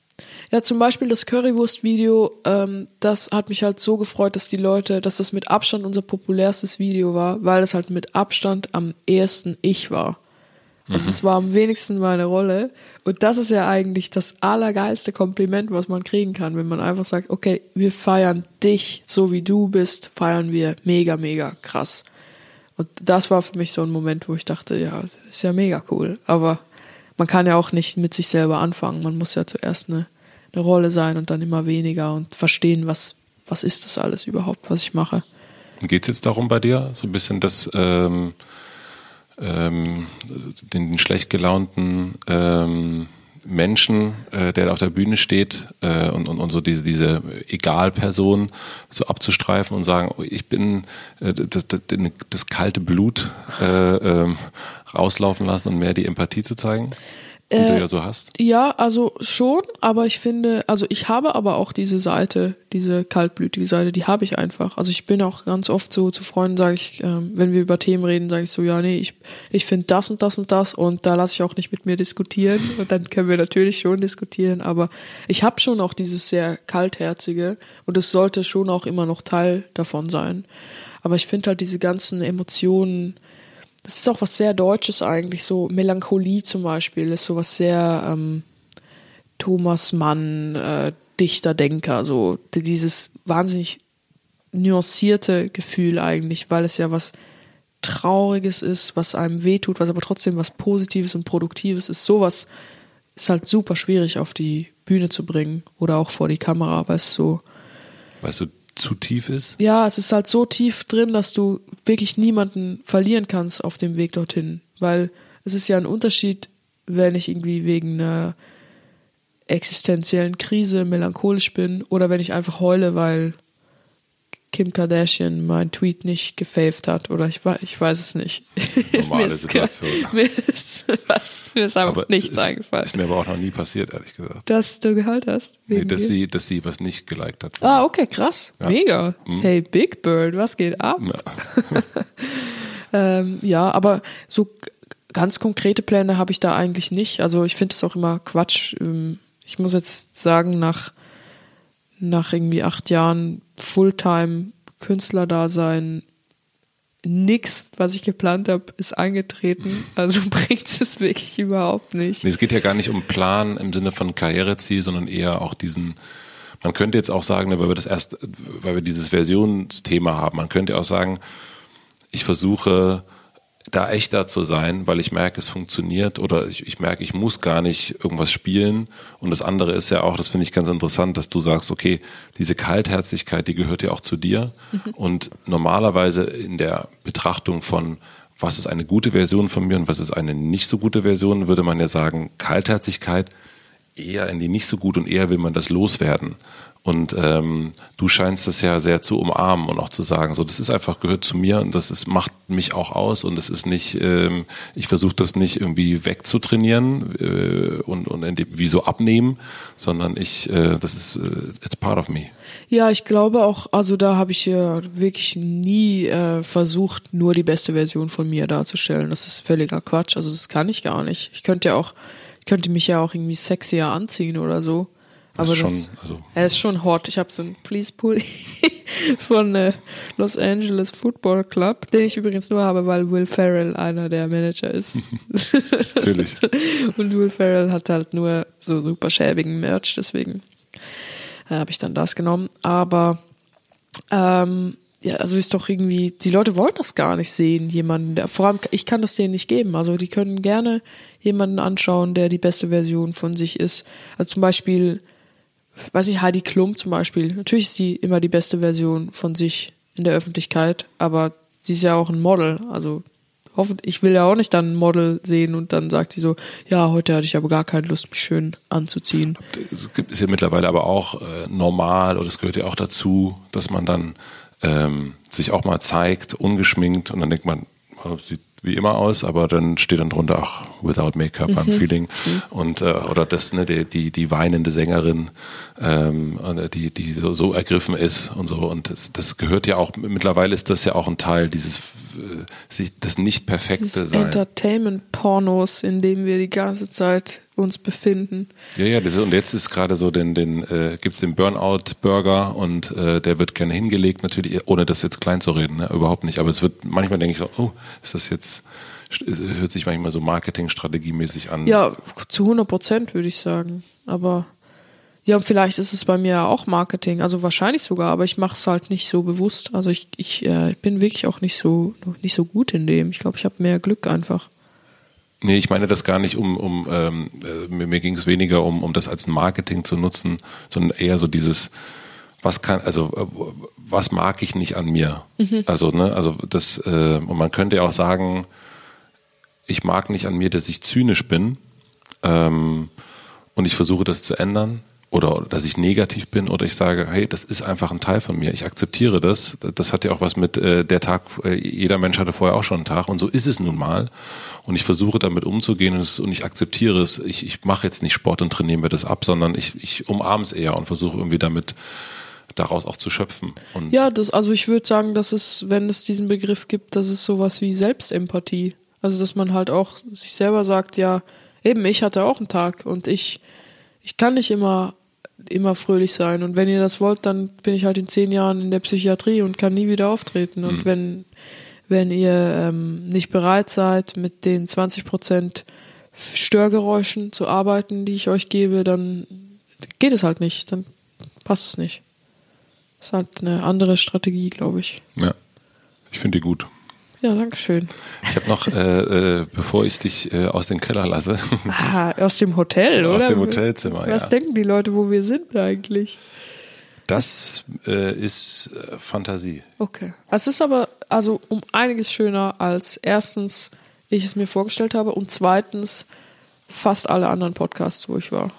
Ja, zum Beispiel das Currywurst-Video, ähm, das hat mich halt so gefreut, dass die Leute, dass das mit Abstand unser populärstes Video war, weil es halt mit Abstand am ehesten ich war. Also es war am wenigsten meine Rolle. Und das ist ja eigentlich das allergeilste Kompliment, was man kriegen kann, wenn man einfach sagt, okay, wir feiern dich, so wie du bist, feiern wir mega, mega krass. Und das war für mich so ein Moment, wo ich dachte, ja, ist ja mega cool. Aber man kann ja auch nicht mit sich selber anfangen. Man muss ja zuerst eine, eine Rolle sein und dann immer weniger und verstehen, was, was ist das alles überhaupt, was ich mache. Geht es jetzt darum bei dir, so ein bisschen das ähm, ähm, den schlecht gelaunten ähm, Menschen, äh, der auf der Bühne steht äh, und, und, und so diese, diese Egal-Person so abzustreifen und sagen, oh, ich bin äh, das, das, das kalte Blut äh, äh, rauslaufen lassen und mehr die Empathie zu zeigen? Die äh, du ja so hast? Ja, also schon, aber ich finde, also ich habe aber auch diese Seite, diese kaltblütige Seite, die habe ich einfach. Also ich bin auch ganz oft so zu Freunden, sage ich, ähm, wenn wir über Themen reden, sage ich so, ja, nee, ich, ich finde das und das und das und da lasse ich auch nicht mit mir diskutieren und dann können wir natürlich schon diskutieren, aber ich habe schon auch dieses sehr kaltherzige und es sollte schon auch immer noch Teil davon sein. Aber ich finde halt diese ganzen Emotionen, das ist auch was sehr Deutsches eigentlich, so Melancholie zum Beispiel ist so was sehr ähm, Thomas Mann, äh, Dichter, Denker, so dieses wahnsinnig nuancierte Gefühl eigentlich, weil es ja was Trauriges ist, was einem wehtut, was aber trotzdem was Positives und Produktives ist. Sowas ist halt super schwierig auf die Bühne zu bringen oder auch vor die Kamera, weil es so. Weißt du, zu tief ist? Ja, es ist halt so tief drin, dass du wirklich niemanden verlieren kannst auf dem Weg dorthin. Weil es ist ja ein Unterschied, wenn ich irgendwie wegen einer existenziellen Krise melancholisch bin oder wenn ich einfach heule, weil Kim Kardashian meinen Tweet nicht gefaved hat oder ich, ich weiß es nicht. Normale Situation. mir ist, was, mir ist einfach aber nichts ist, eingefallen. Ist mir aber auch noch nie passiert, ehrlich gesagt. Dass du gehört hast? Nee, dass sie, dass sie was nicht geliked hat. Ah, okay, krass. Ja. Mega. Mhm. Hey, Big Bird, was geht ab? Ja. ähm, ja, aber so ganz konkrete Pläne habe ich da eigentlich nicht. Also ich finde es auch immer Quatsch. Ähm, ich muss jetzt sagen, nach nach irgendwie acht Jahren Fulltime Künstlerdasein nix, was ich geplant habe, ist eingetreten. Also bringt es wirklich überhaupt nicht. Nee, es geht ja gar nicht um Plan im Sinne von Karriereziel, sondern eher auch diesen, man könnte jetzt auch sagen, ne, weil wir das erst, weil wir dieses Versionsthema haben, man könnte auch sagen, ich versuche da echter zu sein, weil ich merke, es funktioniert oder ich, ich, merke, ich muss gar nicht irgendwas spielen. Und das andere ist ja auch, das finde ich ganz interessant, dass du sagst, okay, diese Kaltherzigkeit, die gehört ja auch zu dir. Mhm. Und normalerweise in der Betrachtung von, was ist eine gute Version von mir und was ist eine nicht so gute Version, würde man ja sagen, Kaltherzigkeit eher in die nicht so gut und eher will man das loswerden. Und ähm, du scheinst das ja sehr zu umarmen und auch zu sagen, so das ist einfach gehört zu mir und das ist, macht mich auch aus und es ist nicht, ähm, ich versuche das nicht irgendwie wegzutrainieren äh, und, und wie so abnehmen, sondern ich, äh, das ist, äh, it's part of me. Ja, ich glaube auch, also da habe ich ja wirklich nie äh, versucht, nur die beste Version von mir darzustellen. Das ist völliger Quatsch. Also das kann ich gar nicht. Ich könnte ja auch, ich könnte mich ja auch irgendwie sexier anziehen oder so. Aber ist das, also er ist schon hot. Ich habe so einen Please Pulli von äh, Los Angeles Football Club, den ich übrigens nur habe, weil Will Ferrell einer der Manager ist. Natürlich. Und Will Ferrell hat halt nur so super schäbigen Merch, deswegen äh, habe ich dann das genommen. Aber ähm, ja, also ist doch irgendwie, die Leute wollen das gar nicht sehen, jemanden, der, vor allem, ich kann das denen nicht geben. Also die können gerne jemanden anschauen, der die beste Version von sich ist. Also zum Beispiel weiß nicht, Heidi Klum zum Beispiel. Natürlich ist sie immer die beste Version von sich in der Öffentlichkeit, aber sie ist ja auch ein Model. Also ich will ja auch nicht dann ein Model sehen und dann sagt sie so, ja, heute hatte ich aber gar keine Lust, mich schön anzuziehen. Es ist ja mittlerweile aber auch äh, normal oder es gehört ja auch dazu, dass man dann ähm, sich auch mal zeigt, ungeschminkt und dann denkt man, oh, sieht wie immer aus, aber dann steht dann drunter auch Without Make-up, I'm feeling. Und äh, oder das ne die die, die weinende Sängerin, ähm, die die so, so ergriffen ist und so. Und das, das gehört ja auch mittlerweile ist das ja auch ein Teil dieses äh, sich das nicht perfekte sein. Entertainment-Pornos, in dem wir die ganze Zeit uns befinden. Ja, ja, das, und jetzt ist gerade so den, den äh, gibt's den Burnout-Burger und äh, der wird gerne hingelegt, natürlich, ohne das jetzt klein zu reden, ne? überhaupt nicht. Aber es wird, manchmal denke ich so, oh, ist das jetzt, hört sich manchmal so Marketingstrategiemäßig an. Ja, zu 100 Prozent würde ich sagen. Aber ja, und vielleicht ist es bei mir auch Marketing, also wahrscheinlich sogar, aber ich mache es halt nicht so bewusst. Also ich, ich äh, bin wirklich auch nicht so nicht so gut in dem. Ich glaube, ich habe mehr Glück einfach. Nee, ich meine das gar nicht um, um ähm, äh, mir, mir ging es weniger um, um das als Marketing zu nutzen, sondern eher so dieses, was kann, also äh, was mag ich nicht an mir? Also, ne, also das, äh, und man könnte ja auch sagen, ich mag nicht an mir, dass ich zynisch bin ähm, und ich versuche das zu ändern oder dass ich negativ bin oder ich sage, hey, das ist einfach ein Teil von mir, ich akzeptiere das. Das hat ja auch was mit äh, der Tag, äh, jeder Mensch hatte vorher auch schon einen Tag und so ist es nun mal. Und ich versuche damit umzugehen und, es, und ich akzeptiere es. Ich, ich mache jetzt nicht Sport und trainiere mir das ab, sondern ich, ich umarme es eher und versuche irgendwie damit daraus auch zu schöpfen. Und Ja, das, also ich würde sagen, dass es, wenn es diesen Begriff gibt, dass es sowas wie Selbstempathie. Also dass man halt auch sich selber sagt, ja, eben, ich hatte auch einen Tag und ich, ich kann nicht immer, immer fröhlich sein. Und wenn ihr das wollt, dann bin ich halt in zehn Jahren in der Psychiatrie und kann nie wieder auftreten. Und wenn, wenn ihr ähm, nicht bereit seid, mit den 20 Prozent Störgeräuschen zu arbeiten, die ich euch gebe, dann geht es halt nicht. Dann passt es nicht. Das ist halt eine andere Strategie, glaube ich. ja, ich finde die gut. Ja, danke schön. Ich habe noch, äh, äh, bevor ich dich äh, aus dem Keller lasse, Ah, aus dem Hotel, oder? aus dem Hotelzimmer, Was ja. denken die Leute, wo wir sind eigentlich? Das äh, ist äh, Fantasie. Okay. Es ist aber also um einiges schöner als erstens ich es mir vorgestellt habe und zweitens fast alle anderen Podcasts, wo ich war.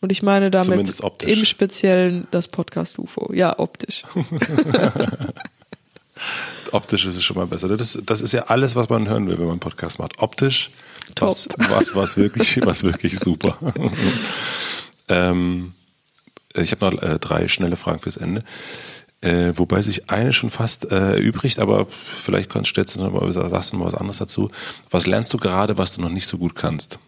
Und ich meine damit im Speziellen das Podcast UFO. Ja, optisch. Optisch ist es schon mal besser. Das, das ist ja alles, was man hören will, wenn man einen Podcast macht. Optisch, was, Top. was, was wirklich, was wirklich super. ähm, ich habe noch äh, drei schnelle Fragen fürs Ende. Äh, wobei sich eine schon fast äh, übrigt, aber vielleicht kannst, stellst du noch mal, sagst du noch mal was anderes dazu. Was lernst du gerade, was du noch nicht so gut kannst?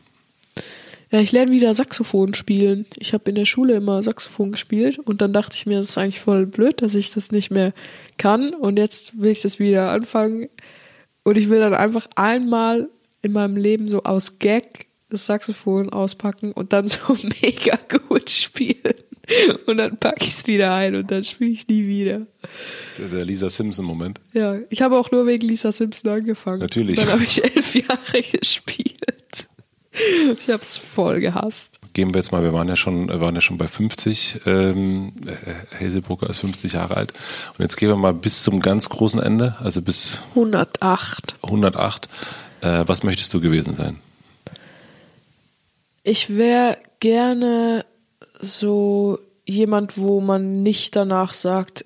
Ja, ich lerne wieder Saxophon spielen. Ich habe in der Schule immer Saxophon gespielt und dann dachte ich mir, das ist eigentlich voll blöd, dass ich das nicht mehr kann und jetzt will ich das wieder anfangen und ich will dann einfach einmal in meinem Leben so aus Gag das Saxophon auspacken und dann so mega gut spielen und dann packe ich es wieder ein und dann spiele ich nie wieder. Das ist der Lisa Simpson-Moment. Ja, ich habe auch nur wegen Lisa Simpson angefangen. Natürlich. Dann habe ich elf Jahre gespielt. Ich habe es voll gehasst. Gehen wir jetzt mal, wir waren ja schon, waren ja schon bei 50. Ähm, äh, Hazelbrugger ist 50 Jahre alt. Und jetzt gehen wir mal bis zum ganz großen Ende, also bis 108. 108. Äh, was möchtest du gewesen sein? Ich wäre gerne so jemand, wo man nicht danach sagt,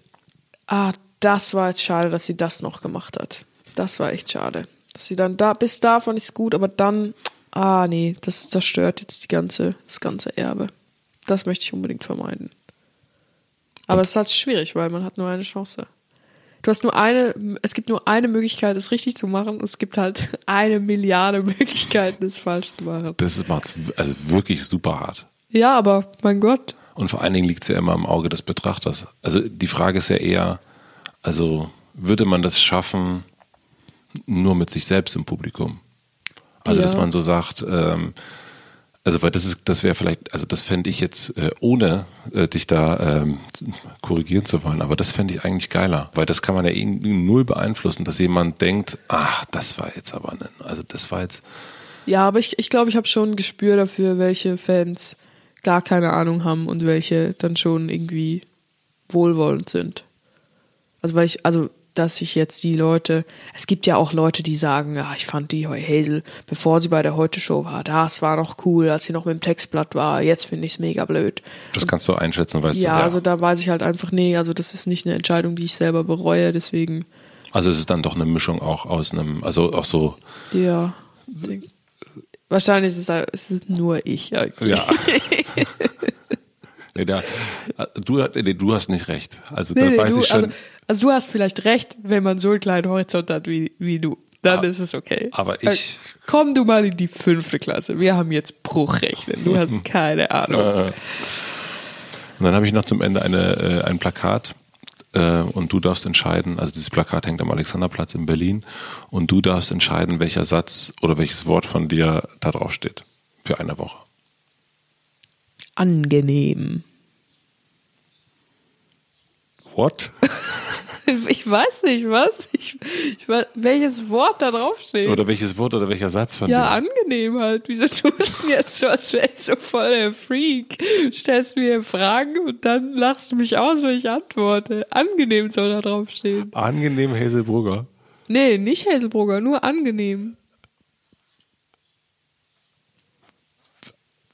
ah, das war jetzt schade, dass sie das noch gemacht hat. Das war echt schade. Dass sie dann da, bis da fand ich es gut, aber dann, ah nee, das zerstört jetzt die ganze, das ganze Erbe. Das möchte ich unbedingt vermeiden. Aber es ist halt schwierig, weil man hat nur eine Chance. Du hast nur eine, es gibt nur eine Möglichkeit, es richtig zu machen. Und es gibt halt eine Milliarde Möglichkeiten, es falsch zu machen. Das w- also wirklich super hart. Ja, aber mein Gott. Und vor allen Dingen liegt es ja immer im Auge des Betrachters. Also die Frage ist ja eher, also würde man das schaffen, nur mit sich selbst im Publikum? Also Ja. dass man so sagt, ähm, also weil das ist, das wäre vielleicht, also das fände ich jetzt, äh, ohne äh, dich da ähm, korrigieren zu wollen, aber das fände ich eigentlich geiler, weil das kann man ja eh null beeinflussen, dass jemand denkt, ach, das war jetzt aber, ne, also das war jetzt, Ja, aber ich, ich glaube, ich habe schon ein Gespür dafür, welche Fans gar keine Ahnung haben und welche dann schon irgendwie wohlwollend sind. Also weil ich, also dass ich jetzt die Leute, es gibt ja auch Leute, die sagen, ja, ich fand die Hazel, bevor sie bei der Heute Show war, das war noch cool, als sie noch mit dem Textblatt war, jetzt finde ich es mega blöd. das kannst du einschätzen, weißt Ja, du, also da weiß ich halt einfach, nee, also das ist nicht eine Entscheidung, die ich selber bereue, deswegen Also es ist dann doch eine Mischung auch aus einem, also auch so. Ja. Wahrscheinlich ist es, es ist nur ich. eigentlich. Ja. nee, da, du, nee, du hast nicht recht. Also Nee, da nee, weiß du, ich schon. also, also du hast vielleicht recht, wenn man so einen kleinen Horizont hat wie, wie du. Dann Ah, ist es okay. aber Äh, ich- Komm du mal in die fünfte Klasse. Wir haben jetzt Bruchrechnen. Du hast keine Ahnung. Und dann habe ich noch zum Ende eine, äh, ein Plakat äh, und du darfst entscheiden, also dieses Plakat hängt am Alexanderplatz in Berlin und du darfst entscheiden, welcher Satz oder welches Wort von dir da drauf steht für eine Woche. Angenehm. What? Ich weiß nicht, was? Ich, ich weiß, welches Wort da draufsteht. Oder welches Wort oder welcher Satz von ja, dir? angenehm halt. Wieso tust du jetzt so, als wäre ich so voll der Freak? Stellst mir Fragen und dann lachst du mich aus, wenn ich antworte. Angenehm soll da draufstehen. Angenehm Hazelbrugger. Nee, nicht Hazelbrugger, nur angenehm.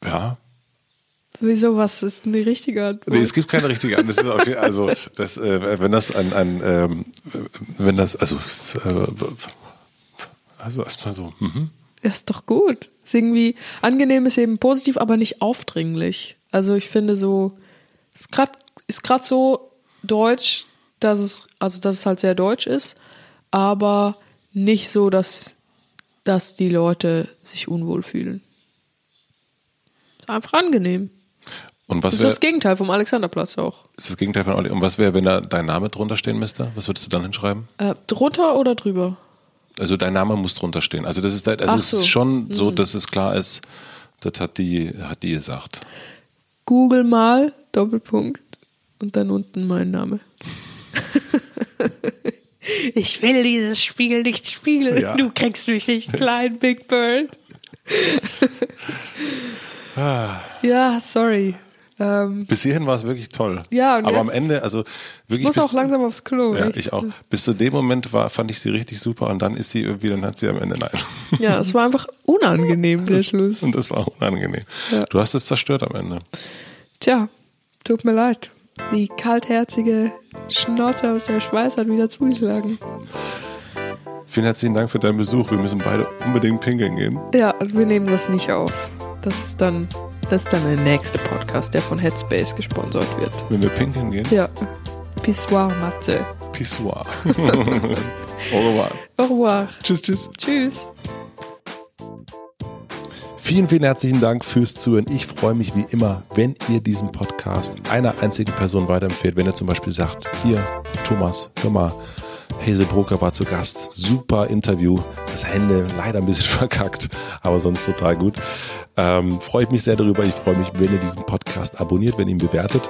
Ja. Wieso, was ist denn die richtige Antwort? Nee, es gibt keine richtige Antwort. Das also, das, äh, wenn das ein, ein ähm, wenn das, also, äh, also erstmal so, mhm. Ja, ist doch gut. Ist irgendwie, angenehm ist eben positiv, aber nicht aufdringlich. Also ich finde so, ist gerade ist grad so deutsch, dass es, also dass es halt sehr deutsch ist, aber nicht so, dass, dass die Leute sich unwohl fühlen. Ist Einfach angenehm. Und Das was ist wäre das Gegenteil vom Alexanderplatz auch. ist das Gegenteil von? Und was wäre, wenn da dein Name drunter stehen müsste? Was würdest du dann hinschreiben? Äh, drunter oder drüber? Also dein Name muss drunter stehen. Also das ist, also Ach es so. Mhm. ist schon so, dass es klar ist, das hat die, hat die gesagt. Google mal, Doppelpunkt und dann unten mein Name. ich will dieses Spiel nicht spielen. Ja. Du kriegst mich nicht klein, Big Bird. ja, sorry. Ähm, Bis hierhin war es wirklich toll. Ja, und Aber am jetzt- Ende, also ich wirklich muss bis, auch langsam aufs Klo. Ja, echt. ich auch. Bis zu dem Moment war, fand ich sie richtig super und dann ist sie irgendwie, dann hat sie am Ende nein. Ja, es war einfach unangenehm, der Schluss. Und das war unangenehm. Ja. Du hast es zerstört am Ende. Tja, tut mir leid. Die kaltherzige Schnauze aus der Schweiz hat wieder zugeschlagen. Vielen herzlichen Dank für deinen Besuch. Wir müssen beide unbedingt pinkeln gehen. Ja, wir nehmen das nicht auf. Das ist dann, das ist dann der nächste Podcast, der von Headspace gesponsert wird. Wenn wir pinkeln gehen. Ja. Pissoir Matze. Pissoir. Au revoir. Au revoir. Tschüss, tschüss. Tschüss. Vielen, vielen herzlichen Dank fürs Zuhören. Ich freue mich wie immer, wenn ihr diesen Podcast einer einzigen Person weiterempfehlt. Wenn ihr zum Beispiel sagt, hier, Thomas, hör mal, Hazel Broker war zu Gast. Super Interview. Das Ende leider ein bisschen verkackt, aber sonst total gut. Ähm, freue ich mich sehr darüber. Ich freue mich, wenn ihr diesen Podcast abonniert, wenn ihr ihn bewertet.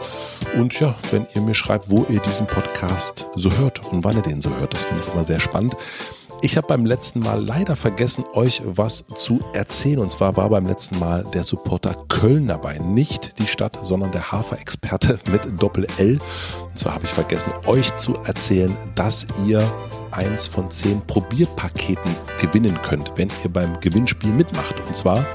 Und ja, wenn ihr mir schreibt, wo ihr diesen Podcast so hört und wann ihr den so hört. Das finde ich immer sehr spannend. Ich habe beim letzten Mal leider vergessen, euch was zu erzählen. Und zwar war beim letzten Mal der Supporter Köln dabei. Nicht die Stadt, sondern der Hafer-Experte mit Doppel-L. Und zwar habe ich vergessen, euch zu erzählen, dass ihr eins von zehn Probierpaketen gewinnen könnt, wenn ihr beim Gewinnspiel mitmacht. Und zwar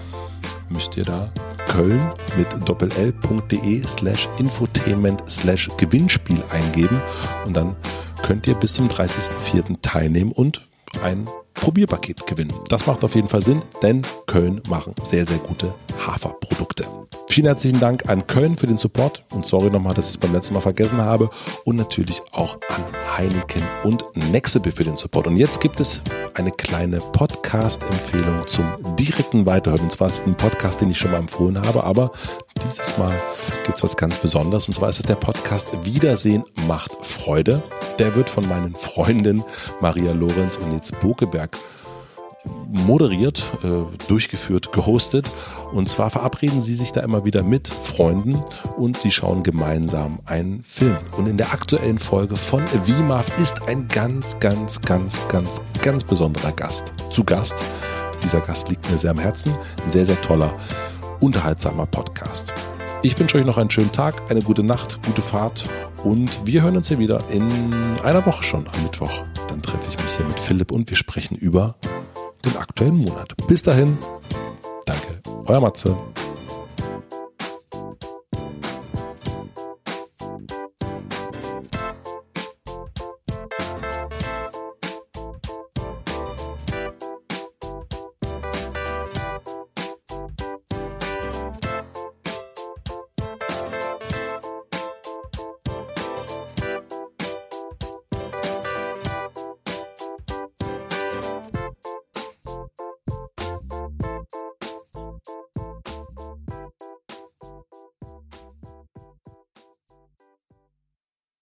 müsst ihr da Köln mit doppel-l.de slash infotainment slash Gewinnspiel eingeben und dann könnt ihr bis zum 30.04. teilnehmen und ein Probierpaket gewinnen. Das macht auf jeden Fall Sinn, denn Köln machen sehr, sehr gute Haferprodukte. Vielen herzlichen Dank an Köln für den Support und sorry nochmal, dass ich es beim letzten Mal vergessen habe und natürlich auch an Heineken und Nexebe für den Support. Und jetzt gibt es eine kleine Podcast-Empfehlung zum direkten Weiterhören. Und zwar ist es ein Podcast, den ich schon mal empfohlen habe, aber dieses Mal gibt es was ganz Besonderes. Und zwar ist es der Podcast Wiedersehen macht Freude. Der wird von meinen Freundinnen Maria Lorenz und Nils Bokeberg moderiert, äh, durchgeführt, gehostet. Und zwar verabreden sie sich da immer wieder mit Freunden und sie schauen gemeinsam einen Film. Und in der aktuellen Folge von WIMAF ist ein ganz, ganz, ganz, ganz, ganz besonderer Gast zu Gast. Dieser Gast liegt mir sehr am Herzen. Ein sehr, sehr toller, unterhaltsamer Podcast. Ich wünsche euch noch einen schönen Tag, eine gute Nacht, gute Fahrt und wir hören uns hier wieder in einer Woche schon am Mittwoch. Dann treffe ich mich hier mit Philipp und wir sprechen über den aktuellen Monat. Bis dahin, danke, euer Matze.